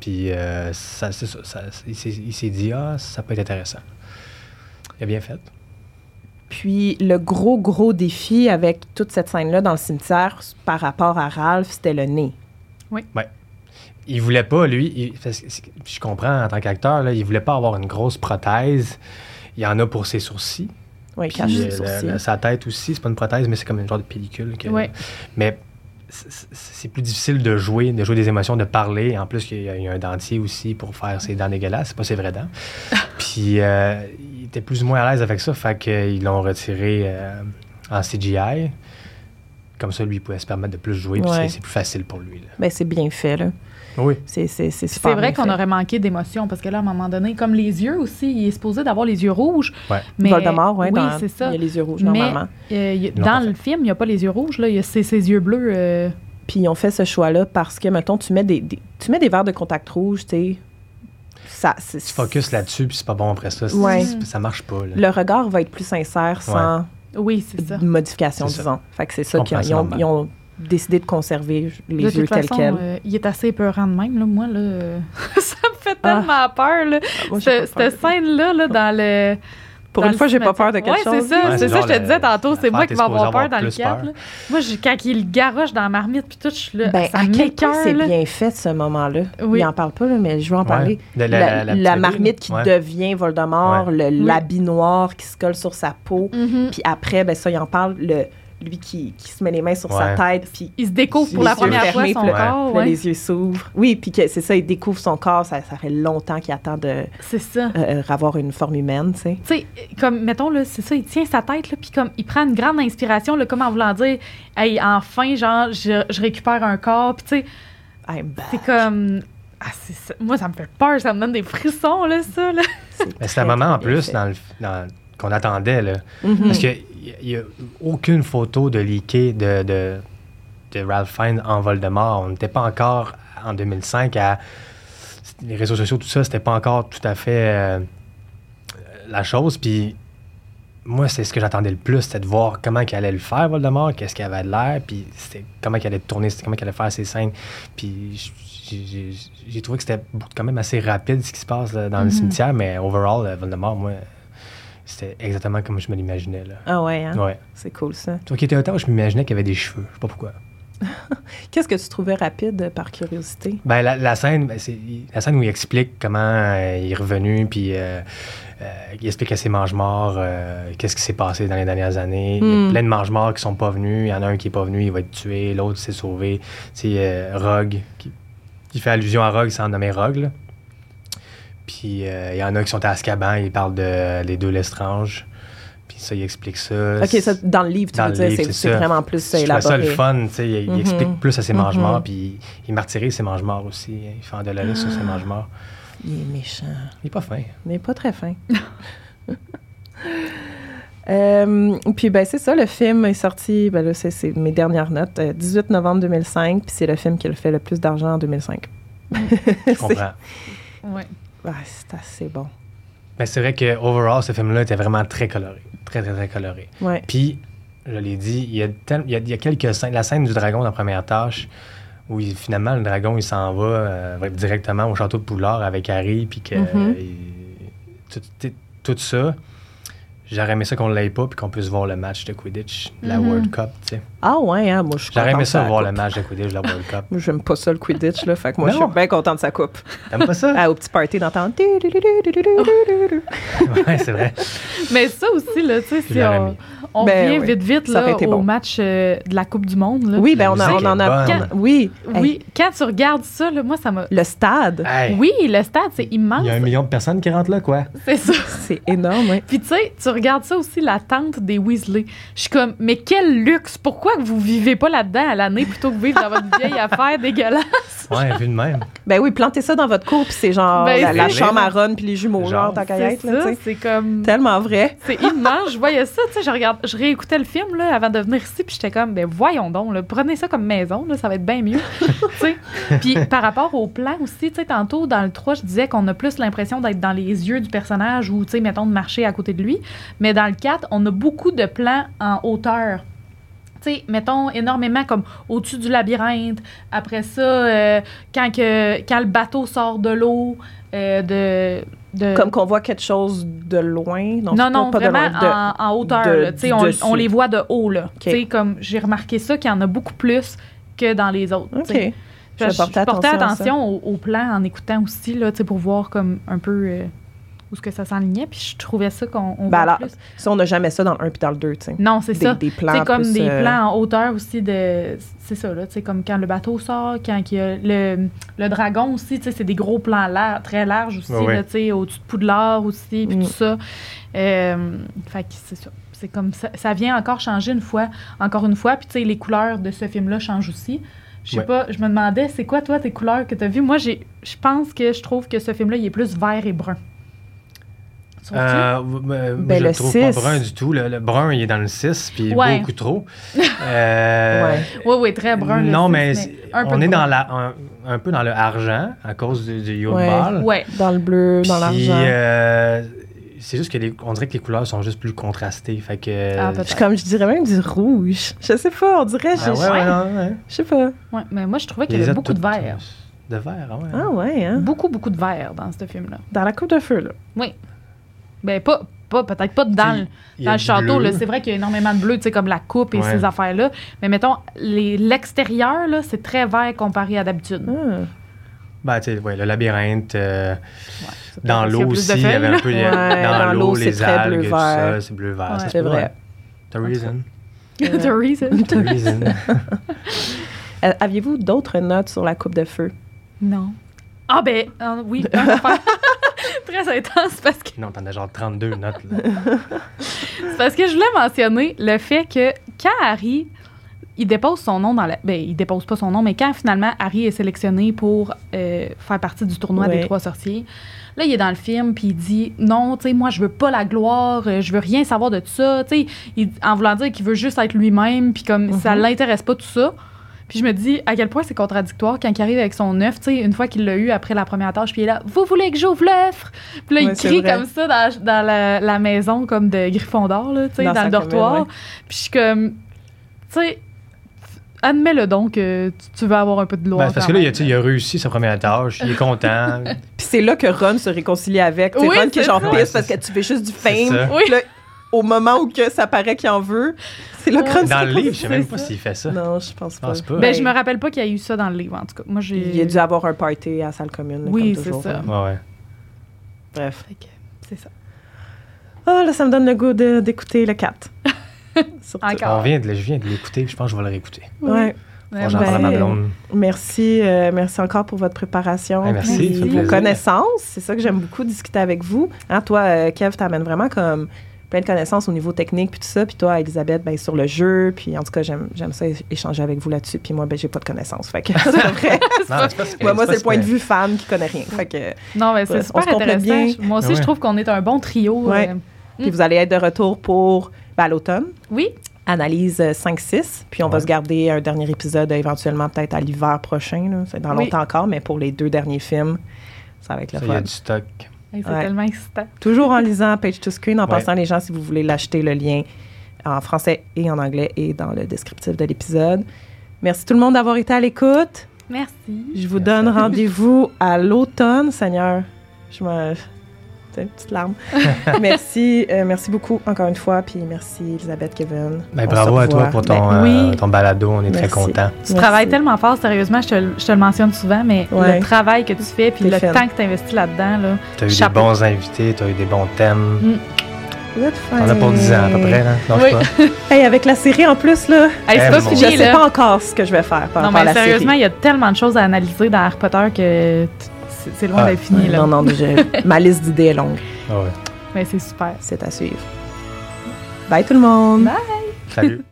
Puis euh, ça, c'est ça, ça- il s'est- il s'est dit, ah, ça peut être intéressant. Il a bien fait. Puis le gros, gros défi avec toute cette scène-là dans le cimetière par rapport à Ralph, c'était le nez. Il voulait pas, lui, il- parce que c'est- je comprends en tant qu'acteur, là, il voulait pas avoir une grosse prothèse. Il y en a pour ses sourcils. Oui, il Puis cache euh, la- la- sa tête aussi, c'est pas une prothèse, mais c'est comme une genre de pellicule. que- Ouais. Mais c'est plus difficile de jouer, de jouer des émotions, de parler. En plus, il y a, il y a un dentier aussi pour faire ses dents dégueulasses. C'est pas ses vraies dents. Puis euh, il était plus ou moins à l'aise avec ça, fait qu'ils l'ont retiré euh, en CGI. Comme ça, lui, il pouvait se permettre de plus jouer, puis Ouais. c'est- c'est plus facile pour lui. là. Ben, c'est bien fait, là. Oui. C'est c'est- c'est super C'est vrai qu'on aurait manqué d'émotion parce que là, à un moment donné, comme les yeux aussi, il est supposé d'avoir les yeux rouges. Ouais. Mais, Voldemort, ouais, oui, c'est ça. Il y a les yeux rouges, Mais- normalement. Euh, il dans le film, il n'y a pas les yeux rouges, là, il y a ses, ses yeux bleus. euh, Puis ils ont fait ce choix-là parce que, mettons, tu mets des, des- tu mets des verres de contact rouge, tu sais. Ça, c'est- Tu focuses là-dessus, puis c'est pas bon après ça. C'est- Ouais. c'est- Ça marche pas. là. Le regard va être plus sincère sans Oui, c'est ça. modification, C'est ça. disons. Fait que c'est ça qu'ils ont, ils ont- décidé de conserver les de yeux tels quels. euh, il est assez épeurant de même. Là. Moi, là, ça me fait Ah. tellement peur. Là. Moi, peur Cette de- scène-là, là, dans le Pour dans une fois, j'ai pas peur de quelque ouais, chose. c'est ça, Ouais, c'est ça, je te disais tantôt, c'est moi qui vais avoir peur dans le plus 4. peur. là. Moi, j'ai- quand il garoche dans la marmite, puis tout, je suis là, Ben, ça à quel point m'écoeure, c'est bien fait, ce moment-là? Oui. Il en parle pas, là, mais je veux en parler. De La, la- la- la la petite marmite qui devient Voldemort, le- Oui. l'habit noir qui se colle sur sa peau. Mhm. Puis après, ben ça, il en parle, le, lui qui, qui se met les mains sur sa tête, puis Il se découvre pour la première fois son puis le- corps. ouais. les yeux s'ouvrent. Oui, puis que c'est ça, il découvre son corps. Ça, ça fait longtemps qu'il attend de C'est ça. euh, avoir une forme humaine, tu sais. Tu sais, comme, mettons, là, c'est ça, il tient sa tête, là, puis comme, il prend une grande inspiration, là, comme en voulant dire, hey, enfin, genre, je, je récupère un corps, puis tu sais, I'm back. c'est comme. Ah, c'est ça. Moi, ça me fait peur, ça me donne des frissons, là, ça, là. Mais c'est un moment en plus dans le- dans- qu'on attendait. Là. Mhm. Parce qu'il n'y a, aucune photo de leaké de, de, de Ralph Fiennes en Voldemort. On n'était pas encore en 2005 à. Les réseaux sociaux, tout ça, c'était pas encore tout à fait euh, la chose. Puis moi, c'est ce que j'attendais le plus, c'était de voir comment il allait le faire, Voldemort, qu'est-ce qu'il avait de l'air, puis comment il allait tourner, comment il allait faire ses scènes. Puis j'ai- trouvé que c'était quand même assez rapide ce qui se passe là, dans le Mhm. cimetière, mais overall, euh, Voldemort, moi, c'était exactement comme je me l'imaginais. là. Ah ouais, hein? Ouais. C'est cool, ça. Toi qui étais autant, je m'imaginais qu'il avait des cheveux. Je sais pas pourquoi. Qu'est-ce que tu trouvais rapide euh, par curiosité? Ben, la, la scène, ben, c'est la scène où il explique comment euh, il est revenu, puis euh, euh, il explique à ses mange-morts qu'est-ce qui s'est passé dans les dernières années. Il y Hmm. a plein de mange-morts qui sont pas venus. Il y en a un qui est pas venu, il va être tué. L'autre s'est sauvé. C'est Rogue, qui, qui fait allusion à Rogue sans nommer Rogue. là. Puis euh, il y en a qui sont à Azkaban, il parle de les deux Lestrange. Puis ça, il explique ça. OK, ça, dans le livre, tu Dans veux dire, c'est c'est c'est vraiment plus Je trouvais ça élaboré. le fun, tu sais, il, il Mhm. explique plus à ses mange-morts, Mhm. puis il, martyrise ses mange-morts aussi. Il fait en dolorer sur ses Ah. mange-morts. Il est méchant. Il est pas fin. Il n'est pas très fin. Euh, puis ben c'est ça, le film est sorti, ben là c'est c'est mes dernières notes, euh, 18 novembre 2005, puis c'est le film qui a fait le plus d'argent en 2005. Je comprends. Ouais. Ah, c'est assez bon. Mais c'est vrai que overall, ce film-là était vraiment très coloré. Très, très, très coloré. Ouais. Puis, je l'ai dit, il y, a tel- il, y a, il y a quelques scènes. La scène du dragon dans la première tâche, où il- finalement, le dragon, il s'en va euh, directement au château de Poulard avec Harry, puis que. Il- tout- tout ça, j'aurais aimé ça qu'on ne l'ait pas, puis qu'on puisse voir le match de Quidditch, de la Mhm. World Cup, tu sais. Ah ouais, hein, moi je suis J'aurais aimé ça voir coupe. le match de Quidditch, de la World Cup. Moi j'aime pas ça le Quidditch là, fait que moi je suis bien contente de sa coupe. T'aimes pas ça? Ah, au petit party d'entendre. ouais, c'est vrai. Mais ça aussi, là, tu sais, si on, on Ben revient oui, vite, vite, là, été au bon. match euh, de la Coupe du Monde, là. Oui, ben on, a, on en a. oui. Oui, quand tu regardes ça, là, moi, ça m'a... Le stade, Hey, Oui, le stade, c'est immense. Il y a un million de personnes qui rentrent là, quoi. C'est ça. c'est énorme. Puis tu sais, tu regardes ça aussi, la tente des Weasley. Je suis comme, mais quel luxe! Pourquoi vous vivez pas là-dedans à l'année plutôt que vivre dans votre vieille affaire dégueulasse? Ouais, vu de même. Ben oui, plantez ça dans votre cour, puis c'est genre Ben, la, la chambre à Ron puis les jumeaux, genre, Genre. tant qu'à être, c'est comme... Tellement vrai. C'est immense. Je voyais ça, tu sais, je, regarde, je réécoutais le film là, avant de venir ici, puis j'étais comme, ben voyons donc, là, prenez ça comme maison, là, ça va être bien mieux. tu sais. Puis par rapport au plan aussi, tu sais, tantôt dans le 3, je disais qu'on a plus l'impression d'être dans les yeux du personnage ou, tu sais, mettons, de marcher à côté de lui. Mais dans le 4, on a beaucoup de plans en hauteur. Tu sais, mettons, énormément comme au-dessus du labyrinthe. Après ça, euh, quand, que, quand le bateau sort de l'eau, euh, de, de... Comme qu'on voit quelque chose de loin. Non, Non, pas, vraiment de loin. de- en, en hauteur. là. Tu sais, on, on les voit de haut. Là. Tu sais, Comme j'ai remarqué ça, qu'il y en a beaucoup plus que dans les autres. OK. tu sais. Je Je, portais attention attention au, au plan en écoutant aussi, là, pour voir comme un peu euh, où ce que ça s'enlignait. Puis je trouvais ça qu'on on Ben voit alors, plus. Ça, on n'a jamais ça dans le 1 puis dans le 2, tu sais. Non, c'est ça. des plans C'est comme plus, des euh, plans en hauteur aussi de. C'est ça, là. Tu sais, comme quand le bateau sort, quand il y a le, le dragon aussi, tu sais, c'est des gros plans lar- très larges aussi, Ouais, ouais. là, tu sais, au-dessus de Poudlard aussi, puis Mm. tout ça. Euh, fait que c'est ça. C'est comme ça. Ça vient encore changer une fois, encore une fois. Puis, tu sais, les couleurs de ce film-là changent aussi. Je sais Ouais. pas, je me demandais, c'est quoi, toi, tes couleurs que tu as vues? Moi, j'ai, je pense que je trouve que ce film-là, il est plus vert et brun. Euh, Ben, je le trouve pas 6. brun du tout. Le, le brun, il est dans le 6, puis Ouais. beaucoup trop. Euh, Ouais. Oui, oui, très brun. non, mais, on est dans la, un, un peu dans le argent à cause du, du Yule Ouais. Ball. Ouais. Dans le bleu, dans l'argent. euh, c'est juste que les, on dirait que les couleurs sont juste plus contrastées. Fait que. Ah, comme je dirais même du rouge. Je sais pas, on dirait. Ah je, je sais pas. Ouais, mais moi, je trouvais qu'il y avait a beaucoup de vert. De vert, ah ouais. Ah ouais, hein? Beaucoup, beaucoup de vert dans ce film-là. Dans la coupe de feu, là. Oui. Ben, pas, pas, peut-être pas dans, le- dans le château. C'est vrai qu'il y a énormément de bleu, tu sais, comme la coupe et Ouais. ces affaires-là. Mais mettons, les- l'extérieur, là, c'est très vert comparé à d'habitude. Ah. Ben, tu sais, ouais, le labyrinthe. euh, dans l'eau aussi, il y avait un peu les- Ouais, dans, dans l'eau, les algues, tout ça, c'est bleu-vert. C'est vrai. The reason? The reason? The reason. Aviez-vous d'autres notes sur la coupe de feu? Non. Ah ben, euh, oui, un affaire très intense parce que non, t'en as genre 32 notes. Là. c'est parce que je voulais mentionner le fait que quand Harry il dépose son nom dans la ben il dépose pas son nom mais quand finalement Harry est sélectionné pour euh, faire partie du tournoi Ouais. des trois sorciers là il est dans le film puis il dit non tu sais moi je veux pas la gloire euh, je veux rien savoir de tout ça tu sais en voulant dire qu'il veut juste être lui-même puis comme ça Mhm. l'intéresse pas tout ça puis je me dis à quel point c'est contradictoire quand il arrive avec son œuf, tu sais, une fois qu'il l'a eu après la première tâche, puis il est là, vous voulez que j'ouvre l'œuf? Puis là, Ouais, il crie vrai. comme ça dans, dans la, la maison comme de Gryffondor, là, tu sais, Dans dans, le dortoir. ouais. Puis je suis comme, tu sais, admets-le donc que tu, veux avoir un peu de gloire. Ben, parce que là, il a, il réussi sa première tâche, il est content. Puis c'est là que Ron se réconcilie avec. Tu sais, Oui, Ron qui est genre pisse Ouais, parce que tu fais juste du fame. là, au moment où que ça paraît qu'il en veut, c'est Ron se Dans le livre, je réconcilie. sais même pas s'il fait ça. Non, je pense Je pas. pense pas. Ben, je me rappelle pas qu'il y a eu ça dans le livre, en tout cas. Moi, j'ai. Il a dû avoir un party à la salle commune. Oui, comme c'est toujours. ça. Ouais, ouais. Bref. C'est ça. Ah, là, ça me donne le goût de- d'écouter le 4. Surtout. Encore. On vient de, je viens de l'écouter, je pense que je vais le réécouter. Ouais. Faut que J'en Ben, parle à ma blonde. Merci, euh, merci encore pour votre préparation. Hey, merci, fait vos connaissances. C'est ça que j'aime beaucoup discuter avec vous. Hein, toi, euh, Kev, t'amènes vraiment comme plein de connaissances au niveau technique puis tout ça. Puis toi, Elisabeth, ben, sur le jeu. Puis en tout cas, j'aime, j'aime ça échanger avec vous là-dessus. Puis moi, ben, j'ai pas de connaissances. Fait que c'est vrai. Non, c'est pas si moi, c'est le point de vue fan qui connaît rien. Fait que, Non, mais c'est super intéressant. bien. Moi aussi, ouais. je trouve qu'on est un bon trio. Ouais. euh, puis vous allez être de retour pour ben, à l'automne. Oui, Analyse euh, 5-6. Puis on va se garder un dernier épisode euh, éventuellement peut-être à l'hiver prochain. là. C'est dans Oui. longtemps encore, mais pour les deux derniers films, ça va être le Ça, il y fun. a du stock. C'est Ouais. tellement excitant. Toujours en lisant Page to Screen, en Ouais. passant les gens, si vous voulez l'acheter, le lien en français et en anglais et dans le descriptif de l'épisode. Merci tout le monde d'avoir été à l'écoute. Merci. Je vous Merci donne rendez-vous à l'automne, Seigneur. Je me... C'est une petite larme. merci, euh, merci beaucoup encore une fois, puis merci Elisabeth, Kevin. Ben, bravo à toi pour ton, Ben, oui. euh, ton balado, on est très contents. Tu Merci. travailles tellement fort, sérieusement, je te, le- je te le mentionne souvent, mais Ouais. le travail que tu fais, puis le temps que tu investis là-dedans, là, Tu as eu Chapeau. des bons invités, tu as eu des bons thèmes. Good On a pour 10 ans à peu près, là. Lâche Oui. pas. Hey, avec la série en plus, là, Hey, c'est Eh, pas mon je fini, sais là. pas encore ce que je vais faire par Non, mais la sérieusement, série. il y a tellement de choses à analyser dans Harry Potter que c'est loin Ah, d'être fini, là. Non, non, je- ma liste d'idées est longue. Ah ouais. Mais c'est super. C'est à suivre. Bye tout le monde. Bye. Salut.